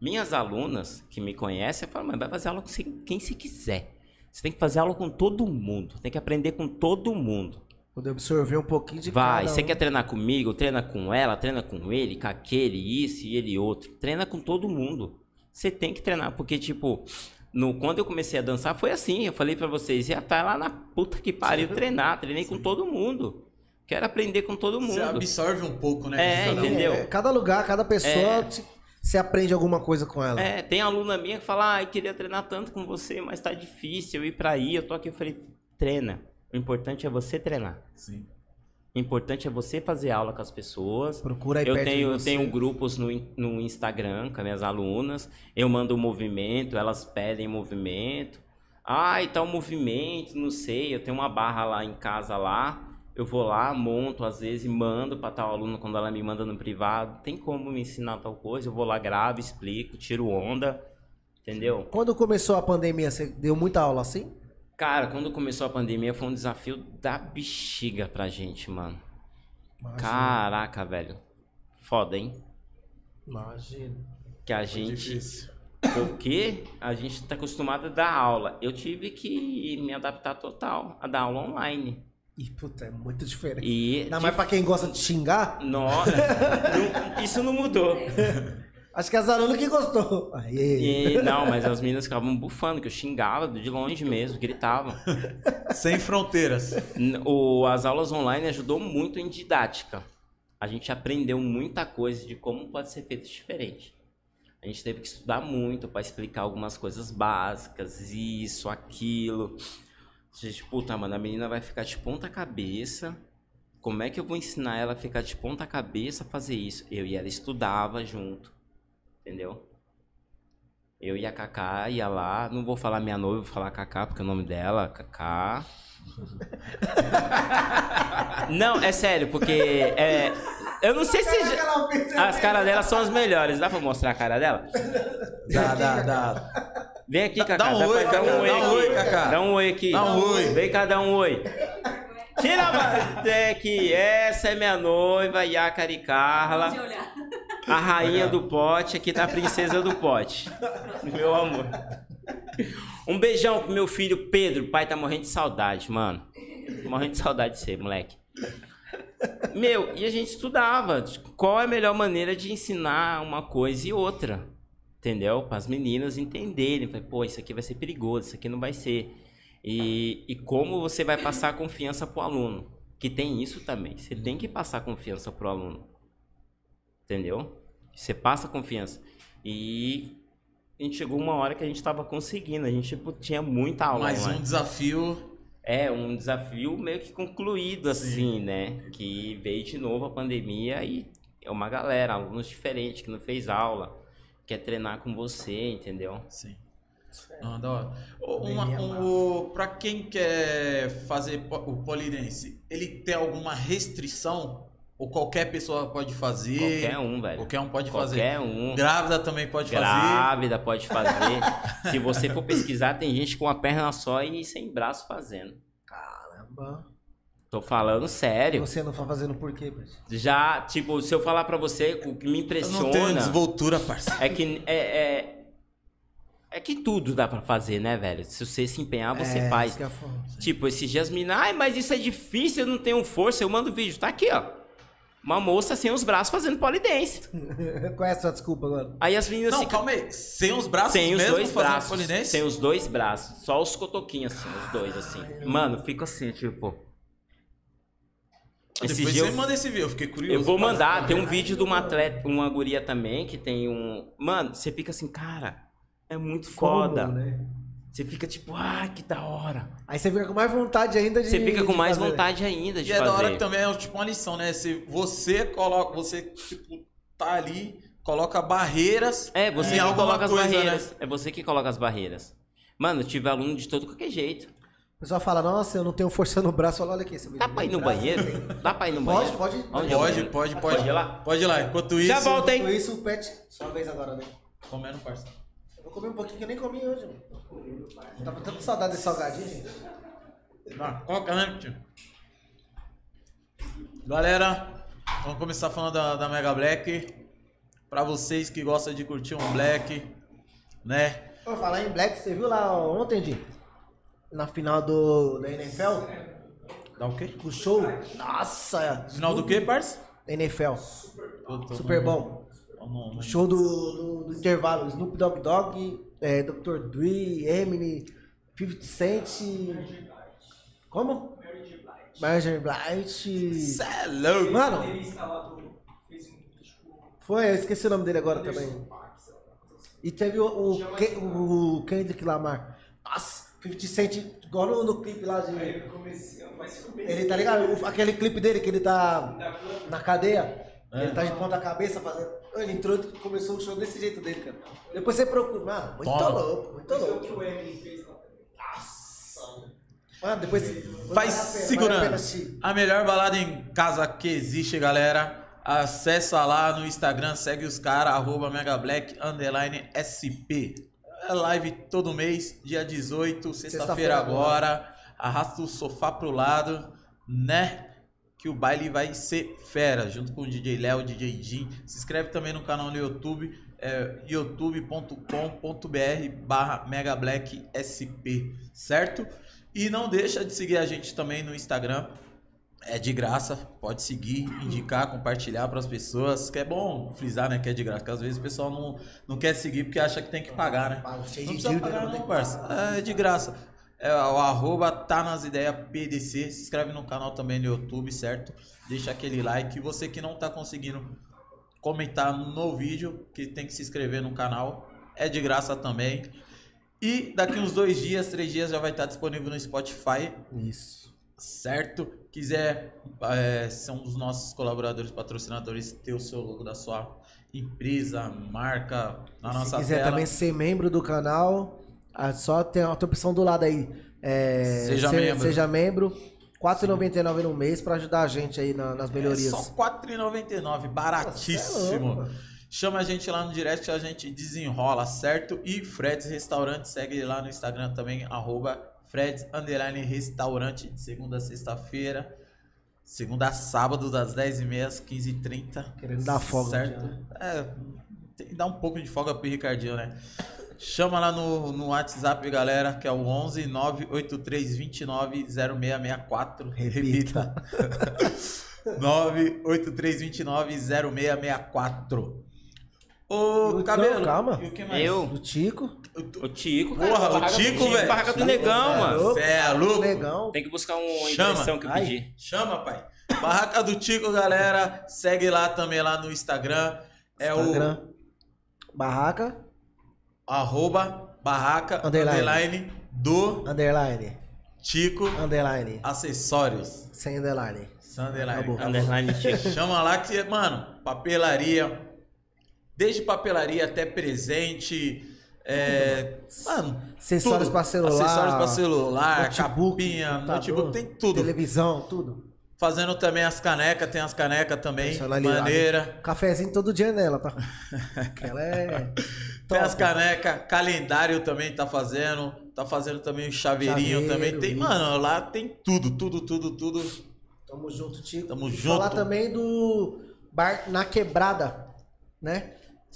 minhas alunas que me conhecem, eu falo, mas vai fazer aula com quem se quiser. Você tem que fazer aula com todo mundo. Tem que aprender com todo mundo. Poder absorver um pouquinho de Vai, cada você um. quer treinar comigo, treina com ela, treina com ele, com aquele, isso e ele outro. Treina com todo mundo. Você tem que treinar, porque, tipo, no, quando eu comecei a dançar foi assim. Eu falei pra vocês, ia estar lá na puta que pariu treinar. Treinei com todo mundo. Quero aprender com todo mundo. Você absorve um pouco, né? É, cada entendeu? É, cada lugar, cada pessoa, É. se- você aprende alguma coisa com ela. É, tem aluna minha que fala, ai, queria treinar tanto com você, mas tá difícil eu ir pra aí, eu tô aqui. Eu falei, treina. O importante é você treinar. Sim. O importante é você fazer aula com as pessoas. Procura aí Eu tenho, eu tenho grupos no, no Instagram com as minhas alunas. Eu mando o movimento, elas pedem movimento. Ah, e tal movimento, não sei. Eu tenho uma barra lá em casa lá. Eu vou lá, monto às vezes, mando para tal aluna quando ela me manda no privado. Tem como me ensinar tal coisa? Eu vou lá, gravo, explico, tiro onda. Entendeu? Quando começou a pandemia, você deu muita aula assim? Cara, quando começou a pandemia foi um desafio da bexiga pra gente, mano. Imagina. Caraca, velho. Foda, hein? Imagina. Que a Foi gente. difícil. Porque a gente tá acostumado a dar aula. Eu tive que me adaptar total a dar aula online. E, puta, é muito diferente. E. Ainda mais pra quem gosta de xingar, Nossa, isso não mudou. acho que as alunas que gostou. Aí. E, não, mas as meninas ficavam bufando, que eu xingava de longe mesmo, gritavam. Sem fronteiras. O, as aulas online ajudou muito em didática. A gente aprendeu muita coisa de como pode ser feito diferente. A gente teve que estudar muito para explicar algumas coisas básicas, isso, aquilo. A gente, puta, mano, a menina vai ficar de ponta cabeça. Como é que eu vou ensinar ela a ficar de ponta cabeça a fazer isso? Eu e ela estudava junto. Entendeu? Eu e a Kaká ia lá, não vou falar minha noiva, vou falar Kaká, porque é o nome dela, Kaká. Não, é sério, porque é, eu não sei se já- as caras dela são as melhores. Dá pra mostrar a cara dela? Dá, dá, dá. Vem aqui, Cacá. dá um oi, dá Cacá, um oi dá aqui. oi, Cacá. Dá um oi aqui. Dá um oi. Vem cá, dá um oi. Tira a é aqui. Essa é minha noiva, Yakari Carla. De olhar. A rainha do pote, aqui tá a princesa do pote. Meu amor. Um beijão pro meu filho Pedro. O pai tá morrendo de saudade, mano. Morrendo de saudade de você, moleque. Meu, e a gente estudava qual é a melhor maneira de ensinar uma coisa e outra. Entendeu? Para as meninas entenderem. Pô, isso aqui vai ser perigoso, isso aqui não vai ser. E, e como você vai passar confiança pro aluno. Que tem isso também. Você tem que passar confiança pro aluno. Entendeu? Você passa confiança. E a gente chegou uma hora que a gente tava conseguindo. A gente tipo, tinha muita aula Mais um desafio. É, um desafio meio que concluído, assim, né? Que veio de novo a pandemia e é uma galera, alunos diferentes que não fez aula, quer treinar com você, entendeu? Sim. Ah, da hora. Uma, o, pra quem quer fazer o polidense, ele tem alguma restrição? Ou qualquer pessoa pode fazer? Qualquer um, velho. Qualquer um pode fazer. Qualquer um. Grávida também pode fazer. Grávida pode fazer. Se você for pesquisar, tem gente com uma perna só e sem braço fazendo. Caramba. Tô falando sério. você não tá fazendo por quê, Pet? Já, tipo, se eu falar pra você, o que me Eu impressiona. não tenho desvoltura, parceiro. É que é, é, é que tudo dá pra fazer, né, velho? Se você se empenhar, você É, faz. isso que é. Tipo, esses dias meninas, ai, mas isso é difícil, eu não tenho força. Eu mando vídeo, tá aqui, ó. Uma moça sem os braços fazendo polidense. Qual é a sua desculpa agora? Aí as meninas Não, ficam calma aí. Sem os braços sem os mesmo dois braços. polidense? Sem os dois braços. Só os cotoquinhos, assim, os dois, assim. Mano, fica assim, tipo. Depois Esse você dia eu- manda esse vídeo, eu fiquei curioso. Eu vou mandar, tem um vídeo de uma atleta, uma guria também, que tem um. Mano, você fica assim, cara, é muito foda. Como, né? Você fica tipo, ah, que da hora. Aí você fica com mais vontade ainda de. Você fica com mais fazer. vontade ainda de E é da hora fazer. que também é tipo uma lição, né? Se você coloca, você tipo tá ali, coloca barreiras. É, você que coloca as coisa, né? barreiras. É você que coloca as barreiras. Mano, eu tive aluno de todo qualquer jeito. O pessoal fala, nossa, eu não tenho força no braço. Fala, olha aqui. Esse Dá pra ir no braço. banheiro? Dá pra ir no Pode, banheiro? pode. Onde é Pode, pode, pode. Pode ir lá? Pode ir lá. Enquanto isso. Já volta, hein? Enquanto isso, o Pet. Sua vez agora, né? Comendo, parceiro. Comer um pouquinho que eu nem comi hoje, mano. Tava tanta saudade desse salgadinho, gente. Ah, coca, né, tio? Galera, vamos começar falando da, da Mega Black. Pra vocês que gostam de curtir um Black, né? Vou falar em Black, você viu lá ontem, Di? Na final do, da NFL? Dá o quê? O show? Nossa! Final do quê, parça? NFL. Tô- Super bom. O show do, do, do intervalo. Snoop Dogg Dogg, é, Dr. Dre, Eminem, 50 Cent. Como? Marjorie Blight. Cê é louco. Mano, um foi, eu esqueci o nome dele agora também. E teve o, o, o Kendrick Lamar. Nossa, 50 Cent, igual no, no clipe lá de. Ele tá ligado? Aquele clipe dele que ele tá na cadeia. Ele tá de ponta cabeça fazendo. Ele entrou e começou o show desse jeito dele, cara. Depois você procura. Mano, muito Toma. louco, muito o louco. que o Eminem fez lá. Mano, depois. Vai segurando. A melhor balada em casa que existe, galera. Acessa lá no Instagram, segue os caras, arroba MegaBlack, underline SP. É live todo mês, dia 18, sexta-feira Sexta-feira agora. Arrasta o sofá pro lado, né? Que o baile vai ser fera, junto com o DJ Léo, DJ Jim. Se inscreve também no canal no YouTube, é youtube.com.br barra MegaBlackSP, certo? E não deixa de seguir a gente também no Instagram, é de graça, pode seguir, indicar, compartilhar para as pessoas. Que é bom frisar, né? Que é de graça, porque às vezes o pessoal não, não quer seguir porque acha que tem que pagar, né? Não precisa pagar, não tem não, parça. É de graça. É o arroba tá nas ideias PDC. Se inscreve no canal também no YouTube, certo? Deixa aquele like. E você que não tá conseguindo comentar no vídeo, que tem que se inscrever no canal. É de graça também. E daqui uns dois dias, três dias já vai estar disponível no Spotify Isso. certo? Quiser é, ser um dos nossos colaboradores, patrocinadores, ter o seu logo da sua empresa, marca na nossa Se quiser tela. também ser membro do canal, ah, só tem a outra opção do lado aí. É, Seja ser- membro. Seja membro. R$ 4,99 no mês pra ajudar a gente aí na- nas É melhorias. só R$ 4,99, baratíssimo. Nossa, é. Chama a gente lá no direct que a gente desenrola, certo? E Freds Restaurante, segue lá no Instagram também, arroba Freds Underline Restaurante, de segunda a sexta-feira. Segunda a sábado, das 10h30 às 15h30. Querendo dar folga Certo? dia, É, tem que dar um pouco de folga pro Ricardinho, né? Chama lá no, no WhatsApp, galera, que é o 11 983 29 0664. Repita. 983 29 0664. Ô, cabelo. calma. E o que mais? Eu? Do Tico. O Tico, Porra, o barraca Tico, velho. Barraca do Negão, é mano. louco. Cê é louco? Legal. Tem que buscar uma impressão que eu Ai. pedi. Chama, pai. Barraca do Tico, galera. Segue lá também lá no Instagram. É Instagram. Barraca, o arroba barraca Underline. underline do underline. Tico Underline. Acessórios. Sem underline. Underline. Acabou. Underline Tico. Chama lá que, mano, papelaria. Desde papelaria até presente. É, mano, Acessórios pra celular. Acessórios pra celular, notebook, capinha, notebook, tem tudo. Televisão, tudo. Fazendo também as canecas, tem as canecas também, Personalizado. maneira. Cafezinho todo dia nela, tá? Ela é. Tem as canecas, calendário também tá fazendo. Tá fazendo também o chaveirinho Chaveiro, também. Tem, isso. mano, lá tem tudo, tudo, tudo, tudo. Tamo junto, Tico. Tamo junto. Falar também do bar na quebrada, né?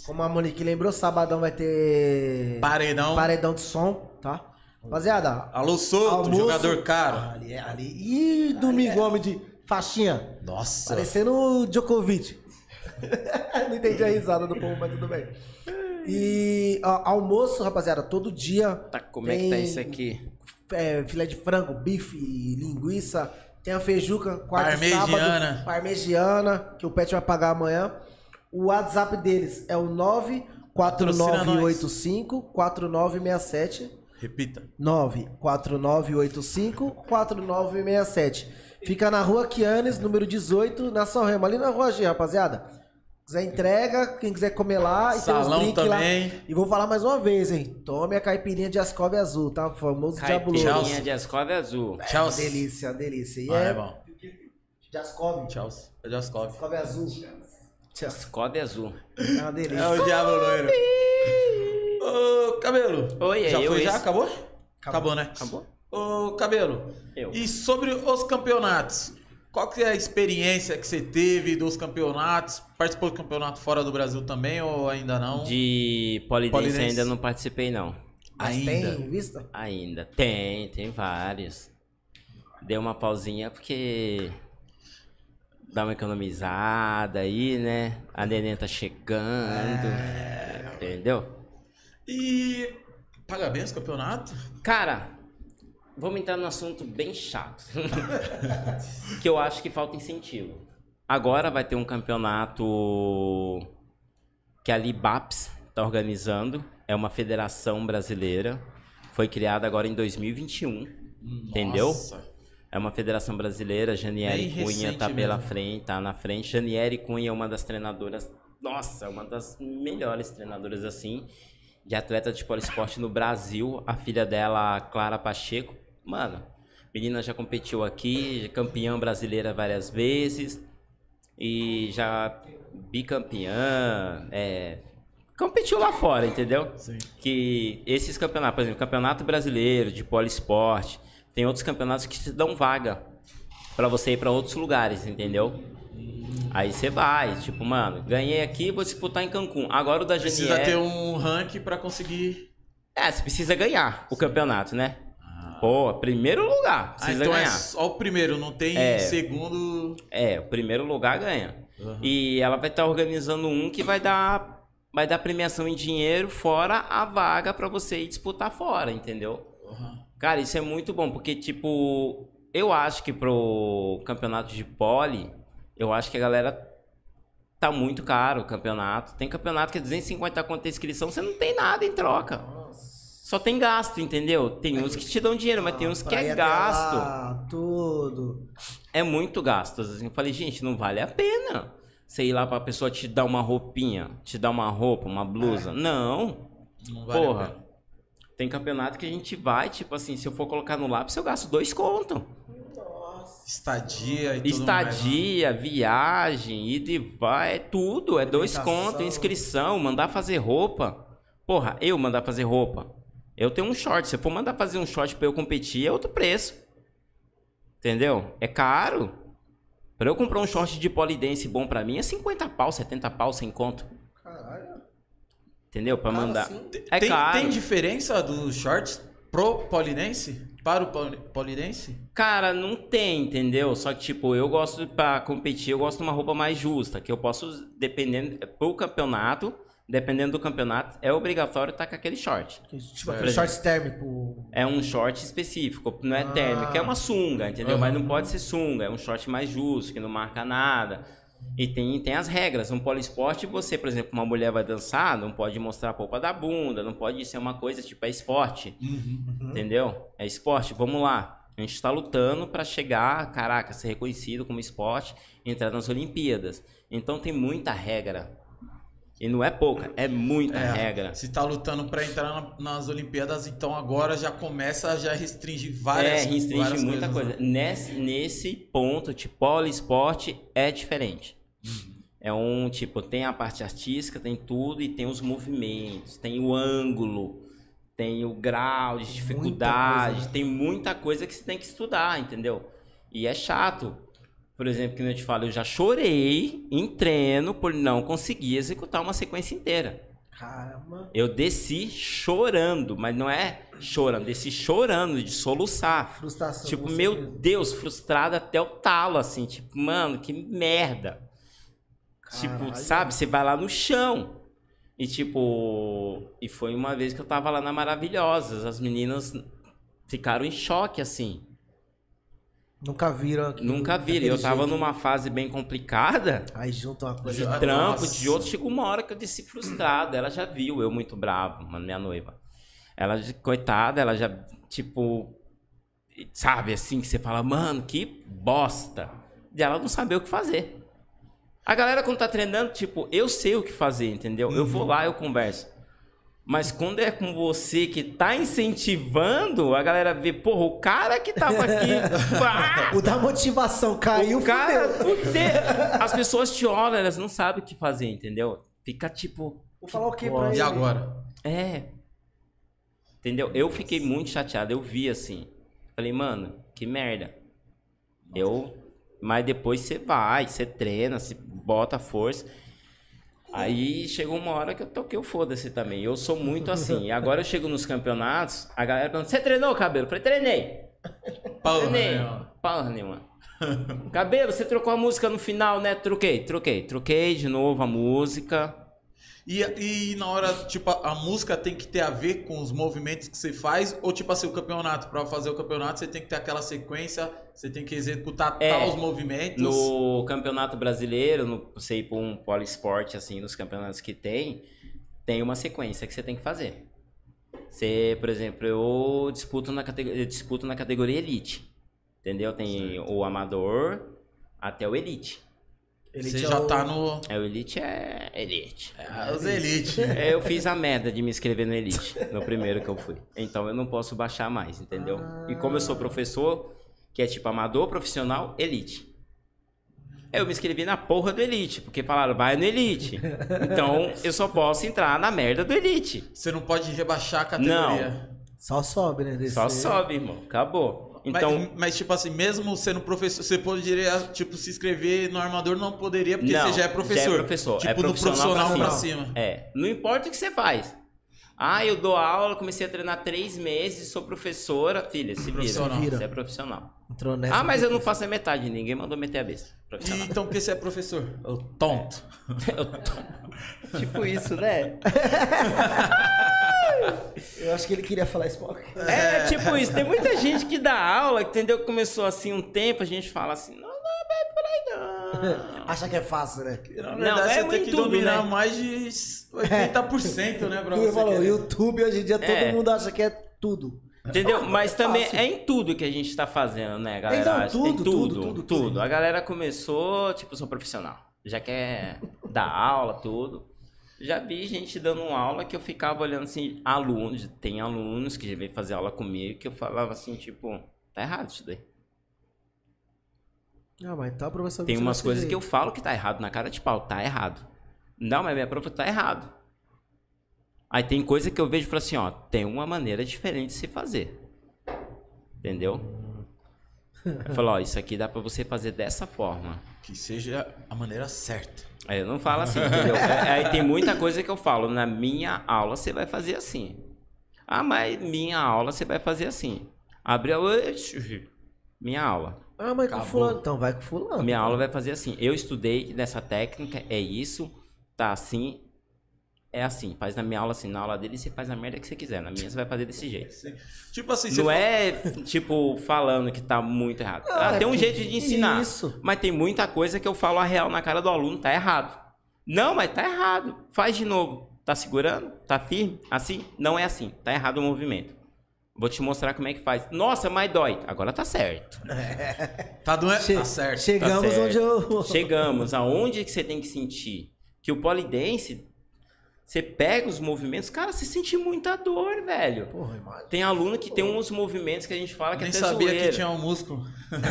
Como a Monique lembrou, sabadão vai ter Paredão. paredão de som, tá? Rapaziada, Alô, almoço- jogador caro. Ali, é- ali. Ih, domingo, homem de faixinha. Nossa. Parecendo o Djokovic. Não entendi a risada do povo, mas tudo bem. E ó, almoço, rapaziada, todo dia. Tá, como é que tá isso aqui? é, filé de frango, bife, linguiça. Tem a feijuca, quarta Parmegiana. sábado. Parmegiana, que o Pet vai pagar amanhã. O WhatsApp deles é o 94985-4967. Repita. 94985-4967. Fica na rua Quianes, número 18, na São Remo. Ali na rua G, rapaziada. Quiser entrega, quem quiser comer lá. E tem Salão uns drink também. lá. E vou falar mais uma vez, hein. Tome a caipirinha de Ascov azul, tá? Famoso diabuloso. Caipirinha de Ascov azul. Tchau. Delícia, delícia. E Ah, é, é bom. de Ascov. Tchau. É de Ascov. Ascov azul. Tchau. Ascov azul. É uma delícia. É o diabo loiro. Ô, Cabelo. Oi, Já eu, foi já? esse- Acabou? Acabou, né? Acabou? Ô, Cabelo. Eu. E sobre os campeonatos? Qual que é a experiência que você teve dos campeonatos? Participou do campeonato fora do Brasil também ou ainda não? De polidense Polidense. ainda não participei, não. Mas ainda. tem em vista? Ainda. Tem, tem vários. Deu uma pausinha porque dá uma economizada aí, né? A neném tá chegando. Entendeu? E paga bem os campeonatos? Cara, vamos entrar num assunto bem chato. que eu acho que falta incentivo. Agora vai ter um campeonato que a Libaps está organizando. É uma federação brasileira. Foi criada agora em 2021. Entendeu? Nossa. É uma federação brasileira. Janieri Bem Cunha tá recente pela mesmo. frente, tá na frente. Janieri Cunha é uma das treinadoras. Nossa, uma das melhores treinadoras assim. De atleta de poliesporte no Brasil. A filha dela, Clara Pacheco. Mano, menina já competiu aqui, campeã brasileira várias vezes. E já bicampeã. É, competiu lá fora, entendeu? Sim. que esses campeonatos, por exemplo, Campeonato Brasileiro de Poliesporte, tem outros campeonatos que te dão vaga pra você ir pra outros lugares, entendeu? Aí você vai, tipo, mano, ganhei aqui, vou disputar em Cancún. Agora o da Precisa Janier... ter um rank pra conseguir. É, você precisa ganhar o campeonato, né? Pô, primeiro lugar, Ah, então é ganhar. só o primeiro, não tem É. segundo. É, o primeiro lugar ganha. Uhum. E ela vai estar organizando um que vai dar vai dar premiação em dinheiro fora a vaga pra você ir disputar fora, entendeu? Uhum. Cara, isso é muito bom, porque, tipo, eu acho que pro campeonato de pole, eu acho que a galera tá muito caro o campeonato. Tem campeonato que é 250 conto a inscrição, você não tem nada em troca. Só tem gasto, entendeu? Tem uns que te dão dinheiro, mas tem uns que é gasto. lá, tudo. É muito gasto. Eu falei, gente, não vale a pena. Você ir lá pra pessoa te dar uma roupinha, te dar uma roupa, uma blusa. Não. Não vale a Porra. Tem campeonato que a gente vai, tipo assim, se eu for colocar no lápis, eu gasto dois conto. Estadia e tudo Estadia, viagem, ida e vai, é tudo. É dois contos, inscrição, mandar fazer roupa. Porra, eu mandar fazer roupa. Eu tenho um short. Se eu for mandar fazer um short pra eu competir, é outro preço. Entendeu? É caro. Pra eu comprar um short de polidense bom pra mim é 50 pau, 70 pau, sem conto. Caralho. Entendeu? Pra Caro mandar. assim? É tem, caro. tem diferença dos shorts pro polidense? Para o poli- polidense? Cara, não tem, entendeu? Só que, tipo, eu gosto, pra competir, eu gosto de uma roupa mais justa, que eu posso, dependendo, pro campeonato, dependendo do campeonato, é obrigatório estar com aquele short. Tipo, aquele shorts térmico. É um short específico, não é Ah. térmico, é uma sunga, entendeu? Mas não pode ser sunga, é um short mais justo, que não marca nada. E tem, tem as regras. No poliesporte, você, por exemplo, uma mulher vai dançar, não pode mostrar a polpa da bunda, não pode ser uma coisa tipo, é esporte. Entendeu? É esporte, vamos lá. A gente tá lutando pra chegar, caraca, ser reconhecido como esporte, entrar nas Olimpíadas. Então tem muita regra. E não é pouca, é muita É, regra. Se tá lutando pra entrar na- nas Olimpíadas, então agora já começa a já restringir várias é, restringe várias muita coisas, coisa. né? Nesse, nesse ponto, tipo, poliesporte é diferente. Uhum. É um, tipo, tem a parte artística, tem tudo, e tem os movimentos, tem o ângulo, tem o grau de dificuldade, coisa, né? tem muita coisa que você tem que estudar, entendeu? E é chato. Por exemplo, que eu te falo, eu já chorei em treino por não conseguir executar uma sequência inteira. Caramba. Eu desci chorando, mas não é chorando, desci chorando de soluçar. Frustração. Tipo, meu mesmo. Deus, frustrado até o talo, assim, tipo, mano, que merda. Tipo, Caralho. sabe, você vai lá no chão. E tipo, e foi uma vez que eu tava lá na Maravilhosas, as meninas ficaram em choque, assim. Nunca viram aqui. Nunca viram. Eu tava numa fase bem complicada, Aí junta uma coisa. de trampo, nossa. de outro. Chegou uma hora que eu desci frustrado. Ela já viu eu muito bravo, mano, minha noiva. Ela, coitada, ela já, tipo, sabe assim, que você fala, mano, que bosta. E ela não sabia o que fazer. A galera, quando tá treinando, tipo, eu sei o que fazer, entendeu? Eu vou lá, eu converso. Mas quando é com você que tá incentivando, a galera vê, porra, o cara que tava aqui. pá, O da motivação caiu, o cara, fudeu. As pessoas te olham, elas não sabem o que fazer, entendeu? Fica tipo. Vou falar o que pra ele? E agora? É. Entendeu? Eu fiquei muito chateado, eu vi assim. Falei, mano, que merda. Eu. Mas depois você vai, você treina, você bota força. Aí chegou uma hora que eu toquei o foda-se também. Eu sou muito assim. E agora eu chego nos campeonatos, a galera pergunta: Você treinou, cabelo? Eu falei: Treinei. Porra, Treinei. né? Porra nenhuma. Cabelo, você trocou a música no final, né? Troquei, troquei. Troquei de novo a música. E, e na hora, tipo, a, a música tem que ter a ver com os movimentos que você faz? Ou, tipo assim, o campeonato, pra fazer o campeonato, você tem que ter aquela sequência, você tem que executar É, tal os movimentos? No campeonato brasileiro, no, ir pra um poliesporte, assim, nos campeonatos que tem, tem uma sequência que você tem que fazer. Você, por exemplo, eu disputo na, categ- eu disputo na categoria Elite. Entendeu? Tem o amador até o Elite. Ele Você tinha já o- tá no. É, o Elite é Elite. É, os Elite. É, eu fiz a merda de me inscrever no Elite, no primeiro que eu fui. Então eu não posso baixar mais, entendeu? E como eu sou professor, que é tipo amador, profissional, Elite. Eu me inscrevi na porra do Elite, porque falaram, vai no Elite. Então eu só posso entrar na merda do Elite. Você não pode rebaixar a categoria. Só sobe, né? Desse... Só sobe, irmão. Acabou. Então. mas, mas, tipo assim, mesmo sendo professor, você poderia, tipo, se inscrever no armador, não poderia, porque não, você já é professor. Já é professor. Tipo, é profissional, no profissional pra pra cima. cima. É. Não importa o que você faz. Ah, eu dou aula, comecei a treinar três meses, sou professora. Filha, se vira. Profissional. Você é profissional. Entrou nessa. Ah, mas eu não faço a metade, ninguém mandou meter a besta. E, então, por que você é professor? Ô, tonto. Eu tô- tipo isso, né? Eu acho que ele queria falar isso. pra- É, tipo isso. Tem muita gente que dá aula, entendeu? Começou assim um tempo, a gente fala assim, não, não, vai por aí não. Acha que é fácil, né? Na Não, verdade, é você tem que YouTube, dominar né? mais de 80%, né, pra Ele você falou, querer. YouTube hoje em dia todo É. mundo acha que é tudo. Entendeu? Mas também fácil. é em tudo que a gente tá fazendo, né, galera? Então, tudo, tudo, tudo, tudo, tudo. A galera começou, tipo, sou profissional. Já quer dar aula, tudo. Já vi gente dando aula que eu ficava olhando assim, alunos, tem alunos que já veio fazer aula comigo que eu falava assim, tipo, tá errado isso daí. Ah, mas tá, professor. Tem umas coisas que eu falo que tá errado na cara de pau, tá errado. Não, mas minha profa tá errado. Aí tem coisa que eu vejo e falo assim, ó, tem uma maneira diferente de se fazer. Entendeu? Eu falo, ó, isso aqui dá pra você fazer dessa forma. Que seja a maneira certa. Eu não falo assim, entendeu? É, Aí tem muita coisa que eu falo, na minha aula você vai fazer assim. Ah, mas minha aula você vai fazer assim. Abre a... Minha aula. Ah, mas com Acabou. fulano. Então vai com fulano. Minha aula vai fazer assim. Eu estudei nessa técnica, é isso, tá assim, é assim. Faz na minha aula assim, na aula dele você faz a merda que você quiser. Na minha você vai fazer desse jeito. Tipo assim, você Não fala- é, tipo, falando que tá muito errado. Ah, é tem um que- jeito de ensinar. isso. Mas tem muita coisa que eu falo a real na cara do aluno, tá errado. Não, mas tá errado. Faz de novo. Tá segurando? Tá firme? Assim? Não é assim. Tá errado o movimento. Vou te mostrar como é que faz. Nossa, mas dói. Agora tá certo. Tá doendo? Che- Tá certo. Chegamos Tá certo. onde eu. Chegamos aonde que você tem que sentir que o polidense, você pega os movimentos, cara, você sente muita dor, velho. Porra, imagem. Tem aluno que tem uns movimentos que a gente fala que Nem é até sabia zoeira. que tinha um músculo.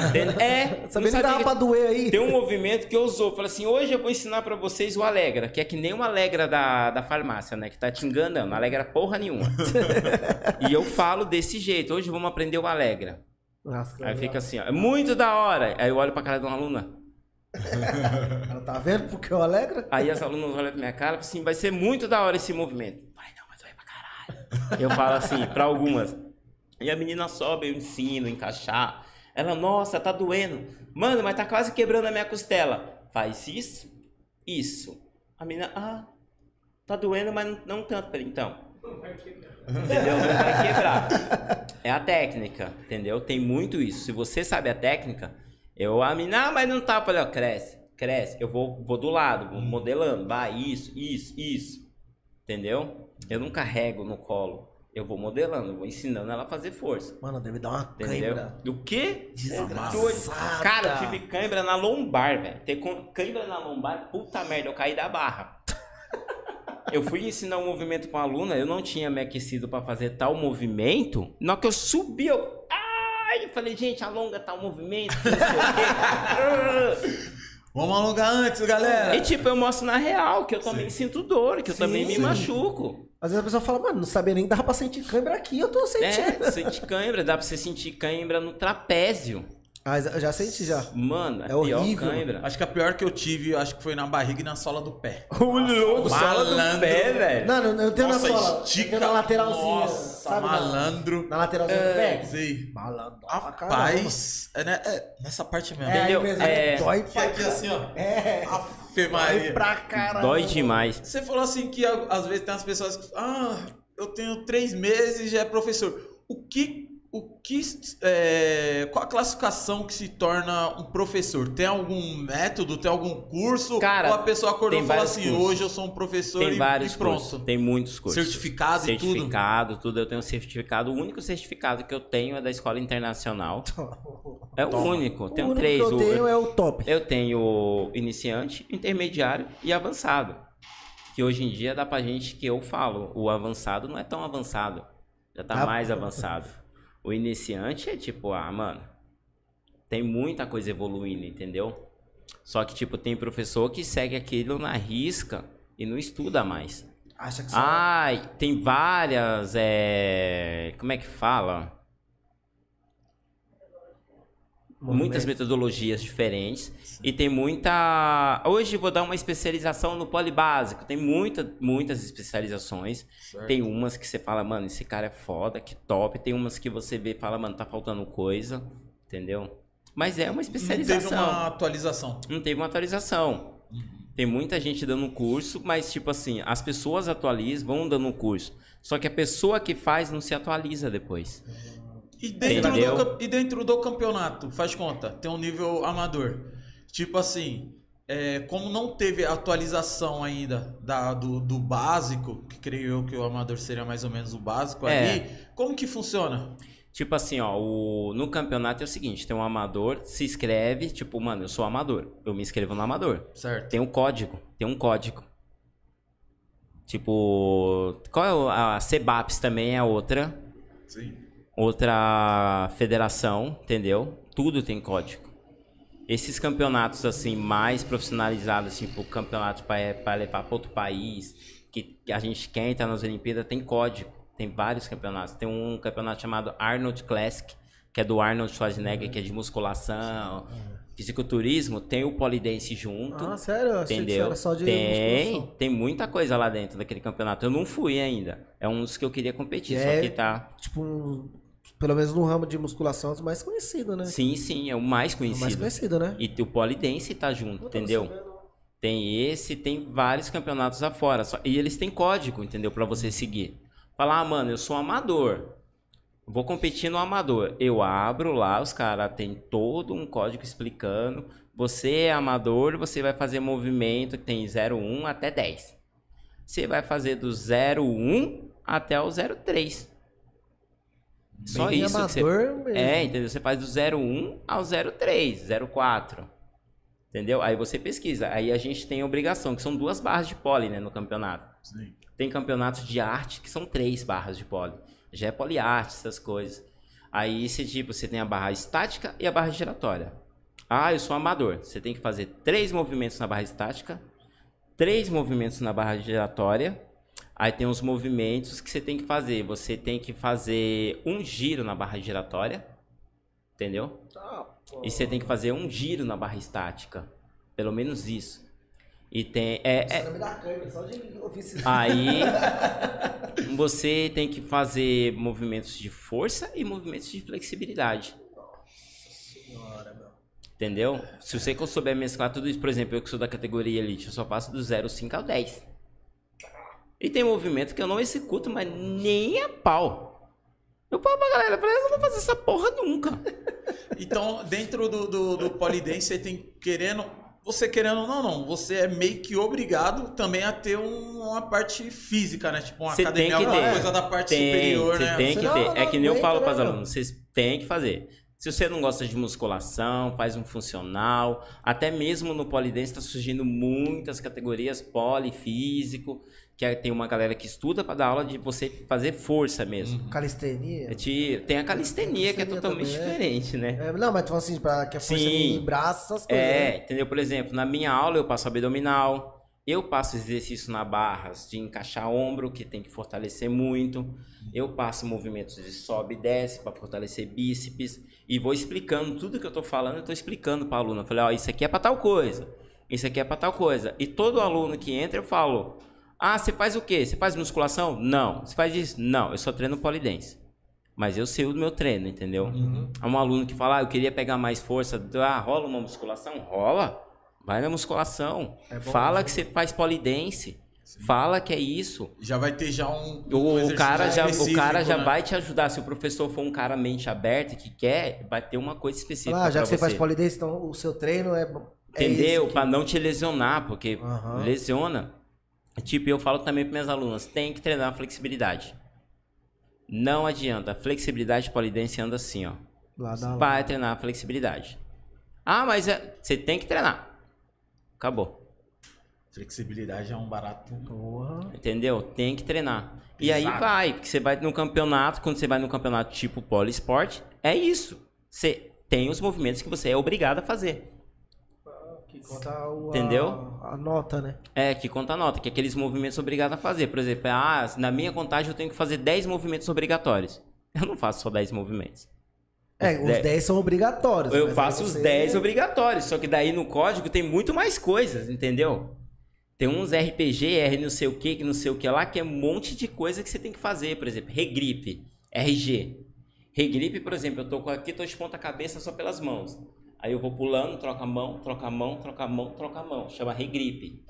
Entende? É, Sabia não que dava sabia pra doer aí. Tem um movimento que eu usou. Falei assim, hoje eu vou ensinar pra vocês o Alegra, que é que nem uma Alegra da, da farmácia, né? Que tá te enganando. Não Alegra porra nenhuma. e eu falo desse jeito. Hoje vamos aprender o Alegra. Nossa, Aí fica assim, ó, é muito da hora. Aí eu olho pra cara de uma aluna. Ela tá vendo porque eu alegra? Aí as alunas olham pra minha cara e assim, vai ser muito da hora esse movimento. Vai não, mas vai pra caralho. Eu falo assim, pra algumas. E a menina sobe, eu ensino, encaixar. Ela, nossa, tá doendo. Mano, mas tá quase quebrando a minha costela. Faz isso, isso. A menina, ah, tá doendo, mas não, não tanto. Falei, então. Entendeu? Não vai quebrar. É a técnica, entendeu? Tem muito isso. Se você sabe a técnica, eu, a menina, ah, mas não tá. Eu Falei, ó, cresce, cresce. Eu vou, vou do lado, vou modelando. Vai, isso, isso, isso. Entendeu? Eu não carrego no colo. Eu vou modelando, eu vou ensinando ela a fazer força. Mano, deve dar uma Entendeu? cãibra. Do quê? Desgraçada. Cara, eu tive cãibra na lombar, velho. Ter cãibra na lombar, puta merda, eu caí da barra. Eu fui ensinar um movimento pra uma aluna, eu não tinha me aquecido pra fazer tal movimento. Na hora que eu subi, eu. Ai, eu falei, gente, alonga tal movimento. que não sei o quê. Vamos alongar antes, galera. e tipo, eu mostro na real que eu também sinto dor, que eu Sim. também me machuco. Às vezes a pessoa fala, mano, não sabia nem que dava pra sentir câimbra aqui, eu tô sentindo. É, sente cãibra, dá pra você sentir cãibra no trapézio. Ah, já- já senti já. Mano, É pior horrível. cãibra. Acho que a pior que eu tive, acho que foi na barriga e na sola do pé. O louco, sola do malandro. pé, velho. Não, não, eu tenho Nossa, na sola. Eu estica. tenho na lateralzinha. Nossa, sabe? malandro. Na lateralzinha do pé. Sei. Malandro. Rapaz, é, né, é nessa parte mesmo. É, Entendeu? mesmo, É. Dói pra aqui assim, ó. É. Afe Dói Maria. pra caramba. Dói demais. Você falou assim que às vezes tem as pessoas que. Ah, eu tenho três meses e já é professor. O que. O que. é, qual a classificação que se torna um professor? Tem algum método? Tem algum curso? Cara, ou a pessoa acordou e vários assim: cursos. hoje eu sou um professor Tem e, vários e pronto. cursos. Tem muitos cursos. Certificado e tudo? Certificado, tudo. Eu tenho certificado. O único certificado que eu tenho é da Escola Internacional. É o Toma. único. O Tenho único três. que eu O- tenho é o top. Eu tenho iniciante, intermediário e avançado. Que hoje em dia dá pra gente que eu falo, o avançado não é tão avançado. Já tá Ah, mais avançado. O iniciante é tipo, ah, mano, tem muita coisa evoluindo, entendeu? Só que, tipo, tem professor que segue aquilo na risca e não estuda mais. Acha que. Ai, tem várias. É... Como é que fala? Muitas metodologias diferentes. E tem muita. Hoje vou dar uma especialização no polibásico. Tem muita, muitas especializações. Certo. Tem umas que você fala, mano, esse cara é foda, que top. Tem umas que você vê e fala, mano, tá faltando coisa. Entendeu? Mas é uma Não teve especialização uma atualização. não teve uma atualização. Tem muita gente dando curso, mas tipo assim, as pessoas atualizam, vão dando curso. Só que a pessoa que faz não se atualiza depois. E dentro, do, e dentro do campeonato, faz conta, tem um nível amador. Tipo assim, é, como não teve atualização ainda da, do, do básico, que creio eu que o amador seria mais ou menos o básico É. ali, como que funciona? Tipo assim, ó, o, no campeonato é o seguinte, tem um amador, se inscreve, tipo, mano, eu sou amador, eu me inscrevo no amador. Certo. Tem um código, tem um código. Tipo, qual é o- a CEBAPS também é outra, Sim. Outra federação, entendeu? Tudo tem código. Esses campeonatos assim mais profissionalizados, tipo campeonatos para levar para outro país, que a gente quer entrar nas Olimpíadas, tem código. Tem vários campeonatos. Tem um campeonato chamado Arnold Classic, que é do Arnold Schwarzenegger, que é de musculação, fisiculturismo. Tem o polidense junto. Ah, sério? Eu Entendeu? era só de tem, musculação. tem muita coisa lá dentro daquele campeonato. Eu não fui ainda. É um dos que eu queria competir, É. só que tá. Tipo, um- pelo menos no ramo de musculação, é o mais conhecido, né? Sim, sim, é o mais É o mais conhecido. conhecido, né? E o polidense tá junto, entendeu? Tem esse, tem vários campeonatos afora. Só, e eles têm código, entendeu? Pra você seguir. Falar, ah, mano, eu sou amador. Vou competir no amador. Eu abro lá, os caras têm todo um código explicando. Você é amador, você vai fazer movimento que tem 01 até 10. Você vai fazer do 01 até o 03. Só Bem isso que você amador mesmo. é, entendeu? Você faz do 01 ao 03, 04. Entendeu? Aí você pesquisa. Aí a gente tem a obrigação, que são duas barras de pole, né, no campeonato. Sim. Tem campeonatos de arte que são três barras de pole. Já é poliarte, essas coisas. Aí você, tipo, você tem a barra estática e a barra giratória. Ah, eu sou amador. Você tem que fazer três movimentos na barra estática, três movimentos na barra giratória. Aí tem os movimentos que você tem que fazer. Você tem que fazer um giro na barra giratória. Entendeu? Ah. E você tem que fazer um giro na barra estática. Pelo menos isso. E tem. É, é- dá câimbra, só de. Aí você tem que fazer movimentos de força e movimentos de flexibilidade. Senhora, meu. Entendeu? Se você souber mesclar tudo isso, por exemplo, eu que sou da categoria Elite, eu só passo do 0,5 ao 10. E tem movimento que eu não executo, mas nem a pau. Eu falo pra galera, eu falei, eu não vou fazer essa porra nunca. Então, dentro do, do, do polidense, você tem querendo. Você querendo ou não, não. Você é meio que obrigado também a ter um- uma parte física, né? Tipo, uma Você academia, alguma ter. coisa da parte Tem, superior, você né? tem que Senão ter. não É que nem eu falo para os alunos, vocês têm que fazer. Se você não gosta de musculação, faz um funcional. Até mesmo no polidense está surgindo muitas categorias, polifísico, que tem uma galera que estuda para dar aula de você fazer força mesmo. Calistenia? É te- Tem a calistenia, que é Calistenia totalmente também, é. diferente, né? É, não, mas tu fala assim, pra que a força Sim. em braço, essas coisas. É, né? entendeu? Por exemplo, na minha aula eu passo abdominal, Eu passo exercício na barras de encaixar ombro, que tem que fortalecer muito. Eu passo movimentos de sobe e desce para fortalecer bíceps. E vou explicando tudo que eu tô falando, eu tô explicando para aluno. Eu falei, ó, isso aqui é para tal coisa. Isso aqui é para tal coisa. E todo aluno que entra, eu falo: "Ah, você faz o quê? Você faz musculação?" Não. Você faz isso? Não, eu só treino polidense. Mas eu sei o meu treino, entendeu? É um aluno que fala: "Ah, eu queria pegar mais força." Ah, rola uma musculação? Rola. Vai na musculação. É bom Fala mesmo. que você faz polidense. Fala que é isso. Já vai ter já um. um O, cara já, o cara já né? vai te ajudar. Se o professor for um cara mente aberta que quer, vai ter uma coisa específica. Ah, já pra que você faz polidense, então o seu treino é. é Entendeu? Pra aqui. não te lesionar, porque Aham. lesiona. Tipo, eu falo também para minhas alunas, tem que treinar a flexibilidade. Não adianta. A flexibilidade polidense anda assim, ó. Lá da Vai treinar a flexibilidade. Ah, mas é- você tem que treinar. Acabou. Flexibilidade é um barato. Porra. Entendeu? Tem que treinar. E aí vai, porque você vai no campeonato, quando você vai no campeonato tipo poliesporte, é isso. Você tem os movimentos que você é obrigado a fazer. Conta o, Entendeu? A, a nota, né? É, que conta a nota, que é aqueles movimentos obrigados a fazer. Por exemplo, ah, na minha contagem eu tenho que fazer 10 movimentos obrigatórios. Eu não faço só 10 movimentos. É, os dez. 10 são obrigatórios. Eu faço os você- 10 obrigatórios, só que daí no código tem muito mais coisas, entendeu? Tem uns RPG, R não sei o que, que não sei o que lá, que é um monte de coisa que você tem que fazer. Por exemplo, regripe, RG. Regripe, por exemplo, eu tô aqui, tô de ponta cabeça só pelas mãos. Aí eu vou pulando, troca a mão, troca a mão, troca a mão, troca a mão. Chama regripe.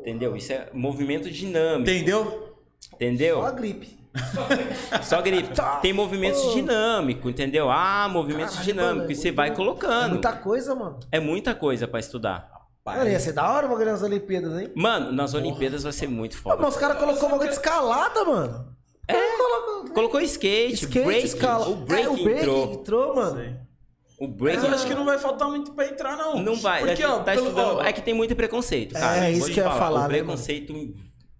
Entendeu? Isso é movimento dinâmico. Entendeu? Entendeu? Só a gripe. Só gripe. Tem movimentos Oh. dinâmicos, entendeu? Ah, movimentos Caralho, dinâmicos. mano, E é você muito- vai É colocando. muita coisa, mano. É muita coisa pra estudar. Mano, ia ser da hora uma grande nas Olimpíadas, hein? Mano, nas Olimpíadas vai ser muito Pô, foda. mas os caras colocou uma de escalada, mano. É, colocou. Colocou skate, Skate, break. escala. O break é, o break entrou. entrou, mano. O break Mas eu acho que não vai faltar muito pra entrar, não. não vai. Porque, a gente ó, tá pelo- estudando. É que tem muito preconceito, cara. É, isso Vou te que eu ia falar, O né, preconceito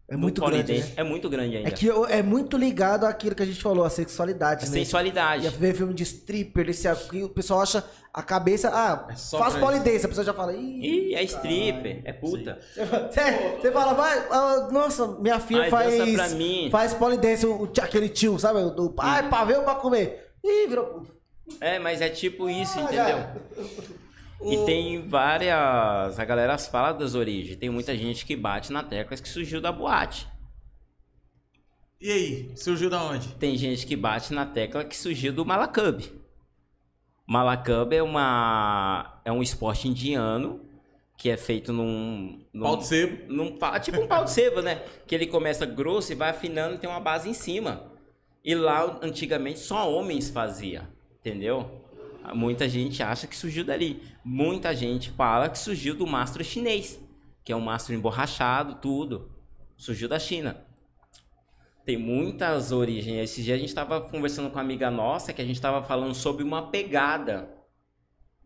É no muito grande, né? é muito grande ainda. É que é muito ligado àquilo que a gente falou, a sexualidade, A né? sensualidade. Ia ver filme de stripper, desse aqui, o pessoal acha a cabeça, ah, É só faz polidense, a pessoa já fala, ih. Ih, é stripper, é puta. Você, você fala, vai, ah, nossa, minha filha Ai, faz. dança pra mim. Faz polidense, o- aquele tio, sabe? O do pai, pra ver ou pra comer. Ih, virou puta. É, mas é tipo isso, Ah, entendeu? já. E tem várias. A galera fala das origens. Tem muita gente que bate na tecla que surgiu da boate. E aí? Surgiu da onde? Tem gente que bate na tecla que surgiu do Malacub. Malacub é uma é um esporte indiano que é feito num, num Pau de sebo. num tipo um pau de sebo, né? Que ele começa grosso e vai afinando e tem uma base em cima. E lá antigamente só homens fazia, entendeu? Muita gente acha que surgiu dali. Muita gente fala que surgiu do mastro chinês, que é um mastro emborrachado, tudo. Surgiu da China. Tem muitas origens. Esse dia a gente estava conversando com uma amiga nossa que a gente estava falando sobre uma pegada.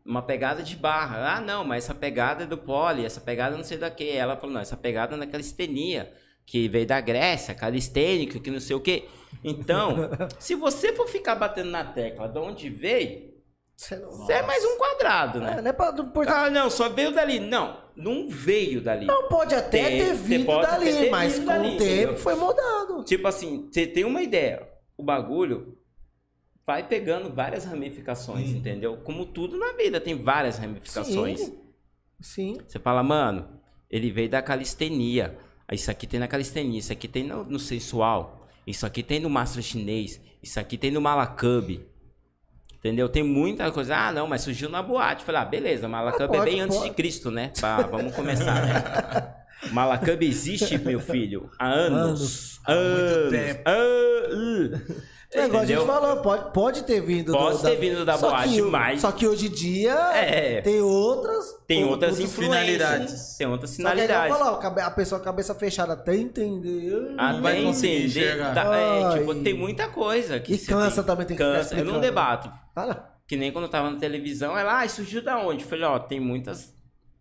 Uma pegada de barra. Ah, não, mas essa pegada é do pole, essa pegada não sei da que. Ela falou, não, essa pegada é da calistenia, que veio da Grécia, calistênico, que não sei o que. Então, se você for ficar batendo na tecla de onde veio, Você você é mais um quadrado, é, né? não é pra, Ah, não, só veio dali. Não, não veio dali. não pode até Tem- ter vindo dali, ter mas com dali, o tempo entendeu? foi mudado. Tipo assim, você tem uma ideia. O bagulho vai pegando várias ramificações, Hum. entendeu? Como tudo na vida, tem várias ramificações. Sim. Sim. Você fala, mano, ele veio da calistenia. Isso aqui tem na calistenia, isso aqui tem no, no sensual, isso aqui tem no mastro chinês, isso aqui tem no malacub. Entendeu? Tem muita coisa. Ah, não, mas surgiu na boate. Falei, ah, beleza, malacub Ah, é pode, bem antes pode. de Cristo, né? Pá, vamos começar, né? Malacub existe, meu filho, há anos. Anos. Há muito Anos. É igual a gente falou, pode, pode ter vindo Pode ter vindo da Só boate, que, mas- Só que hoje em dia É. tem outras. Tem ou- outras finalidades. Tem outras Só que finalidades. falo, ó, cabe- a pessoa cabeça fechada até entender. Até entender. dá- é, tipo, tem muita coisa. Que E cansa também, tem que ficar Cansa. Eu não debato. Fala. Que nem quando eu tava na televisão, ela, ah, surgiu da onde? Eu falei, ó, tem muitas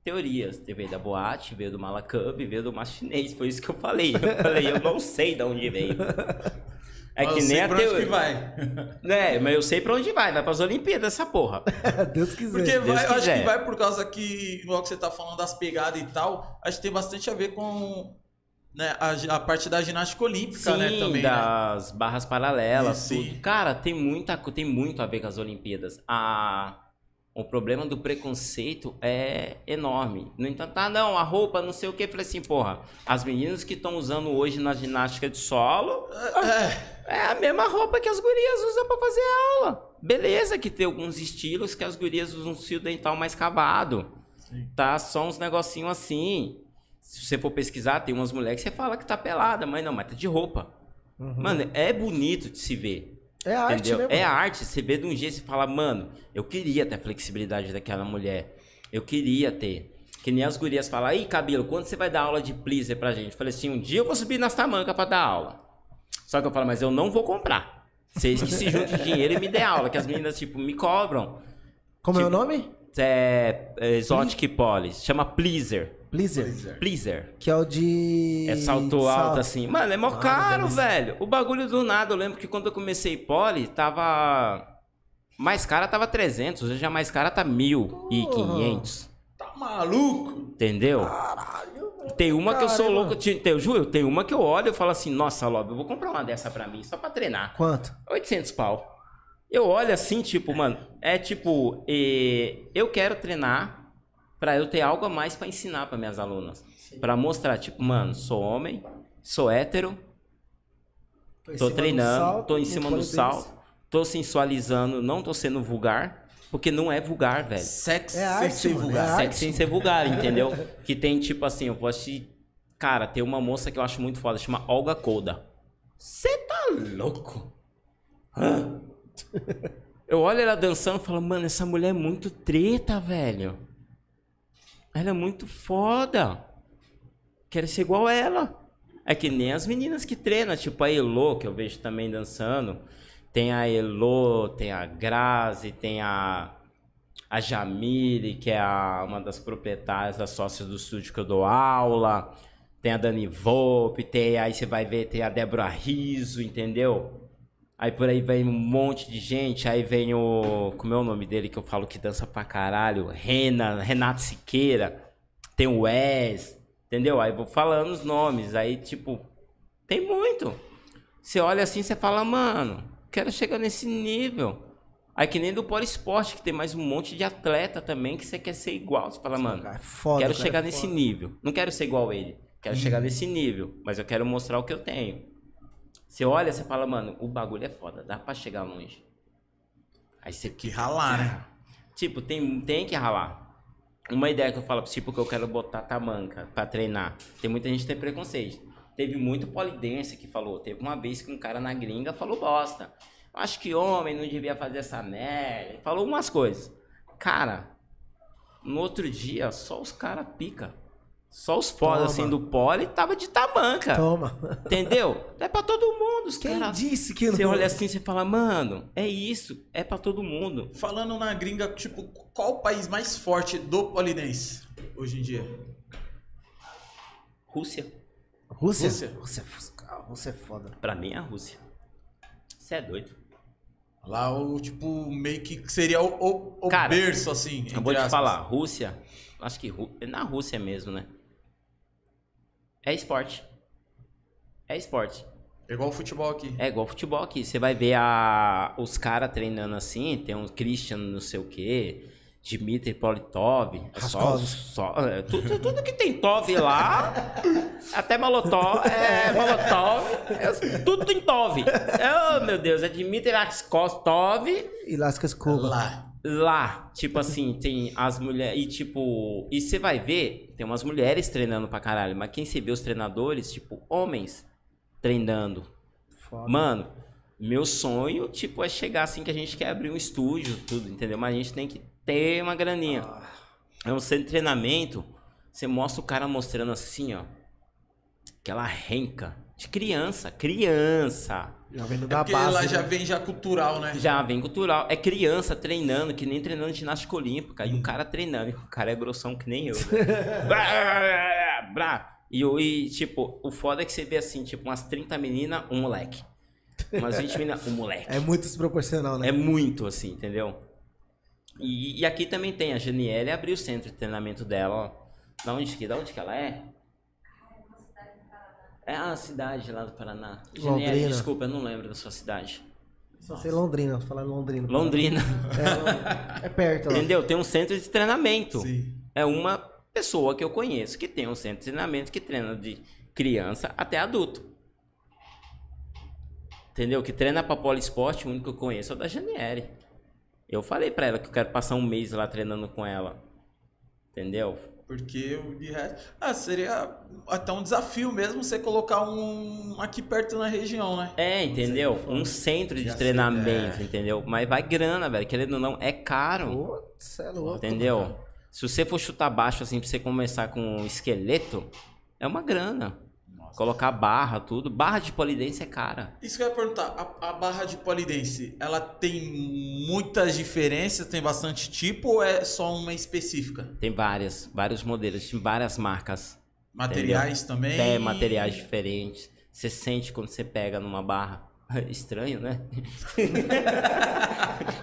teorias. Veio da boate, veio do Malacub, veio do mar chinês. Foi isso que eu falei. Eu falei, eu não sei de onde veio. É Mas que eu nem sei a pra onde teoria. que vai. É, mas eu sei pra onde vai. Vai pras Olimpíadas essa porra. Deus quiser. Porque Deus vai, eu acho que vai por causa que, igual que você tá falando das pegadas e tal, acho que tem bastante a ver com né, a, a parte da ginástica olímpica, Sim, né, também, né? das barras paralelas, Isso, sim. tudo. Cara, tem, muita, tem muito a ver com as Olimpíadas. A, o problema do preconceito é enorme. No entanto, ah, não, a roupa, não sei o que. Falei assim, porra, as meninas que estão usando hoje na ginástica de solo É, é a mesma roupa que as gurias usam pra fazer aula. Beleza que tem alguns estilos que as gurias usam um fio dental mais cavado. Sim. Tá só uns negocinhos assim. Se você for pesquisar, tem umas mulheres que você fala que tá pelada, mas não, mas tá de roupa. Mano, é bonito de se ver. É arte, entendeu? né, mano? É arte. Você vê de um jeito e fala, mano, eu queria ter a flexibilidade daquela mulher. Eu queria ter. Que nem as gurias falam, aí, cabelo, quando você vai dar aula de pleaser pra gente? Eu falei assim, um dia eu vou subir nas tamancas pra dar aula. Só que eu falo, mas eu não vou comprar. Vocês que se juntem dinheiro e me dê aula, que as meninas, tipo, me cobram. Como é o tipo- nome? É, é Exotic Police, chama pleaser. Pleaser. Pleaser. Que é o de. É salto alto, salto. assim. Mano, é mó Ah, caro, velho. O bagulho do nada. Eu lembro que quando eu comecei poli, tava. Mais cara tava 300, hoje já mais cara tá 1.500. tá maluco? Entendeu? Tem uma que eu sou Caramba. louco. te- Eu juro, tem uma que eu olho e falo assim: Nossa, Lob, eu vou comprar uma dessa pra mim, só pra treinar. Quanto? 800 pau. Eu olho assim, tipo, mano, é tipo, eh, eu quero treinar pra eu ter algo a mais pra ensinar pra minhas alunas. Pra mostrar, tipo, mano, sou homem, sou hétero, em tô cima do treinando, salto, tô em cima do salto, tô sensualizando, não tô sendo vulgar, porque não é vulgar, velho. Sexo É sem arte, ser mano, vulgar. é. Sexo sem ser vulgar, entendeu? Que tem, tipo assim, eu posso te... Cara, tem uma moça que eu acho muito foda, chama Olga Koda. Você tá louco? Hã? Eu olho ela dançando e falo, mano, essa mulher é muito treta, velho. Ela é muito foda. Quero ser igual ela. É que nem as meninas que treinam, tipo a Elo, que eu vejo também dançando. Tem a Elo, tem a Grazi, tem a, a Jamile, que é a- uma das proprietárias, das sócias do estúdio que eu dou aula. Tem a Dani Volpe, tem, aí você vai ver, tem a Débora Riso, entendeu? Aí por aí vem um monte de gente, aí vem o. Como é o nome dele que eu falo que dança pra caralho? Rena, Renato Siqueira, tem o Wes, entendeu? Aí vou falando os nomes, aí tipo, tem muito. Você olha assim, você fala, mano, quero chegar nesse nível. Aí que nem do Poliesporte, que tem mais um monte de atleta também que você quer ser igual. Você fala, mano, Cara, é foda, quero cara, chegar é nesse foda. nível. Não quero ser igual a ele. Quero chegar nesse nível. Mas eu quero mostrar o que eu tenho. Você olha, você fala, mano, o bagulho é foda, dá pra chegar longe. Aí você Que ralar, né? Tipo, tem, tem que ralar. Uma ideia que eu falo, tipo, que eu quero botar tamanca pra treinar. Tem muita gente que tem preconceito. Teve muito polidense que falou. Teve uma vez que um cara na gringa falou bosta. Acho que homem não devia fazer essa merda. Falou umas coisas. Cara, no outro dia, só os caras pica. Só os foda Toma. assim do pole tava de tamanca. Toma. Entendeu? É pra todo mundo. Os Quem caras. disse que não? Você olha assim e fala, mano, é isso. É pra todo mundo. Falando na gringa, tipo, qual o país mais forte do polidense hoje em dia? Rússia. Rússia? Rússia. Rússia, é cara, Rússia é foda. Pra mim é a Rússia. Você é doido. Lá o, tipo, meio que seria o, o, o Cara, berço, assim. Eu vou te aspas. falar, Rússia, acho que Rú- é na Rússia mesmo, né? É esporte. É esporte. É igual o futebol aqui. É igual futebol aqui. Você vai ver a, os caras treinando assim, tem um Christian não sei o quê, Dmitry Politov. É só, só, é, tudo, tudo que tem Tov lá, até Molotov, é Molotov, é, tudo tem Tov. Oh, meu Deus, é Dmitry Raskostov E escova. Lá. Lá, tipo assim, tem as mulheres. E tipo, e você vai ver, tem umas mulheres treinando pra caralho, mas quem você vê os treinadores, tipo, homens treinando. Foda. Mano, meu sonho, tipo, é chegar assim que a gente quer abrir um estúdio, tudo, entendeu? Mas a gente tem que ter uma graninha. É um centro de treinamento, você mostra o cara mostrando assim, ó. Aquela renca de criança, criança. Já vendo É da porque base. lá né? já vem já cultural, né? Já vem cultural. É criança treinando, que nem treinando ginástica olímpica. E o cara treinando. E o cara é grossão que nem eu. né? E, e, tipo, o foda é que você vê assim, tipo, umas 30 meninas, um moleque. Umas 20 minas. O moleque. É muito desproporcional, né? É muito, assim, entendeu? E, e aqui também tem, a Janiele abriu o centro de treinamento dela, ó. Da onde que, da onde que ela é? É a cidade lá do Paraná. Londrina. desculpa, eu não lembro da sua cidade. Só ser Londrina, falar Londrina. Londrina. É, é perto, ó. Entendeu? Tem um centro de treinamento. Sim. É uma pessoa que eu conheço que tem um centro de treinamento que treina de criança até adulto. Entendeu? Que treina pra poliesporte, o único que eu conheço é o da Janiere. Eu falei pra ela que eu quero passar um mês lá treinando com ela. Entendeu? Porque o de resto. Ah, seria até um desafio mesmo você colocar um aqui perto na região, né? É, entendeu? Um centro de Já sei, treinamento, é. entendeu? Mas vai grana, velho. Querendo ou não, é caro. Putz, é louco. Entendeu? Se você for chutar baixo assim pra você começar com um esqueleto, é uma grana. Colocar barra, tudo. Barra de polidência é cara. Isso que eu ia perguntar, a, a barra de polidense, ela tem muitas diferenças, tem bastante tipo ou é só uma específica? Tem várias, vários modelos, tem várias marcas. Materiais também? É, materiais diferentes. Você sente quando você pega numa barra. Estranho, né?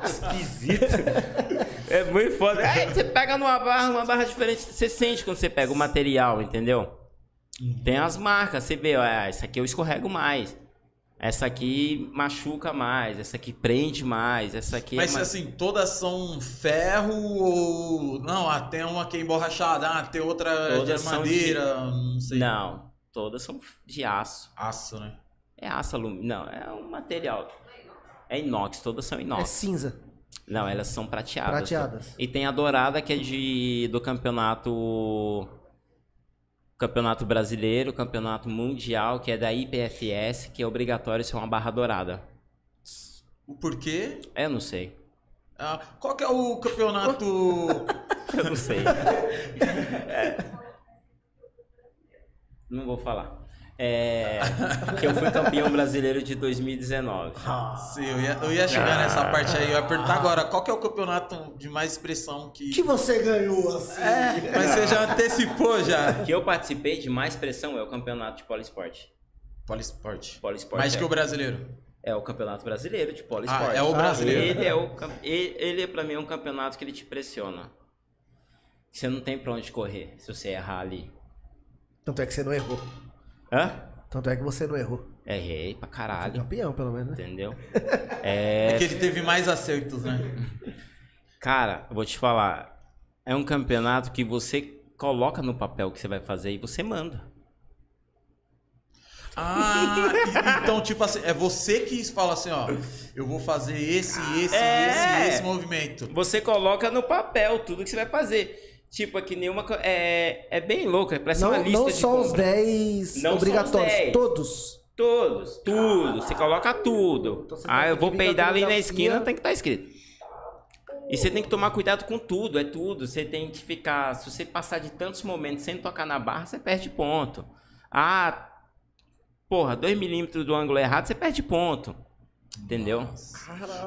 Esquisito. É muito foda. É, você pega numa barra, uma barra diferente. Você sente quando você pega o material, entendeu? Tem as marcas, você vê, ó, ah, essa aqui eu escorrego mais. Essa aqui machuca mais, essa aqui prende mais, essa aqui Mas é mais... assim, todas são ferro ou. Não, ah, tem uma que é emborrachada, ah, tem outra Todas de madeira, não sei. Não, todas são de aço. Aço, né? É aço alumínio. Não, é um material. É inox, todas são É inox. cinza. Não, elas são prateadas. Prateadas. E tem a dourada que é de do campeonato campeonato brasileiro, campeonato mundial, que é da IPFS, que é obrigatório ser uma barra dourada. O porquê? É, eu não sei. Ah, qual que é o campeonato. Eu não sei. É. Não vou falar. É, que eu fui campeão brasileiro de 2019. Sim, eu ia, eu ia chegar nessa parte aí. Eu ia perguntar agora, qual que é o campeonato de mais expressão que. que você ganhou, assim? É, mas você já antecipou já. Que eu participei de mais pressão é o campeonato de poliesporte. Polisport. Poliesporte Mais é, que o brasileiro. é o campeonato brasileiro de poliesporte. Ah, é o brasileiro. Ele é o ele, ele para mim é um campeonato que ele te pressiona. Você não tem pra onde correr se você errar ali. Tanto é que você não errou. Hã? Tanto é que você não errou. Errei pra Foi caralho. campeão, pelo menos, né? Entendeu? É É, que ele teve mais acertos, né? cara, eu vou te falar. É um campeonato que você coloca no papel o que você vai fazer e você manda. Ah, então, tipo assim, é você que fala assim, ó. Eu vou fazer esse, esse, É. esse, esse movimento. Você coloca no papel tudo que você vai fazer. Tipo, é que nenhuma. É, é bem louco, parece uma Não, lista não de só os compra. 10 Não obrigatórios, 10. todos. Todos, tudo. Você coloca tudo. Então Ah, eu vou peidar ali na esquina, tem que estar escrito. E você tem que tomar cuidado com tudo, é tudo. Você tem que ficar. Se você passar de tantos momentos sem tocar na barra, você perde ponto. Ah, porra, 2 milímetros do ângulo errado, você perde ponto. Entendeu?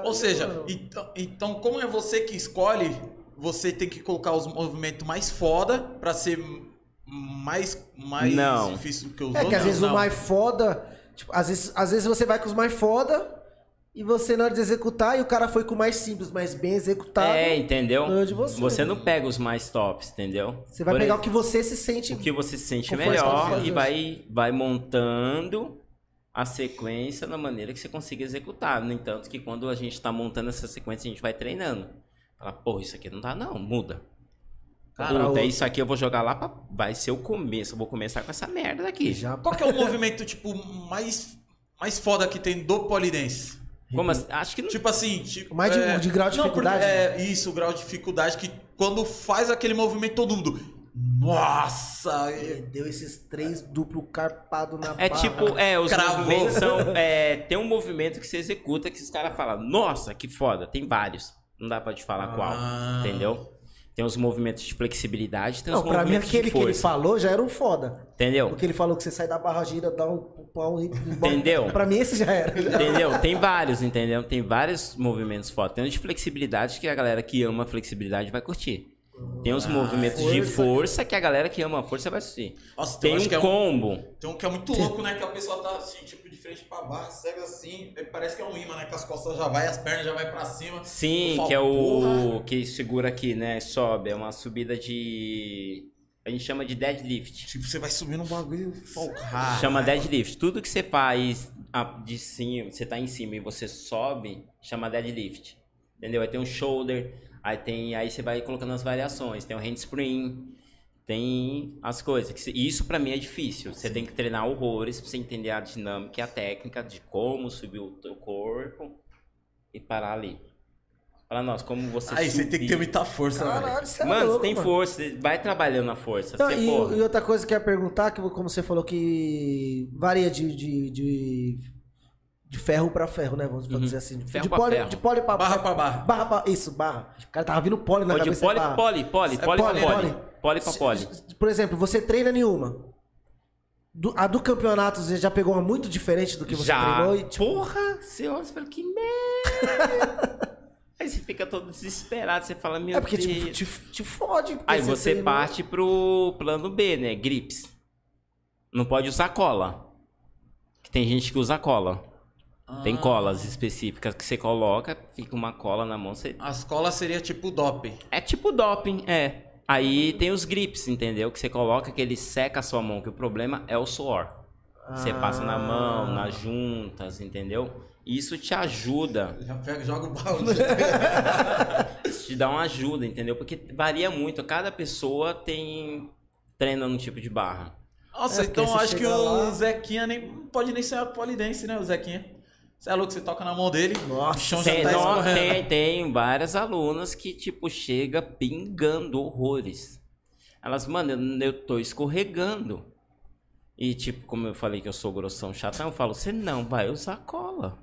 Ou seja, então, então, como é você que escolhe, você tem que colocar os movimentos mais foda pra ser mais, mais Não. difícil que os É que outros. às vezes não. o mais foda. Tipo, às vezes, às vezes você vai com os mais foda e você na hora de executar e o cara foi com o mais simples, mas bem executado. É, entendeu? de você. não pega os mais tops, entendeu? Você vai Por pegar o que você se sente. o que você se sente melhor e vai, vai montando a sequência da maneira que você consiga executar. No entanto, que quando a gente está montando essa sequência, a gente vai treinando. Fala, porra, isso aqui não dá não, muda. Cara, Puta, o- isso aqui eu vou jogar lá pra... Vai ser o começo, eu vou começar com essa merda daqui. Já Qual que é o movimento, tipo, mais, mais foda que tem do polidense? Como assim? Acho que não... Tipo assim, tipo. Mais de- de grau de não, porque- dificuldade? É, isso, o grau de dificuldade que quando faz aquele movimento, todo mundo. Nossa! é- deu esses três duplo carpado na É barra. tipo, é, os Cravou. movimentos são. É, tem um movimento que você executa que os caras falam, nossa, que foda, tem vários. Não dá pra te falar qual, Ah. entendeu? Tem os movimentos de flexibilidade, tem os Não, pra mim movimentos aquele de que ele força. falou já era um foda. Entendeu? Porque ele falou que você sai da barra, gira, dá um pau e. Entendeu? Pra mim esse já era. Entendeu? Tem vários, entendeu? Tem vários movimentos foda. Tem os de flexibilidade que a galera que ama flexibilidade vai curtir. Tem os movimentos de força. força que a galera que ama a força vai assistir. Nossa, Tem um é um, combo. tem um que é muito louco, né? Que a pessoa tá assim, tipo, de frente pra baixo, cega assim, aí parece que é um imã, né? Que as costas já vai, as pernas já vai pra cima. Sim, Eu que é falo, o porra. que segura aqui, né? Sobe. É uma subida de. A gente chama de deadlift. Tipo, você vai subindo um bagulho folcado. Chama deadlift. Tudo que você faz de cima, você tá em cima e você sobe, chama deadlift. Entendeu? Aí tem um shoulder, aí tem, aí você vai colocando as variações, tem o handspring, tem as coisas. que Isso pra mim é difícil. Você tem que treinar horrores pra você entender a dinâmica e a técnica de como subir o teu corpo e parar ali. Fala, nossa, como você Aí você tem que ter subir. muita força, velho. Caralho, você é Mano, louco, você tem mano. força, vai trabalhando a força. Você, e, e outra coisa que eu ia perguntar, que como você falou que varia de, de, de, de ferro pra ferro, né? Vamos dizer assim. De, Uhum. Ferro de pra poli, ferro. de poli pra Barra pra barra. Barra pra. Isso, barra. O cara tava vindo poli na Pode cabeça. poli, barra. poli, poli, É poli, pra poli, poli. poli. Poli pra poli. Por exemplo, você treina nenhuma. Do- a do campeonato você já pegou uma muito diferente do que você Já. treinou e tipo, Porra, você olha e fala, que merda. Aí você fica todo desesperado, você fala, meu é porque Deus. tipo, te, te fode. Aí você treinou- parte pro plano B, né? Grips. Não pode usar cola. Que tem gente que usa cola. Tem Ah. colas específicas que você coloca, fica uma cola na mão, você As colas seria tipo doping. É tipo doping, é. Aí tem os grips, entendeu? Que você coloca que ele seca a sua mão, que o problema é o suor. Você passa na mão, Ah. nas juntas, entendeu? Isso te ajuda, Já pega e joga o balde. isso te dá uma ajuda, entendeu? Porque varia muito, cada pessoa tem treina num tipo de barra. Nossa, É, então você acho que chega o lá- Zequinha nem não pode nem ser a polidense, né? O Zequinha. Você é louco, você toca na mão dele. Nossa, o chão já Tem, tá não, escorrendo. tem, tem várias alunas que, tipo, chega pingando horrores. Elas, mano, eu, eu tô escorregando. E, tipo, como eu falei que eu sou grossão, chatão, eu falo, você não vai usar cola.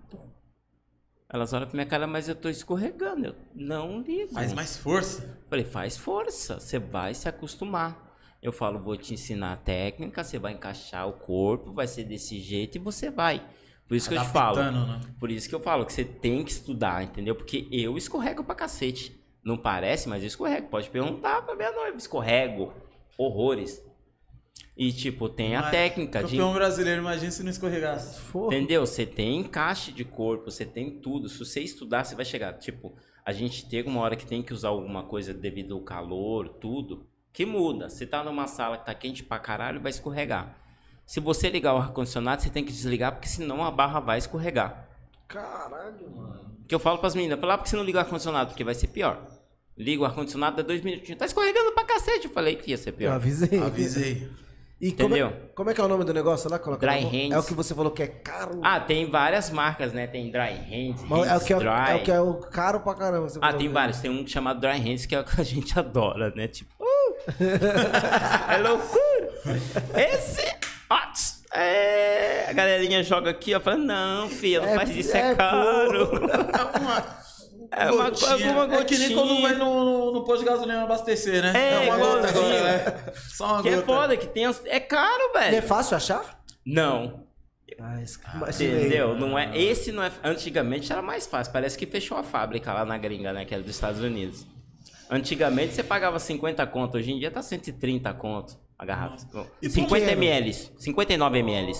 Elas olham pra minha cara, mas eu tô escorregando. Eu não ligo. Faz mais força. Falei, faz força, você vai se acostumar. Eu falo, vou te ensinar a técnica, você vai encaixar o corpo, vai ser desse jeito e você vai. Por isso que eu te falo. Adaptando, né? Por isso que eu falo que você tem que estudar, entendeu? Porque eu escorrego pra cacete. Não parece, mas eu escorrego. Pode perguntar pra minha noiva. Escorrego. Horrores. E, tipo, tem a Mas, técnica de. Campeão brasileiro, imagina se não escorregasse. Entendeu? Você tem encaixe de corpo, você tem tudo. Se você estudar, você vai chegar. Tipo, a gente tem uma hora que tem que usar alguma coisa devido ao calor, tudo, que muda. Você tá numa sala que tá quente pra caralho, vai escorregar. Se você ligar o ar-condicionado, você tem que desligar, porque senão a barra vai escorregar. Caralho, mano. Que eu falo pras meninas, fala, ah, por que você não liga o ar-condicionado? Porque vai ser pior. Liga o ar-condicionado, dá dois minutinhos. Tá escorregando pra cacete. Eu falei que ia ser Eu pior. avisei. Avisei. E como é, Entendeu? como é que é o nome do negócio lá? Coloca Dry hands. É o que você falou que é caro. Ah, tem várias marcas, né? Tem Dry Hands, Mas é o Hands que é, Dry. é o que é o caro pra caramba. você Ah, tem vários. Tem um chamado Dry Hands que é o que a gente adora, né? Tipo, uh! é loucura! Esse, ó, tss, é... a galerinha joga aqui, ó, fala, não, filha, não É, faz isso, é, é, caro. É uma. É uma gotinha. alguma É que nem quando gotinha. vai no, no, no posto de gasolina abastecer, né? É, uma gota agora, né? Só uma Que é gota. foda, que tem... as- É caro, E é velho. fácil achar? Não, Ah, imaginei. entendeu? Não é, esse não é... Antigamente era mais fácil, parece que fechou a fábrica lá na gringa, né? Que era dos Estados Unidos. Antigamente você pagava 50 conto, hoje em dia tá 130 conto a garrafa. E 50 pequeno? ml, 59 ml.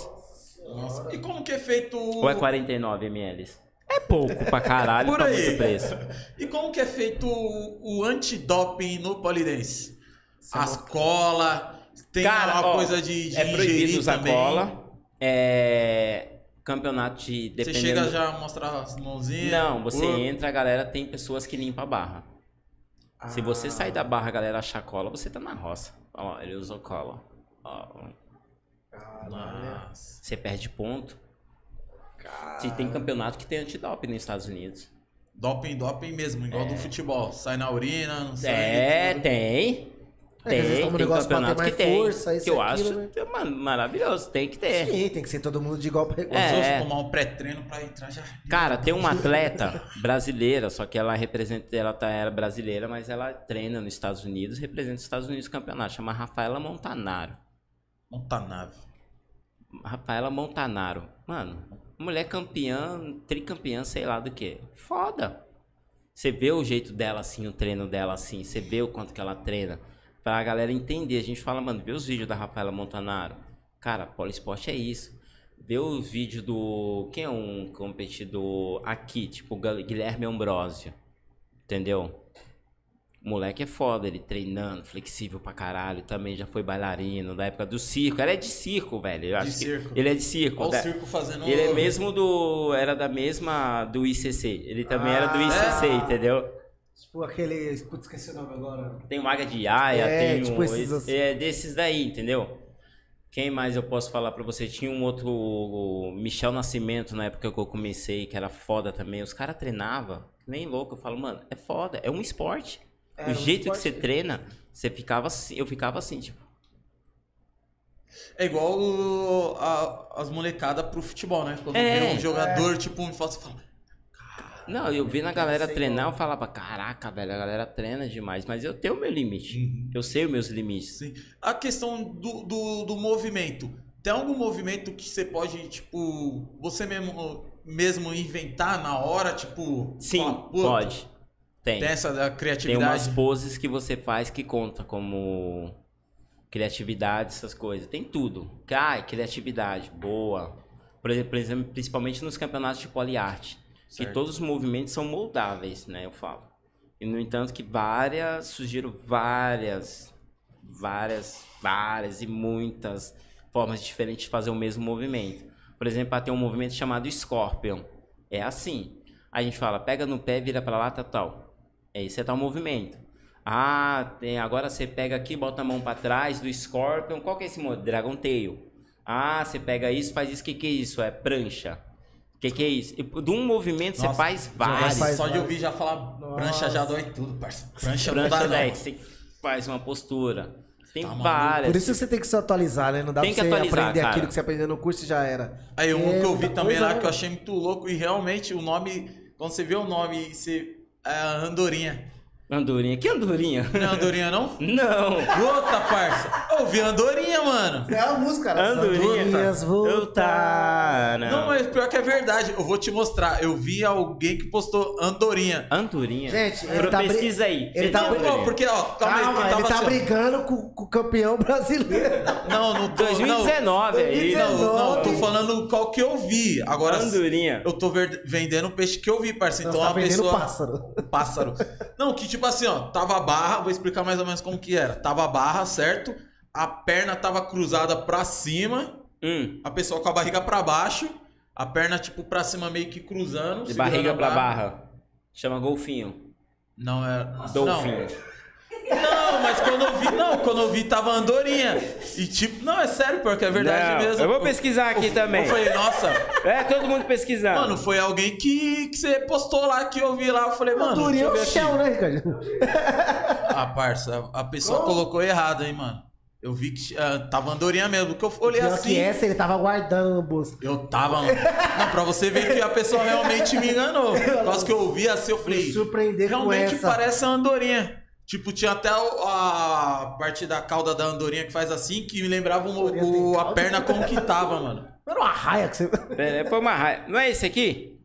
Nossa. E como que é feito o... Ou é 49 ml? É pouco pra caralho Por pra aí. muito preço. E como que é feito o, o antidoping no polidense? As colas, tem Cara, uma ó, coisa de, de é proibido ingerir usar também. cola. É. Campeonato de. Você Dependendo... chega já a mostrar as mãozinhas. Não, você o- entra, a galera tem pessoas que limpam a barra. Se você Ah. sair da barra, a galera achar cola, você tá na roça. Ó, ele usou cola. Ó, você perde ponto. Se tem campeonato que tem antidoping nos Estados Unidos. Doping, doping mesmo, igual do futebol. Sai na urina, não sai. É, tudo. Tem. É, Tem, um negócio pra ter campeonato mais que tem. força, isso que eu aquilo, acho, né? mano, maravilhoso. Tem que ter. Sim, tem que ser todo mundo de igual pra igual. É. tomar um pré-treino pra entrar já. Cara, tem uma atleta brasileira, só que ela representa, ela tá, era brasileira, mas ela treina nos Estados Unidos, representa os Estados Unidos no campeonato, chama Rafaela Montanaro. Monta nave. Rafaela Montanaro. Mano, mulher campeã, tricampeã, sei lá do que. Foda. Você vê o jeito dela assim, o treino dela assim, você vê o quanto que ela treina. Pra galera entender, a gente fala, mano, vê os vídeos da Rafaela Montanaro. Cara, poliesporte é isso. Vê os vídeos do. Quem é um competidor aqui? Tipo, o Guilherme Ambrosio. Entendeu? O moleque é foda, ele treinando, flexível pra caralho. Também já foi bailarino da época do circo. Ele é de circo, velho. Eu que- circo. Ele é de circo. Olha o da- circo fazendo Ele é mesmo do. Era da mesma do ICC. Ele também era do ICC, Ah. entendeu? Tipo aquele. Putz, esqueci o nome agora. Tem o Águia de Aia, É, tem tipo um. esses assim. É desses daí, entendeu? Quem mais eu posso falar pra você? Tinha um outro. o Michel Nascimento, na época que eu comecei, que era foda também. Os caras treinavam, que nem louco. Eu falo, mano, é foda, é um esporte. É, o um jeito esporte. que você treina, você ficava assim, eu ficava assim, tipo. É igual o- a- as molecadas pro futebol, né? Quando É. vê um jogador, tipo, um foto, você fala. Não, eu vi na galera treinar, eu falava, caraca, velho, a galera treina demais, mas eu tenho o meu limite. Eu sei os meus limites. Sim. A questão do, do, do movimento. Tem algum movimento que você pode, tipo, você mesmo, mesmo inventar na hora, tipo. Sim, falar, "Puta, pode. Tem. Tem essa da Tem criatividade. umas poses que você faz que conta como criatividade, essas coisas. Tem tudo. Ai, criatividade, boa. Por exemplo, por exemplo, principalmente nos campeonatos de poliarte. Que Certo. todos os movimentos são moldáveis, né? Eu falo. E no entanto que várias, sugiro várias, várias, várias e muitas formas diferentes de fazer o mesmo movimento. Por exemplo, tem um movimento chamado Scorpion. É assim. A gente fala, pega no pé, vira pra lá, tal, tal. É esse é tal movimento. Ah, tem, agora você pega aqui, bota a mão pra trás do Scorpion. Qual que é esse movimento? Dragon Tail. Ah, você pega isso, faz isso. O que, que é isso? É prancha. O que, que é isso? De um movimento você Nossa, faz Mas vários. faz só de ouvir já falar prancha já dói tudo, parça. Prancha, não dá Prancha não. deck, você faz uma postura. Tem Tá várias. Por isso que você tem que se atualizar, né? Não dá Tem pra você aprender cara. aquilo que você aprendeu no curso e já era. Aí um É que eu vi também lá né? que eu achei muito louco e realmente o nome, quando você vê o nome, você. É Andorinha. Andorinha. Que andorinha? Não é Andorinha, não? Não. Puta, parça. Eu vi Andorinha, mano. É a música, cara. Andorinha. Andorinhas voltaram. Não, mas pior que é verdade. Eu vou te mostrar. Eu vi alguém que postou Andorinha. Andorinha. Gente, ele Pro- tá pesquisa aí. ele tá Não, não, porque, ó, calma, aí, Calma, que ele tava tá assim, brigando com, com o campeão brasileiro. Não, não tô. 2019 aí. Não, não, não, eu tô 2019. falando qual que eu vi. Agora, Andorinha. eu tô vendendo o peixe que eu vi, parça. Então tá vendendo pessoa. pássaro. Pássaro. Não, que tipo assim, ó, tava a barra, vou explicar mais ou menos como que era. Tava a barra, certo? A perna tava cruzada pra cima, Hum. a pessoa com a barriga pra baixo, a perna tipo pra cima meio que cruzando. De barriga pra barra. Chama golfinho. Não é. Dolfinho. Não. Não, mas quando eu vi, não, quando eu vi tava andorinha. E tipo, não, é sério, porque é verdade Não, mesmo. eu vou pesquisar aqui eu, também. Eu falei, nossa, É, todo mundo pesquisando. mano, foi alguém que, que você postou lá que eu vi lá. Eu falei, mano, Andorinha é deixa eu o aqui. céu, né, Ricardo? Ah, parça, a pessoa Como? colocou errado, hein, mano. Eu vi que ah, tava andorinha mesmo, porque eu olhei Pior assim. que essa ele tava guardando no bolso. Eu tava. Não, pra você ver que a pessoa realmente me enganou. Por causa que eu ouvi assim, eu falei. Me surpreender com Realmente essa. parece a andorinha. Tipo, tinha até a parte da cauda da andorinha que faz assim, que me lembrava o- o- a perna como que tava, mano. Era uma raia que você. Pera, foi uma raiva. Não é esse aqui?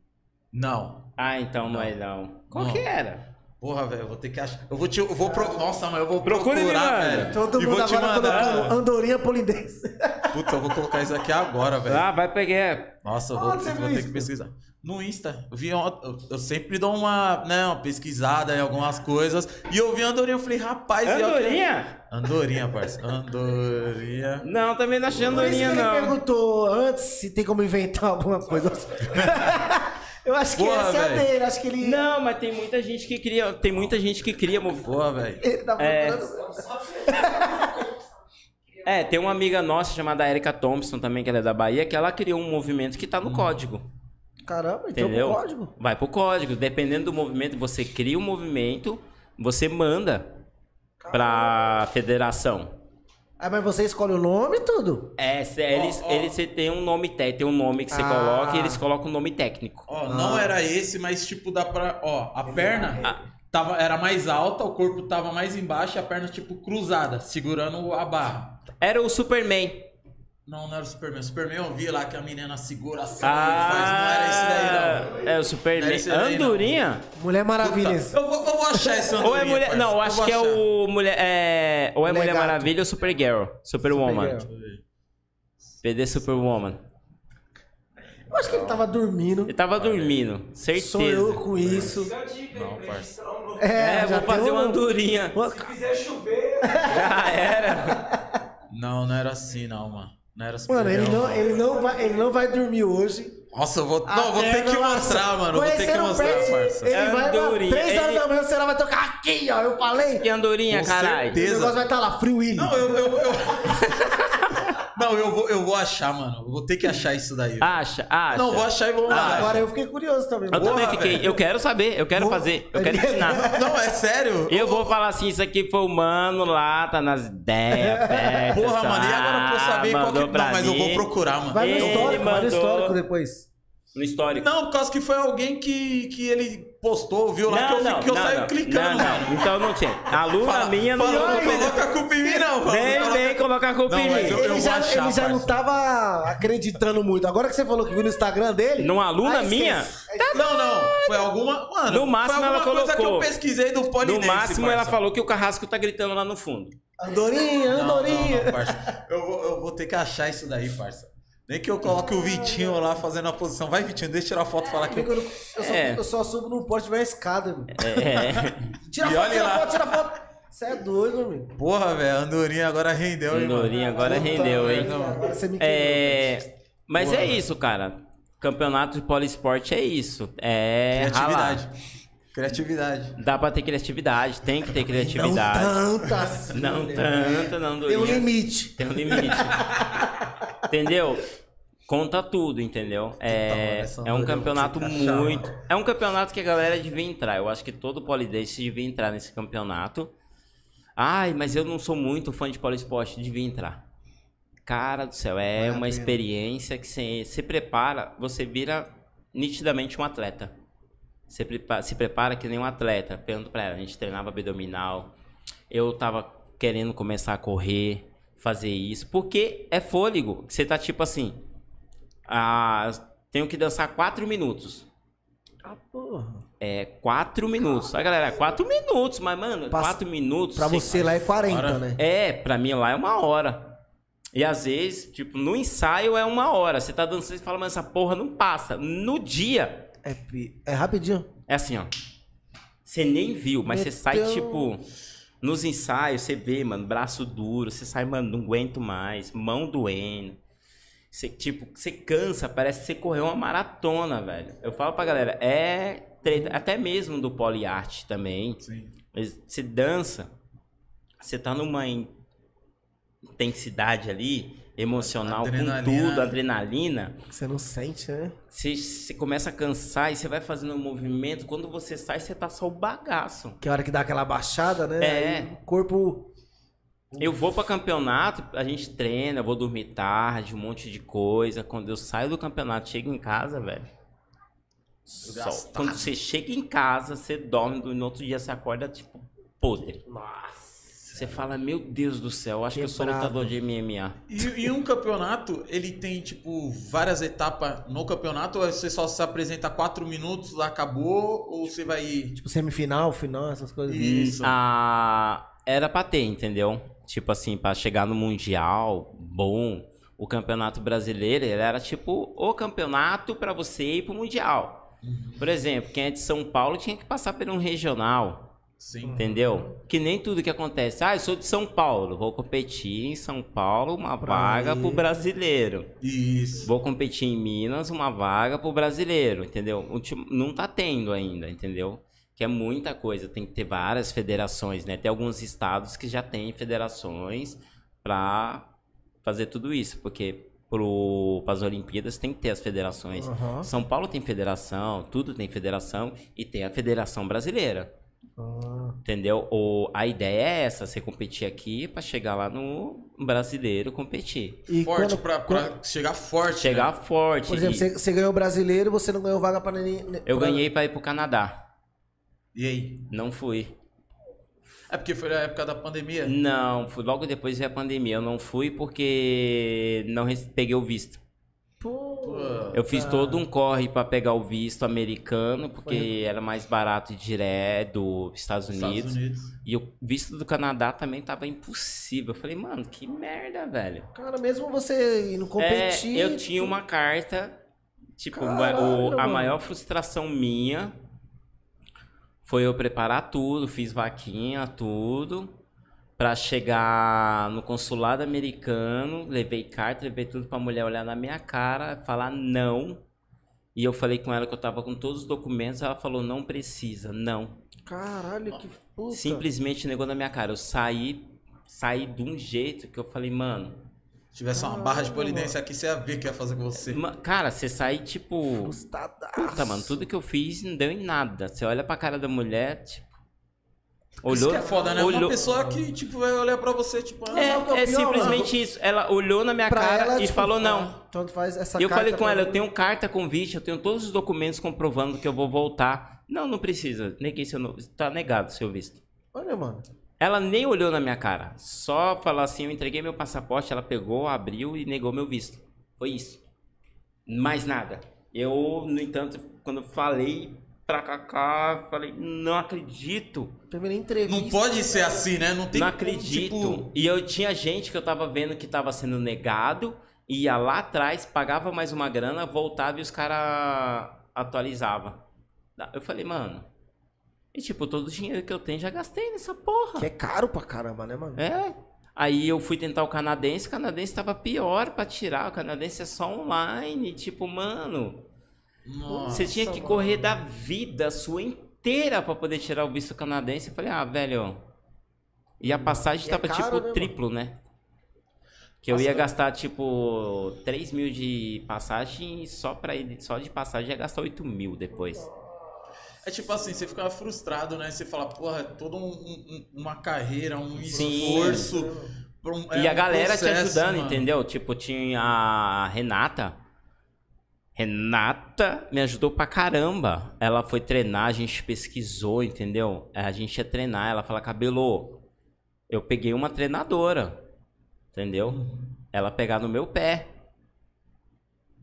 Não. Ah, então não, é não. Qual Não. que era? Porra, velho, eu vou ter que achar. Eu vou te. Eu vou pro... Nossa, mas eu vou Procura e me procurar, velho. Todo mundo agora mandar. colocando Andorinha polidense. Puta, eu vou colocar isso aqui agora, velho. Ah, vai pegar. Nossa, eu vou, você vou ter que pesquisar. No Insta. Eu, vi, eu, eu sempre dou uma, né, uma pesquisada em algumas coisas. E eu vi Andorinha, eu falei, rapaz... e eu- Andorinha? Andorinha, parça. Andorinha. Não, também não achei andorinha, ele não. perguntou antes se tem como inventar alguma coisa. Eu acho que Porra, essa é a dele. Acho que ele. Não, mas tem muita gente que cria. Tem muita gente que cria movimento. Velho. Ele tá É. procurando. É, tem uma amiga nossa chamada Erika Thompson também, que ela é da Bahia, que ela criou um movimento que tá no código. Caramba, então Entendeu? o código. Vai pro código. Dependendo do movimento, você cria o movimento, você manda pra federação. Ah, mas você escolhe o nome e tudo. É, cê- eles, ó. eles cê tem um nome técnico, tem um nome que você Ah. coloca e eles colocam o nome técnico. Ó, não era esse, mas tipo, dá pra... Ó, a perna tava, era mais alta, o corpo tava mais embaixo e a perna, tipo, cruzada, segurando a barra. Era o Superman. Não, não era o Superman. O Superman eu vi lá que a menina segura assim Ah, e faz. Não era esse daí, não. É o Superman. Não daí, não. Andorinha? Mulher Maravilha. Puta, eu, vou, eu vou achar esse Andorinha, Ou é mulher. Não, eu Eu acho vou que é o mulher. É, ou é Mulher Mulher. Maravilha ou Supergirl. Superwoman. Supergirl. PD Superwoman. Eu acho que ele tava dormindo. Ele tava dormindo, certeza. Sonhou com isso. A Não, aí pra parça. registrar o nome. É, É, vou fazer uma um- andorinha. Se quiser chover, Já era. Não, não era assim, não, mano. Não era assim. Mano, ele não, ele, não vai, ele não vai dormir hoje. Nossa, eu vou. Não, vou ter que mostrar, mano. Vou ter que mostrar, parça. Ele É vai lá, andorinha. 3 horas Ele- da manhã, o vai tocar aqui, ó. Eu falei. Que andorinha, Com caralho. certeza. O negócio vai estar lá, Free Willy. Não, eu. eu, eu... não, eu vou, eu vou achar, mano. Eu vou ter que achar isso daí. Acha, acha. Não, vou achar e vou Ah, mandar. agora eu fiquei curioso também. Eu Porra, também fiquei. velho. Eu quero saber, eu quero Vou- fazer, eu quero ensinar. Não, é sério? Eu vou falar assim, isso aqui foi o mano lá, tá nas ideias, perto, Porra, mano, e agora eu saber qual que. mandou Não, pra mas eu vou mim. procurar, mano. Vai no histórico, vai no mandou- histórico depois. No histórico. Não, por causa que foi alguém que, que ele postou, viu lá, que eu, fico- que eu saio clicando, não, não. Então não tinha. A aluna Fala- minha não fala, colocou. não coloca a culpa em mim, não. fala, Vem, coloca- vem colocar a culpa Não, em mim. eu- ele já, achar, ele já não tava acreditando muito. Agora que você falou que viu no Instagram dele. Numa aluna aí minha? esquece. Não, não. Foi alguma. Mano, No máximo foi alguma ela coisa que eu colocou. pesquisei do Polidense. No máximo ela falou que o carrasco tá gritando lá no fundo. Andorinha, Não, andorinha. não, não, parça. Eu vou, eu vou ter que achar isso daí, parça. Nem que eu coloque o Vitinho lá fazendo a posição. Vai, Vitinho, deixa eu tirar a foto e falar que eu. eu, só, É. eu só subo num poste e tiver escada, meu. É. Tira E foto, olha tira lá. foto, tira foto. Você é doido, amigo. Porra, velho, a Andorinha agora rendeu, hein, mano? Andorinha agora Puta rendeu, hein? Agora você me quebrou. É. Mas Boa, é velho. isso, cara. Campeonato de poliesporte é isso. É. ralar. Criatividade. Criatividade. Dá pra ter criatividade, tem que ter criatividade. Não tanto assim. Não né? tanto, não Tem um limite. Tem um limite. entendeu? Conta tudo, entendeu? É, essa é um campeonato muito. É um campeonato que a galera devia entrar. Eu acho que todo polidense devia entrar nesse campeonato. Ai, mas eu não sou muito fã de poliesporte, devia entrar. Cara do céu, é uma experiência que você se prepara, você vira nitidamente um atleta. Você prepa- se prepara que nem um atleta. Pergunto pra ela, a gente treinava abdominal. Eu tava querendo começar a correr, fazer isso. Porque é fôlego. Você tá tipo assim. Ah, tenho que dançar quatro minutos. Ah, porra. É, quatro minutos. A galera, quatro minutos, mas, mano, Passa- quatro minutos. Pra você lá é 40, Hora. né? É, pra mim lá é uma hora. E às vezes, tipo, no ensaio é uma hora. Você tá dançando e fala, mas essa porra não passa. No dia, É, é rapidinho. é assim, ó. Você nem viu, mas você sai, tipo. Nos ensaios, você vê, mano, braço duro. Você sai, mano, não aguento mais. Mão doendo. Você, tipo, você cansa, parece que você correu uma maratona, velho. Eu falo pra galera, é treta, até mesmo do poliarte também. Sim. Você dança, você tá numa in- intensidade ali, emocional, Adrenalina. com tudo, adrenalina. Você não sente, né? Você, você começa a cansar e você vai fazendo um movimento. Quando você sai, você tá só o bagaço. Que a hora que dá aquela baixada, né? É. Aí o corpo. Eu vou pra campeonato, a gente treina, eu vou dormir tarde, um monte de coisa. Quando eu saio do campeonato, chego em casa, velho. quando você chega em casa, você dorme, no outro dia você acorda, tipo, podre. Nossa. Você fala, meu Deus do céu, acho que eu sou lutador de MMA. E, e um campeonato, ele tem, tipo, várias etapas no campeonato, ou você só se apresenta quatro minutos, lá acabou, ou você vai. Tipo, semifinal, final, essas coisas. Isso. Ah, era pra ter, entendeu? Tipo assim, pra chegar no Mundial, bom. O Campeonato Brasileiro, ele era tipo o campeonato pra você ir pro Mundial. Por exemplo, quem é de São Paulo tinha que passar por um regional, Sim. entendeu? Que nem tudo que acontece. Ah, eu sou de São Paulo, vou competir em São Paulo, uma Pra vaga ir. pro brasileiro. Isso. Vou competir em Minas, uma vaga pro brasileiro, entendeu? Não tá tendo ainda, entendeu? Que é muita coisa, tem que ter várias federações, né? Tem alguns estados que já têm federações pra fazer tudo isso, porque pro, pras Olimpíadas tem que ter as federações. Aham. São Paulo tem federação, tudo tem federação e tem a Federação Brasileira. Ah. Entendeu? O, a ideia é essa, você competir aqui pra chegar lá no brasileiro competir. E Forte quando, pra, pra chegar forte. Chegar né? forte. Por exemplo, e- você, você ganhou o brasileiro, você não ganhou vaga pra neném. Eu pra- ganhei pra ir pro Canadá. E aí? Não fui. É porque foi na época da pandemia. Não, fui logo depois da pandemia. Eu não fui porque não peguei o visto. Eu fiz todo um corre pra pegar o visto americano, porque era mais barato e direto dos Estados Unidos. Estados Unidos. E o visto do Canadá também tava impossível. Eu falei, mano, que merda, velho. Cara, mesmo você indo competir. É, eu tinha uma carta Tipo, Caralho, o- a maior frustração minha foi eu preparar tudo, fiz vaquinha, tudo, pra chegar no consulado americano, levei carta, levei tudo pra mulher olhar na minha cara, falar não. E eu falei com ela que eu tava com todos os documentos, ela falou não precisa, não. Caralho, que puta. Simplesmente negou na minha cara. Eu saí, saí de um jeito que eu falei, mano, Se tivesse uma barra de polidência aqui, você ia ver o que ia fazer com você. cara, você sai tipo Frustradaço. Puta, mano, tudo que eu fiz não deu em nada. Você olha pra cara da mulher, tipo. Isso Olhou. que é foda, né? Uma olhou- pessoa que, tipo, vai olhar pra você, tipo... ah, É, Sabe o que é é simplesmente isso. Ela olhou na minha Pra cara ela, e tipo, falou não. ah, Tanto faz essa E eu falei com pra ela, eu mim. tenho carta convite, eu tenho todos os documentos comprovando que eu vou voltar. Não, não precisa. Neguei seu no... Tá negado seu visto. Olha, mano. Ela nem olhou na minha cara. Só falou assim, eu entreguei meu passaporte, ela pegou, abriu e negou meu visto. Foi isso. Mais nada. Eu, no entanto, quando eu falei pra Cacá, falei, não acredito. Primeira entrevista. Não pode ser assim, né? Não tem não como, acredito. tipo, E eu tinha gente que eu tava vendo que tava sendo negado, ia lá atrás, pagava mais uma grana, voltava e os caras atualizavam. Eu falei, mano. E tipo, todo o dinheiro que eu tenho já gastei nessa porra. Que é caro pra caramba, né, mano? É. Aí eu fui tentar o canadense, o canadense tava pior pra tirar. O canadense é só online. Tipo, mano, Nossa, você tinha que mano. correr da vida sua inteira pra poder tirar o visto canadense. Eu falei, ah, velho. E a passagem E é tava caro, tipo né, mano? triplo, né? Que eu Nossa, ia gastar tipo 3 mil de passagem e só, pra só de passagem ia gastar 8 mil depois. É tipo assim, você ficava frustrado, né? Você fala, porra, é toda um- um- uma carreira, um Sim. esforço. um- e é a um galera te processo, ajudando, mano. entendeu? Tipo, tinha a Renata. Renata me ajudou pra caramba. Ela foi treinar, a gente pesquisou, entendeu? A gente ia treinar, ela fala, cabelo, eu peguei uma treinadora, entendeu? Ela pegar no meu pé.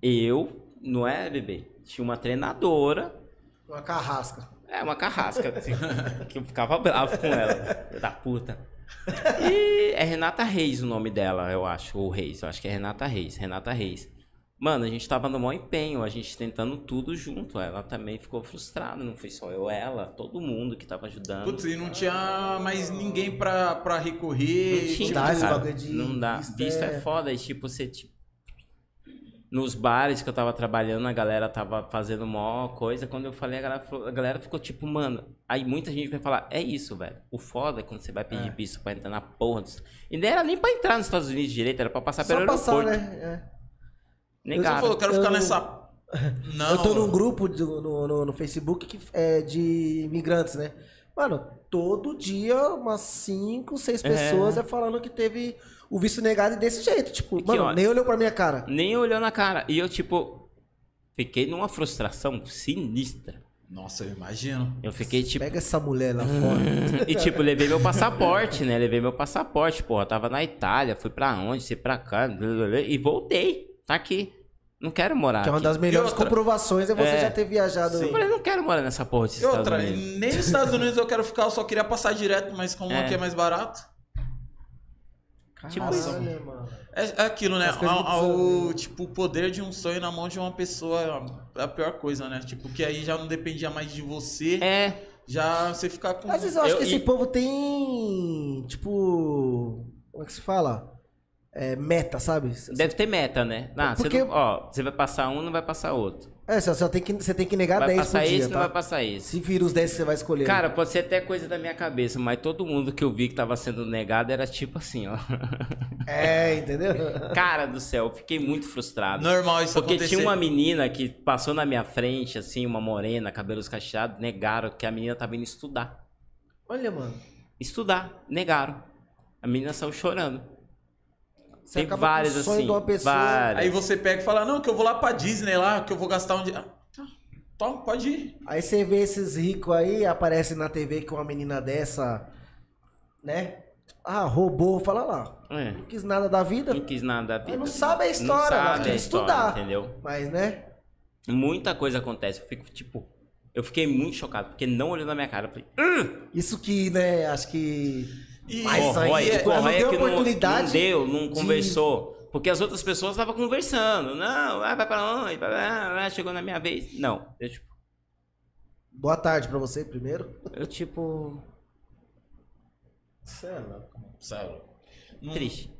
Eu, não é, bebê? Tinha uma treinadora Uma carrasca. é, uma carrasca, assim, que eu ficava bravo com ela, da puta. E é Renata Reis o nome dela, eu acho, ou Reis, eu acho que é Renata Reis, Renata Reis. Mano, a gente tava no maior empenho, a gente tentando tudo junto, ela também ficou frustrada, não foi só eu, ela, todo mundo que tava ajudando. Putz, e não tinha mais ninguém pra, pra recorrer. Não tinha, tipo, dá esse cara. de não dá. visto Visto, é... é- foda. E tipo, você. Tipo, nos bares que eu tava trabalhando, a galera tava fazendo mó coisa. Quando eu falei, a galera, falou- a galera ficou tipo, mano. Aí muita gente vai falar: é isso, velho. O foda é quando você vai pedir visto pra entrar na porra. Dos... E não era nem pra entrar nos Estados Unidos direito, era pra passar pelo Só passar, aeroporto. né? É. Você Negaram. falou, eu quero ficar Eu- nessa. Não. Eu tô num grupo de- no, no, no Facebook que é de imigrantes, né? Mano, todo dia umas 5, 6 pessoas é. falando que teve o visto negado e desse jeito. Tipo, que, mano, ó, nem olhou pra minha cara. Nem olhou na cara. E eu, tipo, fiquei numa frustração sinistra. Nossa, eu imagino. Eu fiquei tipo. Pega essa mulher lá fora. E tipo, levei meu passaporte, né? Levei meu passaporte, porra. Tava na Itália, fui pra onde, fui pra cá, blá, blá, blá, e voltei. Tá aqui. Não quero morar Que é uma aqui. das melhores outra? comprovações é você É. já ter viajado. Eu falei, não quero morar nessa porra desses E outra, Estados Unidos. nem nos Estados Unidos eu quero ficar, eu só queria passar direto, mas como É. aqui é mais barato. Tipo Caralho, isso. mano. É, é aquilo, né? O, tipo, o poder de um sonho na mão de uma pessoa é a pior coisa, né? Tipo, que aí já não dependia mais de você. É, Já você ficar com. Às vezes eu acho Eu- que esse e- povo tem. Tipo. Como é que se fala? É, meta, sabe? deve ter meta, né? Ah, você Porque- não- ó, você vai passar um, não vai passar outro. É, você só tem que, você tem que negar Vai 10 por passar dia, esse, não tá? vai passar esse. Se vira os 10 que você vai escolher. Cara, pode ser até coisa da minha cabeça, mas todo mundo que eu vi que tava sendo negado era tipo assim, ó. É, entendeu? Cara do céu, eu fiquei muito frustrado. Normal isso Porque acontecer. tinha uma menina que passou na minha frente, assim, uma morena, cabelos cacheados, negaram que a menina tava indo estudar. Olha, mano. Estudar, negaram. A menina saiu chorando. Você Tem várias com o sonho assim. de uma pessoa. várias. Aí você pega e fala, não, que eu vou lá pra Disney lá, que eu vou gastar um dia. Ah, tá. Toma, pode ir. Aí você vê esses ricos aí, aparece na TV com uma menina dessa, né? Ah, roubou, fala lá. É, Não quis nada da vida. não quis nada da vida. não sabe a Não história, sabe a quer história, estudar. entendeu? Mas, né? Muita coisa acontece. Eu fico, tipo... Eu fiquei muito chocado, porque não olhou na minha cara. Eu falei, "Hum, Isso que, né, acho que. E Mas isso aí aí é- é, que não, não deu, não de- conversou. Porque as outras pessoas estavam conversando. Não, vai, pra onde? Chegou na minha vez. Não. Eu, tipo, Boa tarde pra você primeiro. eu, tipo Cê é louco. Sério. Não- triste.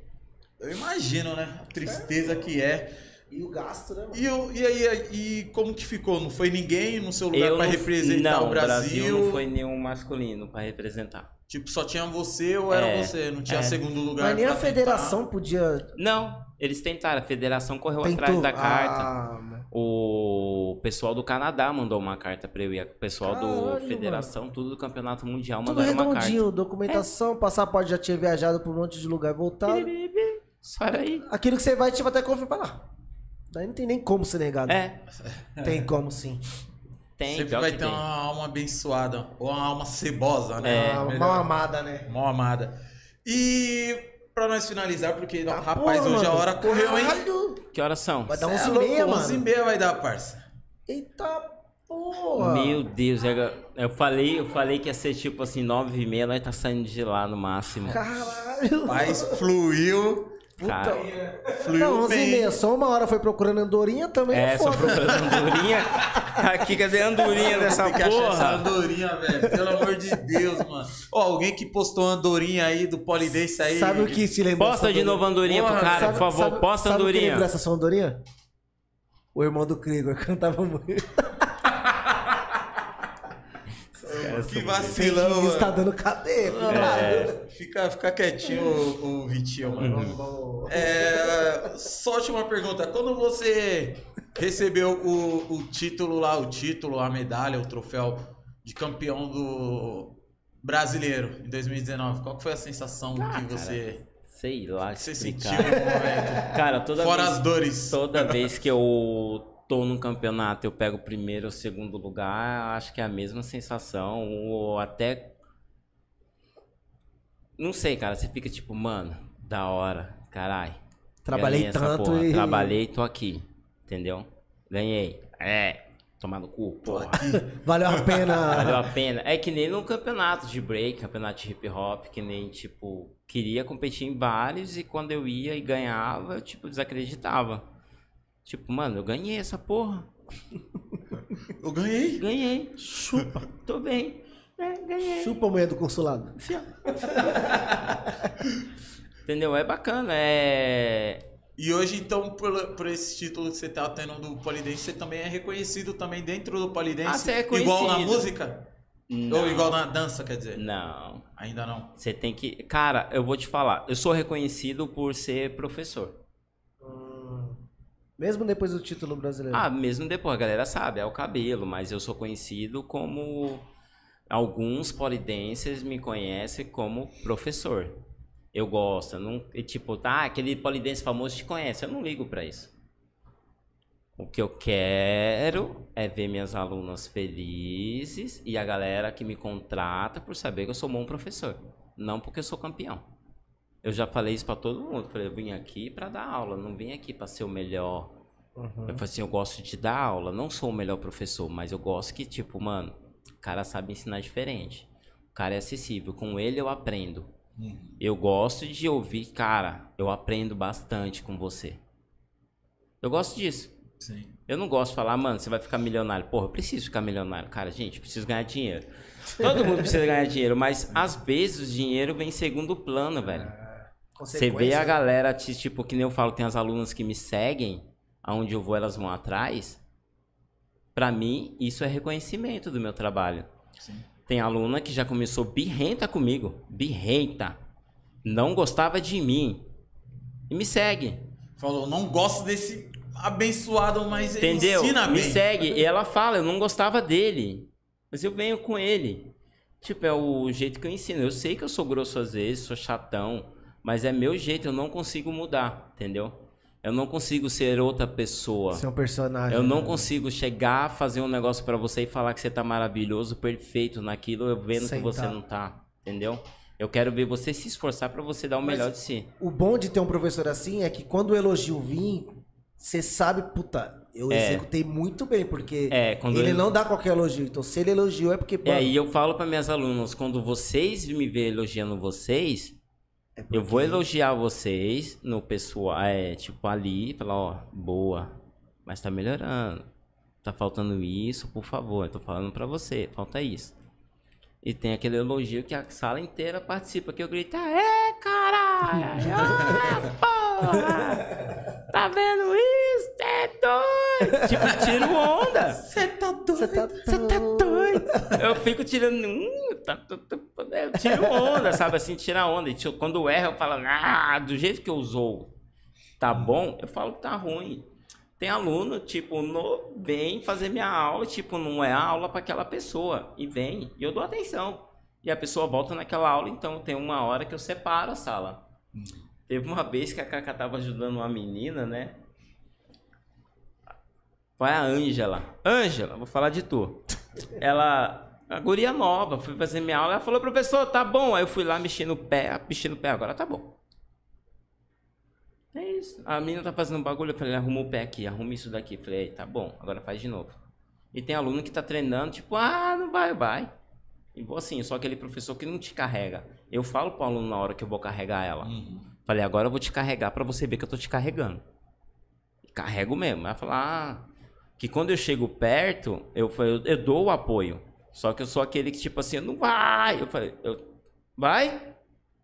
Eu imagino, né? A tristeza que é. E o gasto, né, mano? E, o- e aí, e como que ficou? Não foi ninguém no seu lugar Eu pra não- representar não, o Brasil? não foi nenhum masculino pra representar. Tipo, só tinha você ou era É, você? Não tinha é. segundo lugar Mas nem a pra tentar? federação podia. Não, eles tentaram. A federação correu Tentou. atrás da carta. Ah, mano. O pessoal do Canadá mandou uma carta pra eu ir. O pessoal Caralho, do Federação, tudo do Campeonato Mundial Tudo mandaram uma carta. redondinho, documentação, passaporte já tinha viajado por um monte de lugar e voltado. Só aí. Aquilo que você vai, tipo, até confirmar lá. Daí não tem nem como ser negado. É, Tem como sim. tem. Sempre vai ter tem. uma alma abençoada. Ou uma alma cebosa, né? É, Melhor. mal amada, né? Mal amada. E pra nós finalizar, porque, Tá rapaz, porra, hoje a mano. hora correu, hein? Caralho. Que horas são? Vai dar Cê 11 é e louco, meia, 11 e mano. meia vai dar, parça. Eita porra. Meu Deus, é- eu falei, eu falei que ia ser tipo assim, nove e meia, nós tá saindo de lá no máximo. Caralho. Mas fluiu. Cara, Fluiu Não, 11 e meia. Só uma hora foi procurando andorinha também é, é, só foda. procurando andorinha. Aqui, cadê a andorinha dessa Tem que achar essa porra? andorinha, velho. Pelo amor de Deus, mano. Ó, alguém que postou andorinha aí do Polidense aí. Sabe o que se lembra? Posta dessa de novo andorinha pro Porra, cara, por favor, sabe, posta sabe o que andorinha. lembra essa sua andorinha? O irmão do Krieger cantava muito. Que vacilão, tá mano. dando cadeia. É, fica, fica quietinho, o, o Vitinho, mano. Vamos- É, só última pergunta. Quando você recebeu o, o título lá, o título, a medalha, o troféu de campeão do brasileiro em 2019, qual que foi a sensação que você, Sei lá, que você sentiu explicar. no momento? Cara, toda Fora vez, as dores. toda vez que eu tô num campeonato, eu pego o primeiro ou segundo lugar, acho que é a mesma sensação, ou até não sei, cara, você fica tipo, mano, da hora, caralho. Trabalhei tanto porra, e- Trabalhei, tô aqui. Entendeu? Ganhei. É. Tomar no cu, porra. Valeu a pena. Valeu a pena. É que nem no campeonato de break, campeonato de hip hop, que nem, tipo, queria competir em vários e quando eu ia e ganhava, eu, tipo, desacreditava. Tipo, mano, eu ganhei essa porra. Eu ganhei. Ganhei. Chupa. Tô bem. É, ganhei. Chupa a mulher do consulado. Entendeu? É bacana, é. E hoje, então, por, por esse título que você tá tendo do Polidense, você também é reconhecido também dentro do Polidense? Ah, você é Igual na música? Ou Não. igual na dança, quer dizer? Não. Ainda não. Você tem que. Cara, eu vou te falar. Eu sou reconhecido por ser professor. Mesmo depois do título brasileiro. Ah, mesmo depois, a galera sabe, é o cabelo, mas eu sou conhecido como. Alguns polidenses me conhecem como professor. Eu gosto, não, tipo, tá, aquele polidense famoso te conhece, eu não ligo pra isso. O que eu quero é ver minhas alunas felizes e a galera que me contrata por saber que eu sou bom professor, não porque eu sou campeão. Eu já falei isso pra todo mundo, falei, eu vim aqui pra dar aula, não vim aqui pra ser o melhor. Eu falei assim, eu gosto de dar aula, não sou o melhor professor, mas eu gosto que, tipo, mano, o cara sabe ensinar diferente. O cara é acessível, com ele eu aprendo. Eu gosto de ouvir, cara, eu aprendo bastante com você. Eu gosto disso. Sim. Eu não gosto de falar, mano, você vai ficar milionário. Porra, eu preciso ficar milionário. Cara, gente, eu preciso ganhar dinheiro. Todo mundo precisa ganhar dinheiro, mas às vezes o dinheiro vem em segundo plano, velho. Você vê a galera, ti- tipo, que nem eu falo, tem as alunas que me seguem, aonde eu vou, elas vão atrás. Pra mim, isso é reconhecimento do meu trabalho. Sim. Tem aluna que já começou birrenta comigo, birrenta. Não gostava de mim. E me segue. Falou, não gosto desse abençoado, mas ele Entendeu? ensina Me bem. segue. E ela fala, eu não gostava dele. Mas eu venho com ele. Tipo, é o jeito que eu ensino. Eu sei que eu sou grosso às vezes, sou chatão. Mas é meu jeito, eu não consigo mudar, entendeu? Eu não consigo ser outra pessoa. É um personagem. Eu não né? consigo chegar, fazer um negócio pra você e falar que você tá maravilhoso, perfeito naquilo, eu vendo Sem que você tá. não tá, entendeu? Eu quero ver você se esforçar pra você dar o melhor de si. O bom de ter um professor assim é que quando o elogio vir, você sabe, puta, eu É. executei muito bem, porque É, ele ele- não dá qualquer elogio. Então, se ele elogiou é porque. É, e eu falo para minhas alunas, quando vocês me verem elogiando vocês, É Eu vou elogiar vocês no pessoal, é, tipo, ali, falar, ó, boa, mas tá melhorando. Tá faltando isso, por favor, eu tô falando pra você, falta isso. E tem aquele elogio que a sala inteira participa, que eu grito, é, caralho! Ah, Tá vendo isso? Cê é doido! Tipo, tiro onda! Você tá doido? Você tá, Você tá doido? Eu fico tirando. Hum, tá, tá, tá, eu tiro onda, sabe? Assim, tirar onda. E, tipo, quando erra, eu falo, ah, do jeito que eu usou tá bom, eu falo que tá ruim. Tem aluno, tipo, no, vem fazer minha aula, tipo, não é a aula para aquela pessoa. E vem, e eu dou atenção. E a pessoa volta naquela aula, então tem uma hora que eu separo a sala. Teve uma vez que a Cacá tava ajudando uma menina, né? Foi a Ângela. Ângela, vou falar de tu. Ela, a guria nova, fui fazer minha aula, ela falou, professor, tá bom. Aí eu fui lá mexendo no pé, mexendo no pé, agora tá bom. É isso. A menina tá fazendo um bagulho, eu falei, arruma o pé aqui, arruma isso daqui. Eu falei, tá bom, agora faz de novo. E tem aluno que tá treinando, tipo, ah, não vai, vai. E vou assim, sou aquele professor que não te carrega. Eu falo pro aluno na hora que eu vou carregar ela. Falei, agora eu vou te carregar pra você ver que eu tô te carregando. Carrego mesmo. Ela fala, ah, que quando eu chego perto, eu, eu, eu dou o apoio. Só que eu sou aquele que, tipo assim, não vai. Eu falei, eu, vai?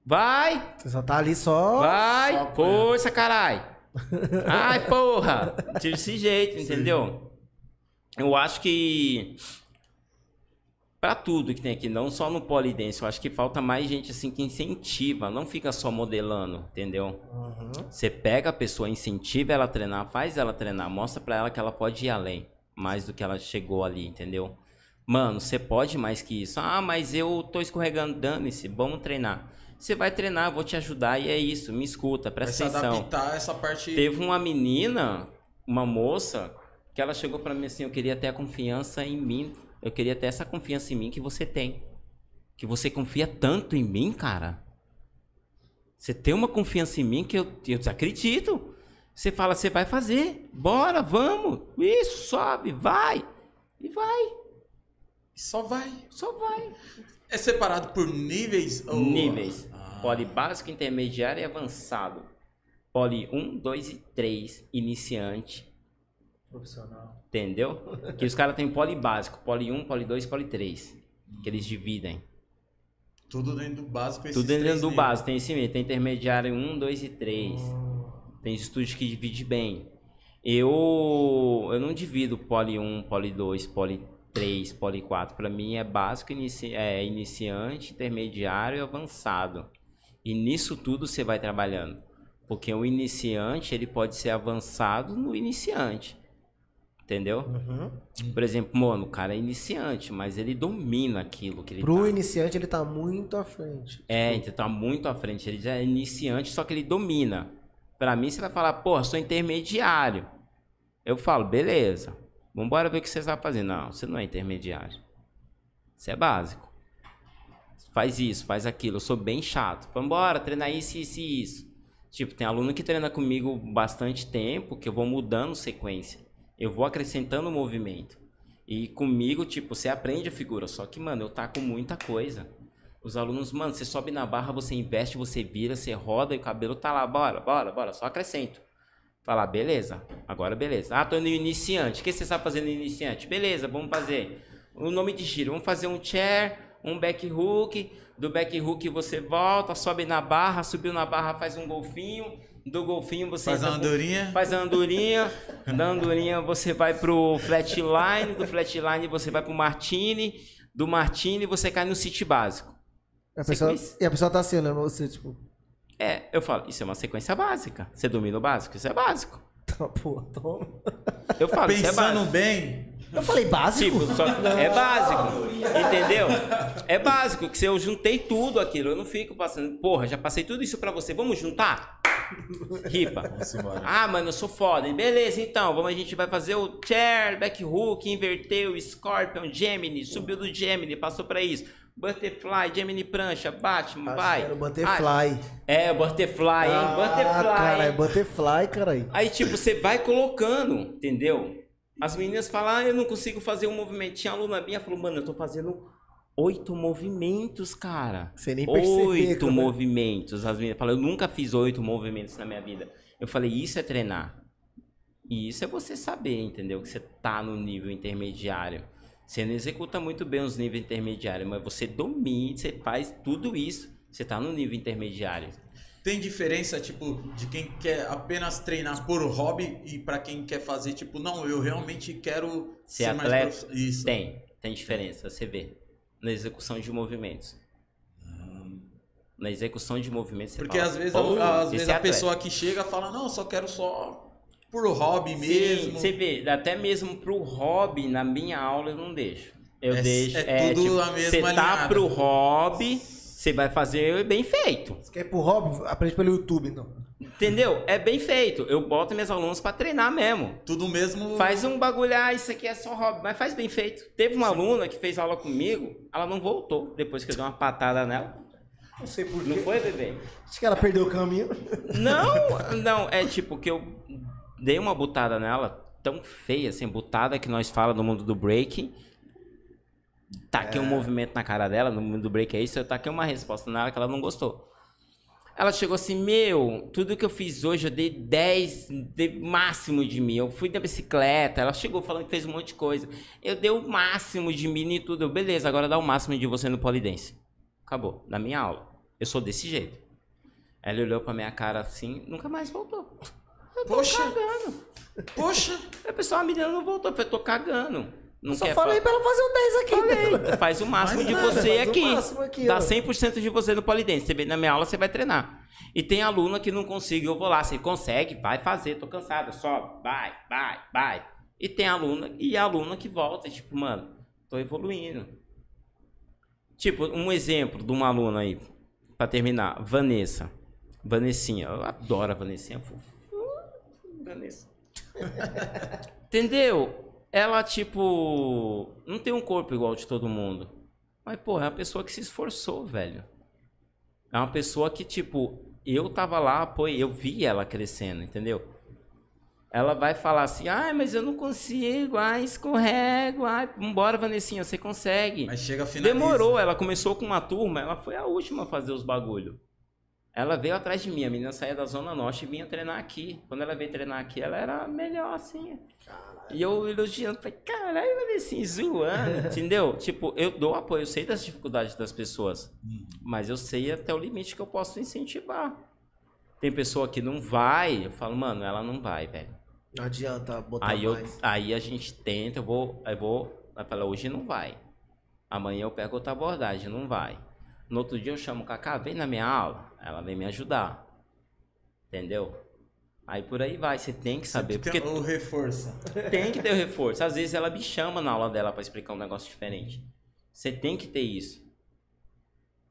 Vai? Você só tá ali só. Vai, Só força, caralho. Ai, porra. Desse jeito, entendeu? Eu acho que Pra tudo que tem aqui, não só no polidense, eu acho que falta mais gente assim que incentiva, não fica só modelando, entendeu? Uhum. Você pega a pessoa, incentiva ela a treinar, faz ela treinar, mostra pra ela que ela pode ir além, mais do que ela chegou ali, entendeu? Mano, você pode mais que isso. Ah, mas eu tô escorregando, dane-se, vamos treinar. Você vai treinar, vou te ajudar e é isso, me escuta, Vai presta atenção. adaptar essa parte. Teve uma menina, uma moça, que ela chegou pra mim assim, eu queria ter a confiança em mim. Eu queria ter essa confiança em mim que você tem. Que você confia tanto em mim, cara. Você tem uma confiança em mim que eu, eu desacredito. Você fala, você vai fazer. Bora, vamos. Isso, sobe, vai. E vai. Só vai. Só vai. É separado por níveis? ou- Níveis. Ah. Poli básico, intermediário e avançado. Poli 1, 2 e 3, iniciante. Profissional. Entendeu? Que os caras têm poli básico, poli 1, poli 2, poli 3. Que eles dividem. Tudo dentro do básico. Tudo dentro três do básico. Tem esse mesmo. Tem intermediário 1, 2 e 3. Tem estúdio que divide bem. Eu, eu não divido poli 1, poli 2, poli 3, poli 4. Pra mim é básico, inici, é iniciante, intermediário e avançado. E nisso tudo você vai trabalhando. Porque o iniciante, ele pode ser avançado no iniciante. Entendeu? Uhum. Por exemplo, mano, o cara é iniciante, mas ele domina aquilo que ele Pro tá. iniciante, ele tá muito à frente. É, então tá muito à frente. Ele já é iniciante, só que ele domina. Pra mim, você vai falar, porra, sou intermediário. Eu falo, beleza. Vambora ver o que você sabe fazer. Não, você não é intermediário. Você é básico. Faz isso, faz aquilo. Eu sou bem chato. Vambora, treinar isso, isso e isso. Tipo, tem aluno que treina comigo bastante tempo, que eu vou mudando sequência. Eu vou acrescentando movimento. E comigo, tipo, você aprende a figura. Só que, mano, eu taco muita coisa. Os alunos, mano, você sobe na barra, você investe, você vira, você roda e o cabelo tá lá. Bora, bora, bora. Só acrescento. Falar, beleza. Agora beleza. Ah, tô no iniciante. O que você sabe fazer no iniciante? Beleza, vamos fazer. O nome de giro. Vamos fazer um chair, um back hook. Do back hook você volta, sobe na barra, subiu na barra, faz um golfinho. Do golfinho você Faz a pro- andorinha. Faz a andorinha. da andorinha você vai pro flatline. Do flatline você vai pro martini. Do martini você cai no city básico. A pessoa, e a pessoa tá assim, olhando você, tipo, É, eu falo, isso é uma sequência básica. Você domina o básico? Isso é básico. tá, pô, toma. Eu falo, isso é Pensando básico. bem. Eu falei básico? Tipo, só, é básico. Entendeu? É básico, que se eu juntei tudo aquilo, eu não fico passando, porra, já passei tudo isso pra você, vamos juntar? Ripa. Ah, mano, eu sou foda. E Beleza, então, vamos, a gente vai fazer o chair, back hook, inverteu, scorpion, Gemini, subiu do Gemini, passou pra isso. Butterfly, Gemini prancha, Batman, vai. Era o Ah, Butterfly. é, Butterfly, hein? Butterfly. cara, é? Butterfly, caralho. Aí, tipo, você vai colocando, entendeu? As meninas falam, ah, eu não consigo fazer um movimento. Tinha aluna minha falou, mano, eu tô fazendo oito movimentos, cara. Você nem percebeu, Oito né? movimentos. As meninas falam, eu nunca fiz oito movimentos na minha vida. Eu falei, isso é treinar. E isso é você saber, entendeu? Que você tá no nível intermediário. Você não executa muito bem os níveis intermediários, mas você domina, você faz tudo isso. Você tá no nível intermediário. Tem diferença, tipo, de quem quer apenas treinar por hobby e pra quem quer fazer, tipo, não, eu realmente quero Ser mais atleta? profi- Isso. Tem, tem diferença, você vê. Na execução de movimentos. Na execução de movimentos, você Porque fala, às vezes, "Oh, a, às vezes é a atleta." pessoa que chega fala, não, eu só quero só por hobby Sim, mesmo. você vê, até mesmo pro hobby, na minha aula eu não deixo. Eu É- deixo. é tudo a mesma Você tá alinhada. pro hobby, você vai fazer bem feito. Você quer ir pro hobby? Aprende pelo YouTube, então. Entendeu? É bem feito. Eu boto meus alunos pra treinar mesmo. Tudo mesmo. Faz um bagulho, ah, isso aqui é só hobby, mas faz bem feito. Teve uma aluna que fez aula comigo, ela não voltou depois que eu dei uma patada nela. Não sei porquê. Não foi, bebê? Acho que ela perdeu o caminho. Não, não, é tipo que eu dei uma butada nela tão feia, assim, butada que nós fala no mundo do breaking. Taquei um movimento na cara dela, no mundo do break é isso, eu taquei uma resposta nela que ela não gostou. Ela chegou assim, meu, tudo que eu fiz hoje eu dei 10, dei máximo de mim. Eu fui da bicicleta, ela chegou falando que fez um monte de coisa. Eu dei o máximo de mim e tudo. Eu, beleza, agora dá o máximo de você no polidense. Acabou, na minha aula. Eu sou desse jeito. Ela olhou pra minha cara assim, nunca mais voltou. Eu tô Poxa. cagando. Poxa, A pessoa, a menina não voltou, eu falei, tô cagando. Não Só quer falei fa- pra ela fazer o 10 aqui. Falei, faz o máximo de nada, você faz o aqui. máximo aqui, Dá ó. 100% de você no polidense. Você vem na minha aula, você vai treinar. E tem aluna que não consegue, eu vou lá. Você consegue, vai fazer, tô cansado, sobe, vai, vai, vai. E tem aluna, e aluna que volta, tipo, mano, tô evoluindo. Tipo, um exemplo de uma aluna aí, pra terminar, Vanessa. Vanessinha, eu adoro a Vanessinha. Vanessa. Entendeu? Ela, tipo, não tem um corpo igual de todo mundo. Mas, porra, é uma pessoa que se esforçou, velho. É uma pessoa que, tipo, eu tava lá, pô, eu vi ela crescendo, entendeu? Ela vai falar assim, ai, mas eu não consigo, ai, escorrego, ai, vambora, Vanessinha, você consegue. mas chega a finalizar. Demorou, ela começou com uma turma, ela foi a última a fazer os bagulho. Ela veio atrás de mim, a menina saía da Zona Norte e vinha treinar aqui. Quando ela veio treinar aqui, ela era melhor assim. E eu elogiando, falei, caralho, mas assim, zoando, entendeu? Tipo, eu dou apoio, eu sei das dificuldades das pessoas, mas eu sei até o limite que eu posso incentivar. Tem pessoa que não vai, eu falo, mano, ela não vai, velho. Não adianta botar Aí, eu, mais. aí a gente tenta, eu vou, eu vou, vai falar, hoje não vai. Amanhã eu pego outra abordagem, não vai. No outro dia eu chamo Cacá, vem na minha aula, ela vem me ajudar. Entendeu? Aí por aí vai, você tem que saber, Sempre porque tem o reforço. tem que ter o reforço. Às vezes ela me chama na aula dela pra explicar um negócio diferente. Você tem que ter isso.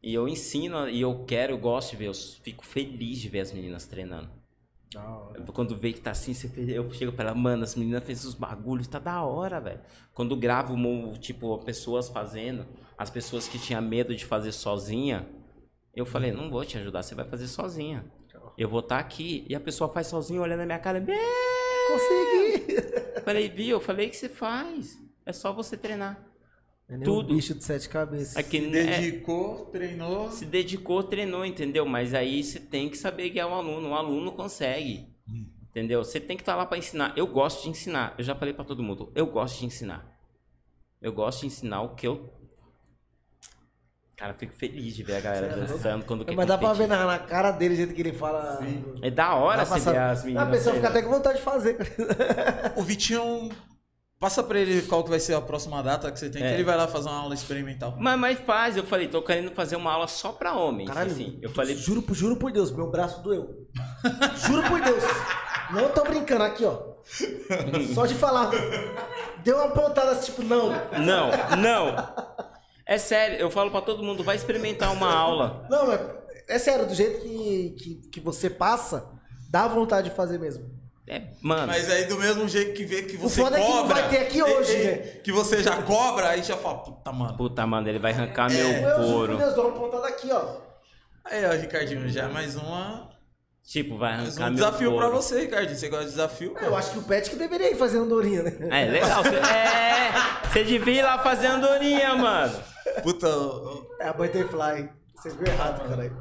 E eu ensino, e eu quero, eu gosto de ver, eu fico feliz de ver as meninas treinando. Da hora. Quando vê que tá assim, você eu chego pra ela, mano, as meninas fez os bagulhos, tá da hora, velho. Quando gravo, tipo, pessoas fazendo, as pessoas que tinham medo de fazer sozinha, eu falei, não vou te ajudar, você vai fazer sozinha. Eu vou estar aqui. E a pessoa faz sozinha, olhando na minha cara! Consegui! falei, viu, eu falei que você faz. É só você treinar. É Tudo. um bicho de sete cabeças. Aqui Se é- dedicou, treinou. se dedicou, treinou, entendeu? Mas aí você tem que saber guiar o aluno. O aluno consegue. Entendeu? Você tem que estar lá para ensinar. Eu gosto de ensinar. Eu já falei para todo mundo. Eu gosto de ensinar. Eu gosto de ensinar o que eu. Cara, eu fico feliz de ver a galera dançando quando quer Mas dá pra ver competir. na, na cara dele o jeito que ele fala. É da hora você ver as a meninas. pessoa fica até com vontade de fazer. O Vitinho, passa pra ele qual que vai ser a próxima data que você tem, É. que ele vai lá fazer uma aula experimental. Mas, mas faz, eu falei, tô querendo fazer uma aula só pra homens. Caralho, assim. Eu falei, juro, por- juro por Deus, meu braço doeu. juro por Deus. Não tô brincando aqui, ó. Só de falar. Deu uma pontada tipo, não. não, não. É sério, eu falo pra todo mundo, vai experimentar uma aula. Não, mas é sério, do jeito que, que, que você passa, dá vontade de fazer mesmo. É, mano. Mas aí do mesmo jeito que vê que você foda é que não cobra. vai ter aqui hoje, e- né? Que você já cobra, aí já fala, puta, mano. Puta, mano, ele vai arrancar Eu meu couro. Deus, dou uma pontada aqui, ó. Aí, ó, Ricardinho, já é mais uma. Tipo, vai Mais arrancar um meu desafio couro. pra você, Ricardinho. Você gosta de desafio? Eu acho que o Pet que deveria ir fazer andorinha, né? É, legal. Cê, é, você devia ir lá fazer andorinha, mano. Puta, ô- É a Butterfly. Vocês viram errado, caralho.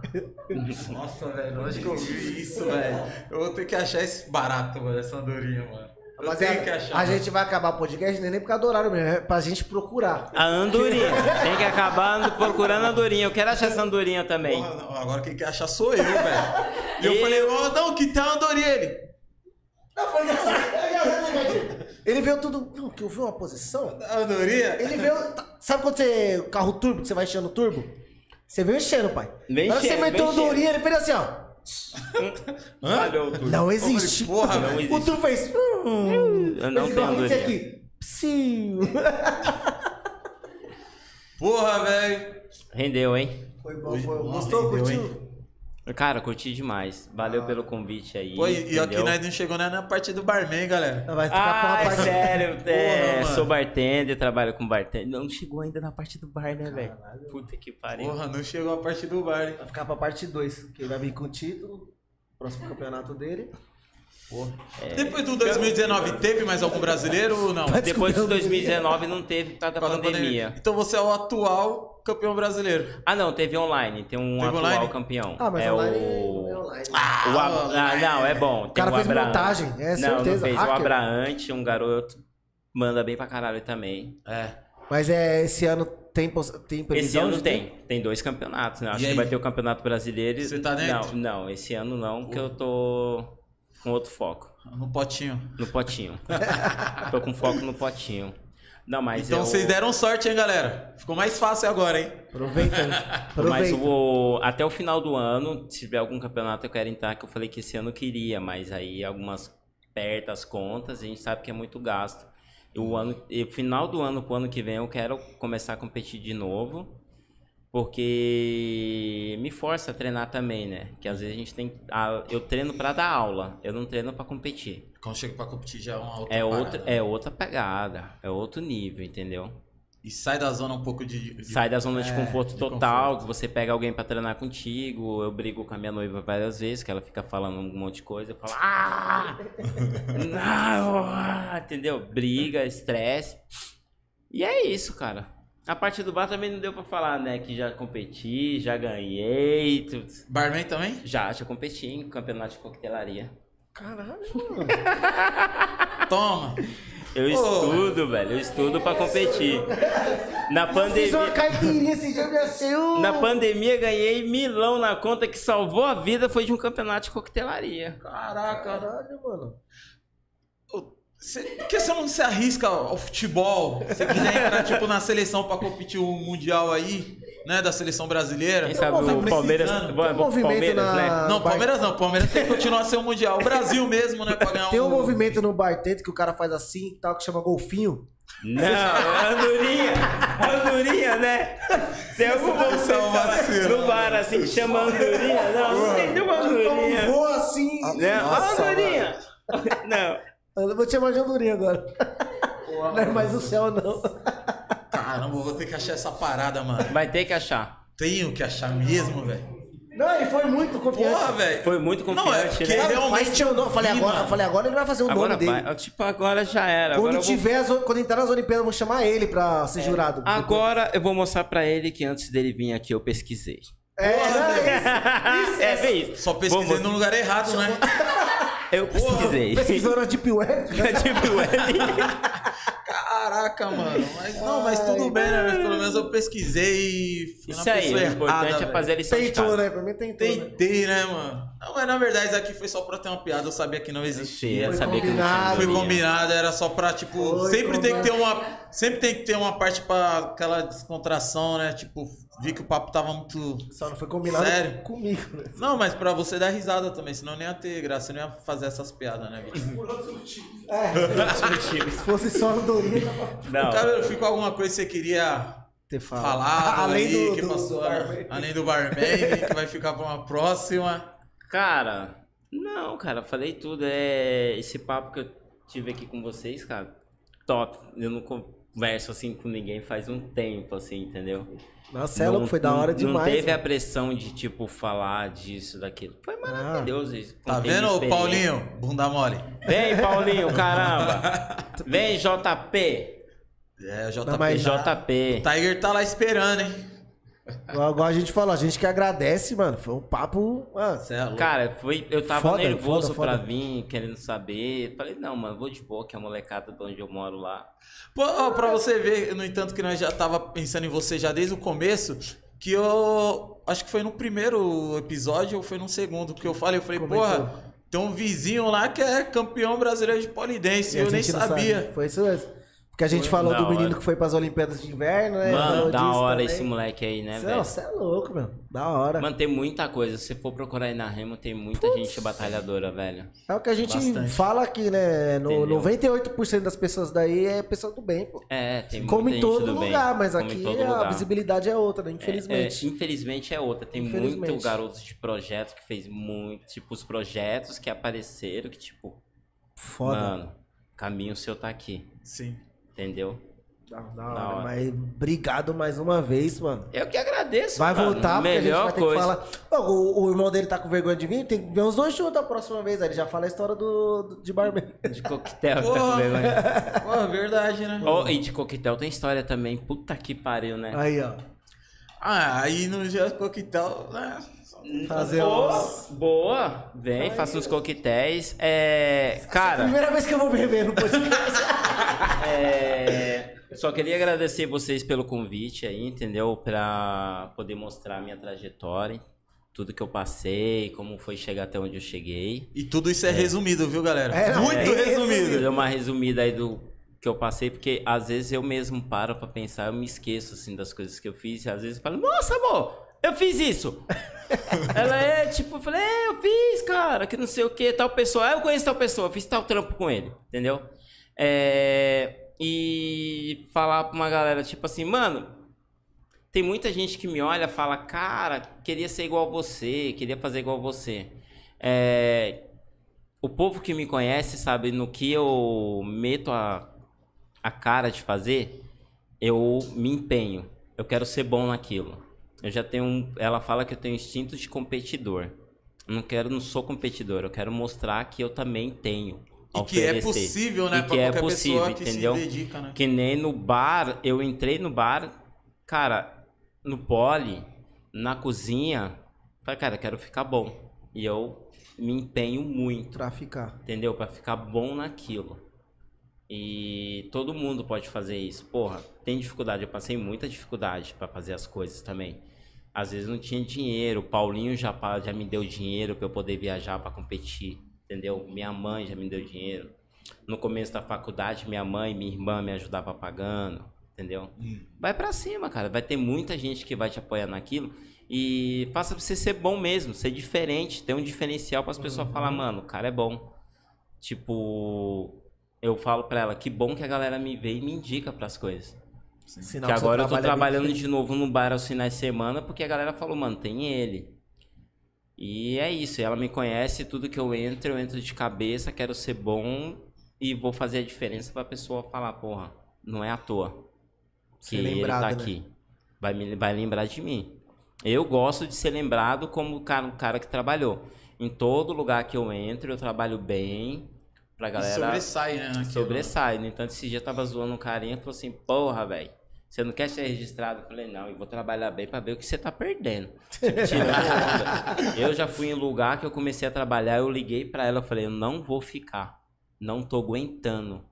ô- nossa, velho, onde que eu vi isso, velho? Eu vou ter que achar esse barato, mano, essa andorinha, mano. Eu tenho que achar. a mano. gente vai acabar o podcast nem nem por causa do horário mesmo, é pra gente procurar. A andorinha. Tem que acabar ando- procurando a andorinha. Eu quero achar essa andorinha também. Porra, não, agora quem quer achar sou eu, velho. E eu Eu- falei, ó, não, que tem a andorinha ele. Não, foi engraçado. É engraçado, né, Gatinho? Ele veio tudo. Não, que eu vi uma posição. A andorinha? Ele veio. Sabe quando você. Carro turbo, que você vai enchendo o turbo? Você veio enchendo, pai. Vem Na hora que você meteu vem o Dorinha, ele fez assim, ó. Falhou tudo. Não existe. Porra, Não existe. O turbo fez. hum, Eu não tenho a andorinha. aqui. Psiu. Porra, velho. Rendeu, hein? Foi bom, foi. Gostou? Curtiu? Cara, curti demais. Valeu pelo convite aí. Pô, e, aqui nós não chegou nem na parte do barman, galera. Vai ficar Ah, uma é parte. sério, é, Porra, sou bartender, trabalho com bartender. Não chegou ainda na parte do bar, né, velho? Puta que pariu. Porra, não chegou a parte do bar, hein? Vai ficar pra parte 2. Que ele vai vir com o título. Próximo campeonato dele. Depois do 2019, teve mais algum brasileiro ou não? Depois de descobrir o 2019 não teve por causa da Por causa da pandemia. Então você é o atual campeão brasileiro. Ah, não, teve online. Tem um Teve atual online? campeão. Ah, mas é online o... é online. O Ab- ah, não, é bom. O cara Tem fez montagem, é não, não certeza. fez. O hacker. Abraante, um garoto, manda bem pra caralho também. É. Mas é, esse ano tem, tem Esse previsão? ano de tem. Tem dois campeonatos, né? Acho que vai ter o Campeonato Brasileiro. Você tá dentro? Não, não, esse ano não, porque eu tô com outro foco. No potinho. No potinho. tô com foco no potinho. Não, mas Então eu... vocês deram sorte, hein, galera? Ficou mais fácil agora, hein? Aproveita. Mas até o final do ano, se tiver algum campeonato eu quero entrar, que eu falei que esse ano eu queria, mas aí algumas perto as contas, a gente sabe que é muito gasto. E o ano, e final do ano pro ano que vem eu quero começar a competir de novo, porque me força a treinar também, né? Que às vezes a gente tem, a- eu treino pra dar aula, eu não treino pra competir. Quando chega pra competir já é uma outra É parada. outra, é outra pegada, é outro nível, entendeu? E sai da zona um pouco de... de- Sai da zona de É, conforto de total, conforto. que você pega alguém pra treinar contigo. Eu brigo com a minha noiva várias vezes, que ela fica falando um monte de coisa. Eu falo, ah! Não! ah", Entendeu? Briga, estresse. E é isso, cara. A parte do bar também não deu pra falar, né? Que já competi, já ganhei. tudo. Barman também? Já, já competi em campeonato de coquetelaria. Caralho, mano. Toma. Eu Ô. estudo, velho. Eu estudo pra competir. Na Fiz uma pandemia. caipirinha esse dia, meu Senhor. Na pandemia ganhei milão na conta que salvou a vida foi de um campeonato de coquetelaria. Caraca. Caralho, mano. Cê, por que você não se arrisca ao futebol? Se quiser entrar, tipo, na seleção pra competir o Mundial aí, né? Da seleção brasileira. Quem sabe Tá o Palmeiras. Bom, um movimento Palmeiras, na- né? Não, Palmeiras não. Palmeiras tem que continuar a ser o Mundial. O Brasil mesmo, né? Pra ganhar Tem um um... movimento no bartento que o cara faz assim e tal, que chama golfinho. Não, é andorinha. Andorinha, né? Tem algum um vacilo. no bar assim que chama andorinha? Não, não tem nenhuma andorinha. Então voa assim. Né? Nossa, andorinha. Não. Eu vou te chamar de andorinha agora. Não é mais o céu, não. Caramba, vou ter que achar essa parada, mano. Vai ter que achar. Tenho que achar mesmo, velho. Não, ele foi muito confiante. Porra, velho. Foi muito Não, é confiante, porque né? Realmente nome. Eu falei vi, agora, eu falei agora ele vai fazer o Agora nome dele. Tipo, agora já era. Quando Agora vou... tiver, as o- quando entrar nas Olimpíadas, eu vou chamar ele pra ser jurado. Agora eu vou mostrar pra ele que antes dele vir aqui eu pesquisei. É, não, é, bem isso. Só pesquisei Vamos- no lugar errado, né? Eu pesquisei. pesquisou na Deep Web. tipo, ele... Caraca, mano. Mas, não, mas tudo bem, né? Mas pelo menos eu pesquisei e fui na Isso aí, o importante errada, é fazer a lição Tentou, né? Pra mim tentou, né? Tentei, né, mano? Não, mas na verdade isso aqui foi só pra ter uma piada, eu sabia que não existia. eu Foi sabia que não combinado. Foi combinado, era só pra, tipo, Foi sempre tem que ter combinado. uma. Sempre tem que ter uma parte pra aquela descontração, né? Tipo, vi que o papo tava muito. Só não foi combinado Sério? comigo, né? Não, mas pra você dar risada também, senão nem ia ter graça, não ia fazer essas piadas, né, bicho? É, se fosse só andorinha, Não, Cara, ficou alguma coisa que você queria ter falado. falar Além aí, do, que do, passou, do barman. além do barman, que vai ficar pra uma próxima. cara, não, cara, falei tudo. É esse papo que eu tive aqui com vocês, cara. Top. Eu não converso assim com ninguém faz um tempo, assim, entendeu? Nossa, é louco, foi da hora não, demais. Não teve a mano. pressão de, tipo, falar disso, daquilo. Foi maravilhoso isso. Tá vendo. Paulinho? Bunda mole. Vem, Paulinho, caramba. Vem, JP. É, JP. Não, mas- JP. O Tiger tá lá esperando, hein? Igual igual a gente falou, a gente que agradece, mano. Foi um papo. Mano, é. Cara, foi, eu tava Foda, nervoso foda, foda. pra vir, querendo saber. Falei, não, mano, vou de boa, que é a molecada de onde eu moro lá. Pô, ó, pra você ver, no entanto, que nós já tava pensando em você já desde o começo, que eu acho que foi no primeiro episódio ou foi no segundo que eu falei, eu falei, Comentou. porra, tem um vizinho lá que é campeão brasileiro de polidense, e eu nem sabia. sabe. Foi isso mesmo. Porque a gente Foi falou do menino hora. que foi pras Olimpíadas de Inverno, né? Mano, da hora também. esse moleque aí, né, Cê- velho? Você é louco, meu. Da hora. Mano, tem muita coisa. Se você for procurar aí na Remo, tem muita gente batalhadora, velho. É o que a gente Bastante. fala aqui, né? No, Entendeu? 98% das pessoas daí é pessoa do bem, pô. É, tem Como muita em gente todo do bem. lugar, mas Como em aqui todo a visibilidade é outra, né? É, Infelizmente. é, infelizmente é outra. Tem muito garotos de projeto que fez muito. Tipo, os projetos que apareceram que, tipo, Foda. mano, caminho seu tá aqui. Sim. Entendeu? Da, da Da hora. Mas obrigado mais uma vez, mano. Eu que agradeço, Vai mano. voltar, porque a gente vai ter coisa. que falar. O, o irmão dele tá com vergonha de vir, tem que ver os dois juntos a próxima vez. Aí ele já fala a história do, do- de barman. De coquetel, tá com Porra. vergonha. Pô, verdade, né? Ó, e de coquetel tem história também. Puta que pariu, né? Aí, ó. Ah, aí no dia coquetel, né? Fazer boa, uns... boa. Vem, faça uns coquetéis. É. Cara. Primeira vez que eu vou beber no podcast. É, só queria agradecer vocês pelo convite aí, entendeu? Pra poder mostrar a minha trajetória, tudo que eu passei, como foi chegar até onde eu cheguei. E tudo isso é, resumido, viu, galera? É, Muito é resumido. Deu uma resumida aí do que eu passei, porque às vezes eu mesmo paro pra pensar, eu me esqueço assim das coisas que eu fiz, e às vezes eu falo, nossa, amor, eu fiz isso. Ela é tipo, eu falei, é, eu fiz, cara, que não sei o que, tal pessoa, ah, eu conheço tal pessoa, fiz tal trampo com ele, entendeu? É, e falar pra uma galera, tipo assim, mano, tem muita gente que me olha fala, cara, queria ser igual a você, queria fazer igual a você. É, o povo que me conhece sabe no que eu meto a, a cara de fazer, eu me empenho. Eu quero ser bom naquilo. Eu já tenho um, ela fala que eu tenho instinto de competidor. Eu não quero, não sou competidor, eu quero mostrar que eu também tenho. E que é possível, né? E que é possível, pessoa que entendeu? se dedica, né? Que nem no bar, eu entrei no bar, cara, no pole, na cozinha, falei, cara, eu quero ficar bom. E eu me empenho muito, pra ficar. entendeu? Pra ficar bom naquilo. E todo mundo pode fazer isso. Porra, tem dificuldade, eu passei muita dificuldade pra fazer as coisas também. Às vezes não tinha dinheiro, o Paulinho já, já me deu dinheiro pra eu poder viajar pra competir, entendeu? Minha mãe já me deu dinheiro. No começo da faculdade, minha mãe e minha irmã me ajudavam pagando, entendeu? Vai pra cima, cara. Vai ter muita gente que vai te apoiar naquilo. E faça pra você ser bom mesmo, ser diferente, ter um diferencial para as pessoas falar, mano, o cara é bom. Tipo, eu falo pra ela, que bom que a galera me vê e me indica pras coisas. Sinal que agora eu tô trabalhando de novo no bar aos finais de semana porque a galera falou, mano, tem ele. E é isso, ela me conhece, tudo que eu entro, eu entro de cabeça, quero ser bom e vou fazer a diferença pra pessoa falar, porra, não é à toa que Ser ele tá né? aqui. Vai, me, vai lembrar de mim. Eu gosto de ser lembrado como o cara, o cara que trabalhou. Em todo lugar que eu entro, eu trabalho bem pra E galera sobressai, né? naquilo. sobressai. No entanto, esse dia eu tava zoando um carinha e falou assim, porra, velho, você não quer ser registrado? Eu falei, não, eu vou trabalhar bem pra ver o que você tá perdendo. Tipo. Eu já fui em lugar que eu comecei a trabalhar, eu liguei pra ela, eu falei, eu não vou ficar. Não tô aguentando. Eu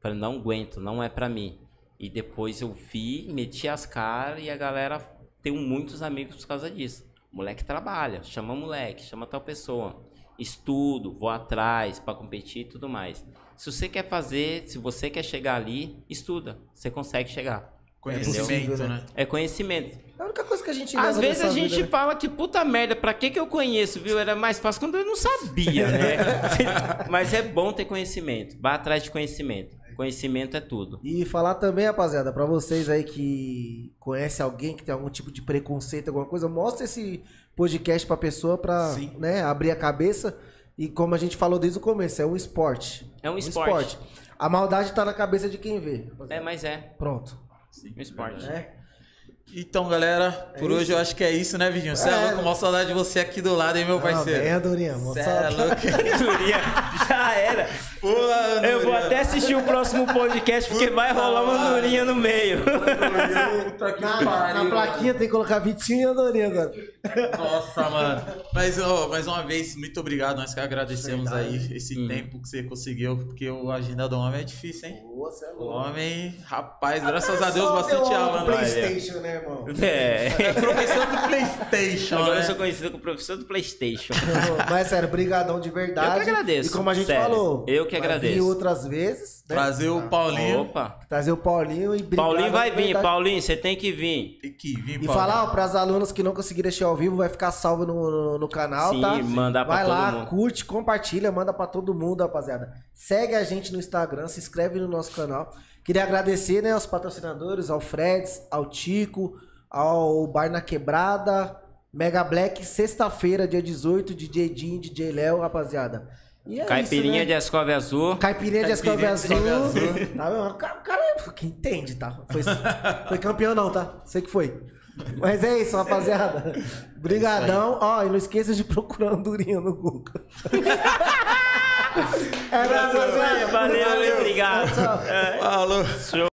Falei, não aguento, não é pra mim. E depois eu vi, meti as caras e a galera tem muitos amigos por causa disso. Moleque trabalha, chama moleque, chama tal pessoa. Estudo, vou atrás pra competir e tudo mais. Se você quer fazer, se você quer chegar ali, estuda. Você consegue chegar. Conhecimento, possível, né? É conhecimento. É a única coisa que a gente Às vezes a gente vida, né? fala que puta merda, pra que que eu conheço, viu? Era mais fácil quando eu não sabia, né? Mas é bom ter conhecimento. Vá atrás de conhecimento. Conhecimento é tudo. E falar também, rapaziada, pra vocês aí que conhece alguém que tem algum tipo de preconceito, alguma coisa, mostra esse podcast pra pessoa pra Sim. né, abrir a cabeça. E como a gente falou desde o começo, é um esporte. É um esporte. A maldade tá na cabeça de quem vê. É, mas é. Pronto. Um esporte. É. Então, galera, por hoje eu acho que é isso, né, Vidinho? Você é, É. louco, com saudade de você aqui do lado, hein, meu Ah, parceiro? bem, Andorinha. Cê moça. é louco. Durinha, já era. Pô, Eu vou Andorinha. até assistir o próximo podcast porque vai rolar uma durinha no meio. Puta que Na, pariu. na plaquinha tem que colocar Vitinho e Andorinha agora. Nossa, mano. Mas, ó, mais uma vez, muito obrigado. Nós que agradecemos Verdade. aí esse Hum. tempo que você conseguiu, porque o agenda do homem é difícil, hein? Você é O louco. homem, rapaz, graças a Deus, bastante aula, do né? Playstation, né, irmão? É. É professor do Playstation, Agora né? eu sou conhecido como professor do Playstation. Mas sério, brigadão de verdade. Eu que agradeço, E como a gente sério. falou, Eu que vai agradeço. vir outras vezes, né? Trazer o Paulinho. Opa. Trazer o Paulinho e Paulinho vai vir, verdade. Paulinho, você tem que vir. Tem que vir, E Paulinho. falar, ó, pras alunas que não conseguiram assistir ao vivo, vai ficar salvo no, no, no canal, Sim, tá? mandar pra Vai todo lá, mundo. curte, compartilha, manda pra todo mundo, rapaziada. Segue a gente no Instagram, se inscreve no nosso canal. Queria agradecer, né, aos patrocinadores, ao Freds, ao Tico, ao Bar na Quebrada, Mega Black, sexta-feira, dia 18, DJ Jim, DJ Léo, rapaziada. E é Caipirinha isso, de né? Escove Azul. Caipirinha de Escove de Azul. Tá vendo? O cara, é que entende, tá? Foi, foi campeão não, tá? Sei que foi. Mas é isso, rapaziada. Brigadão. Ó, e não esqueça de procurar Andorinha no Google. é, rapaziada. Valeu, obrigado. É. Falou.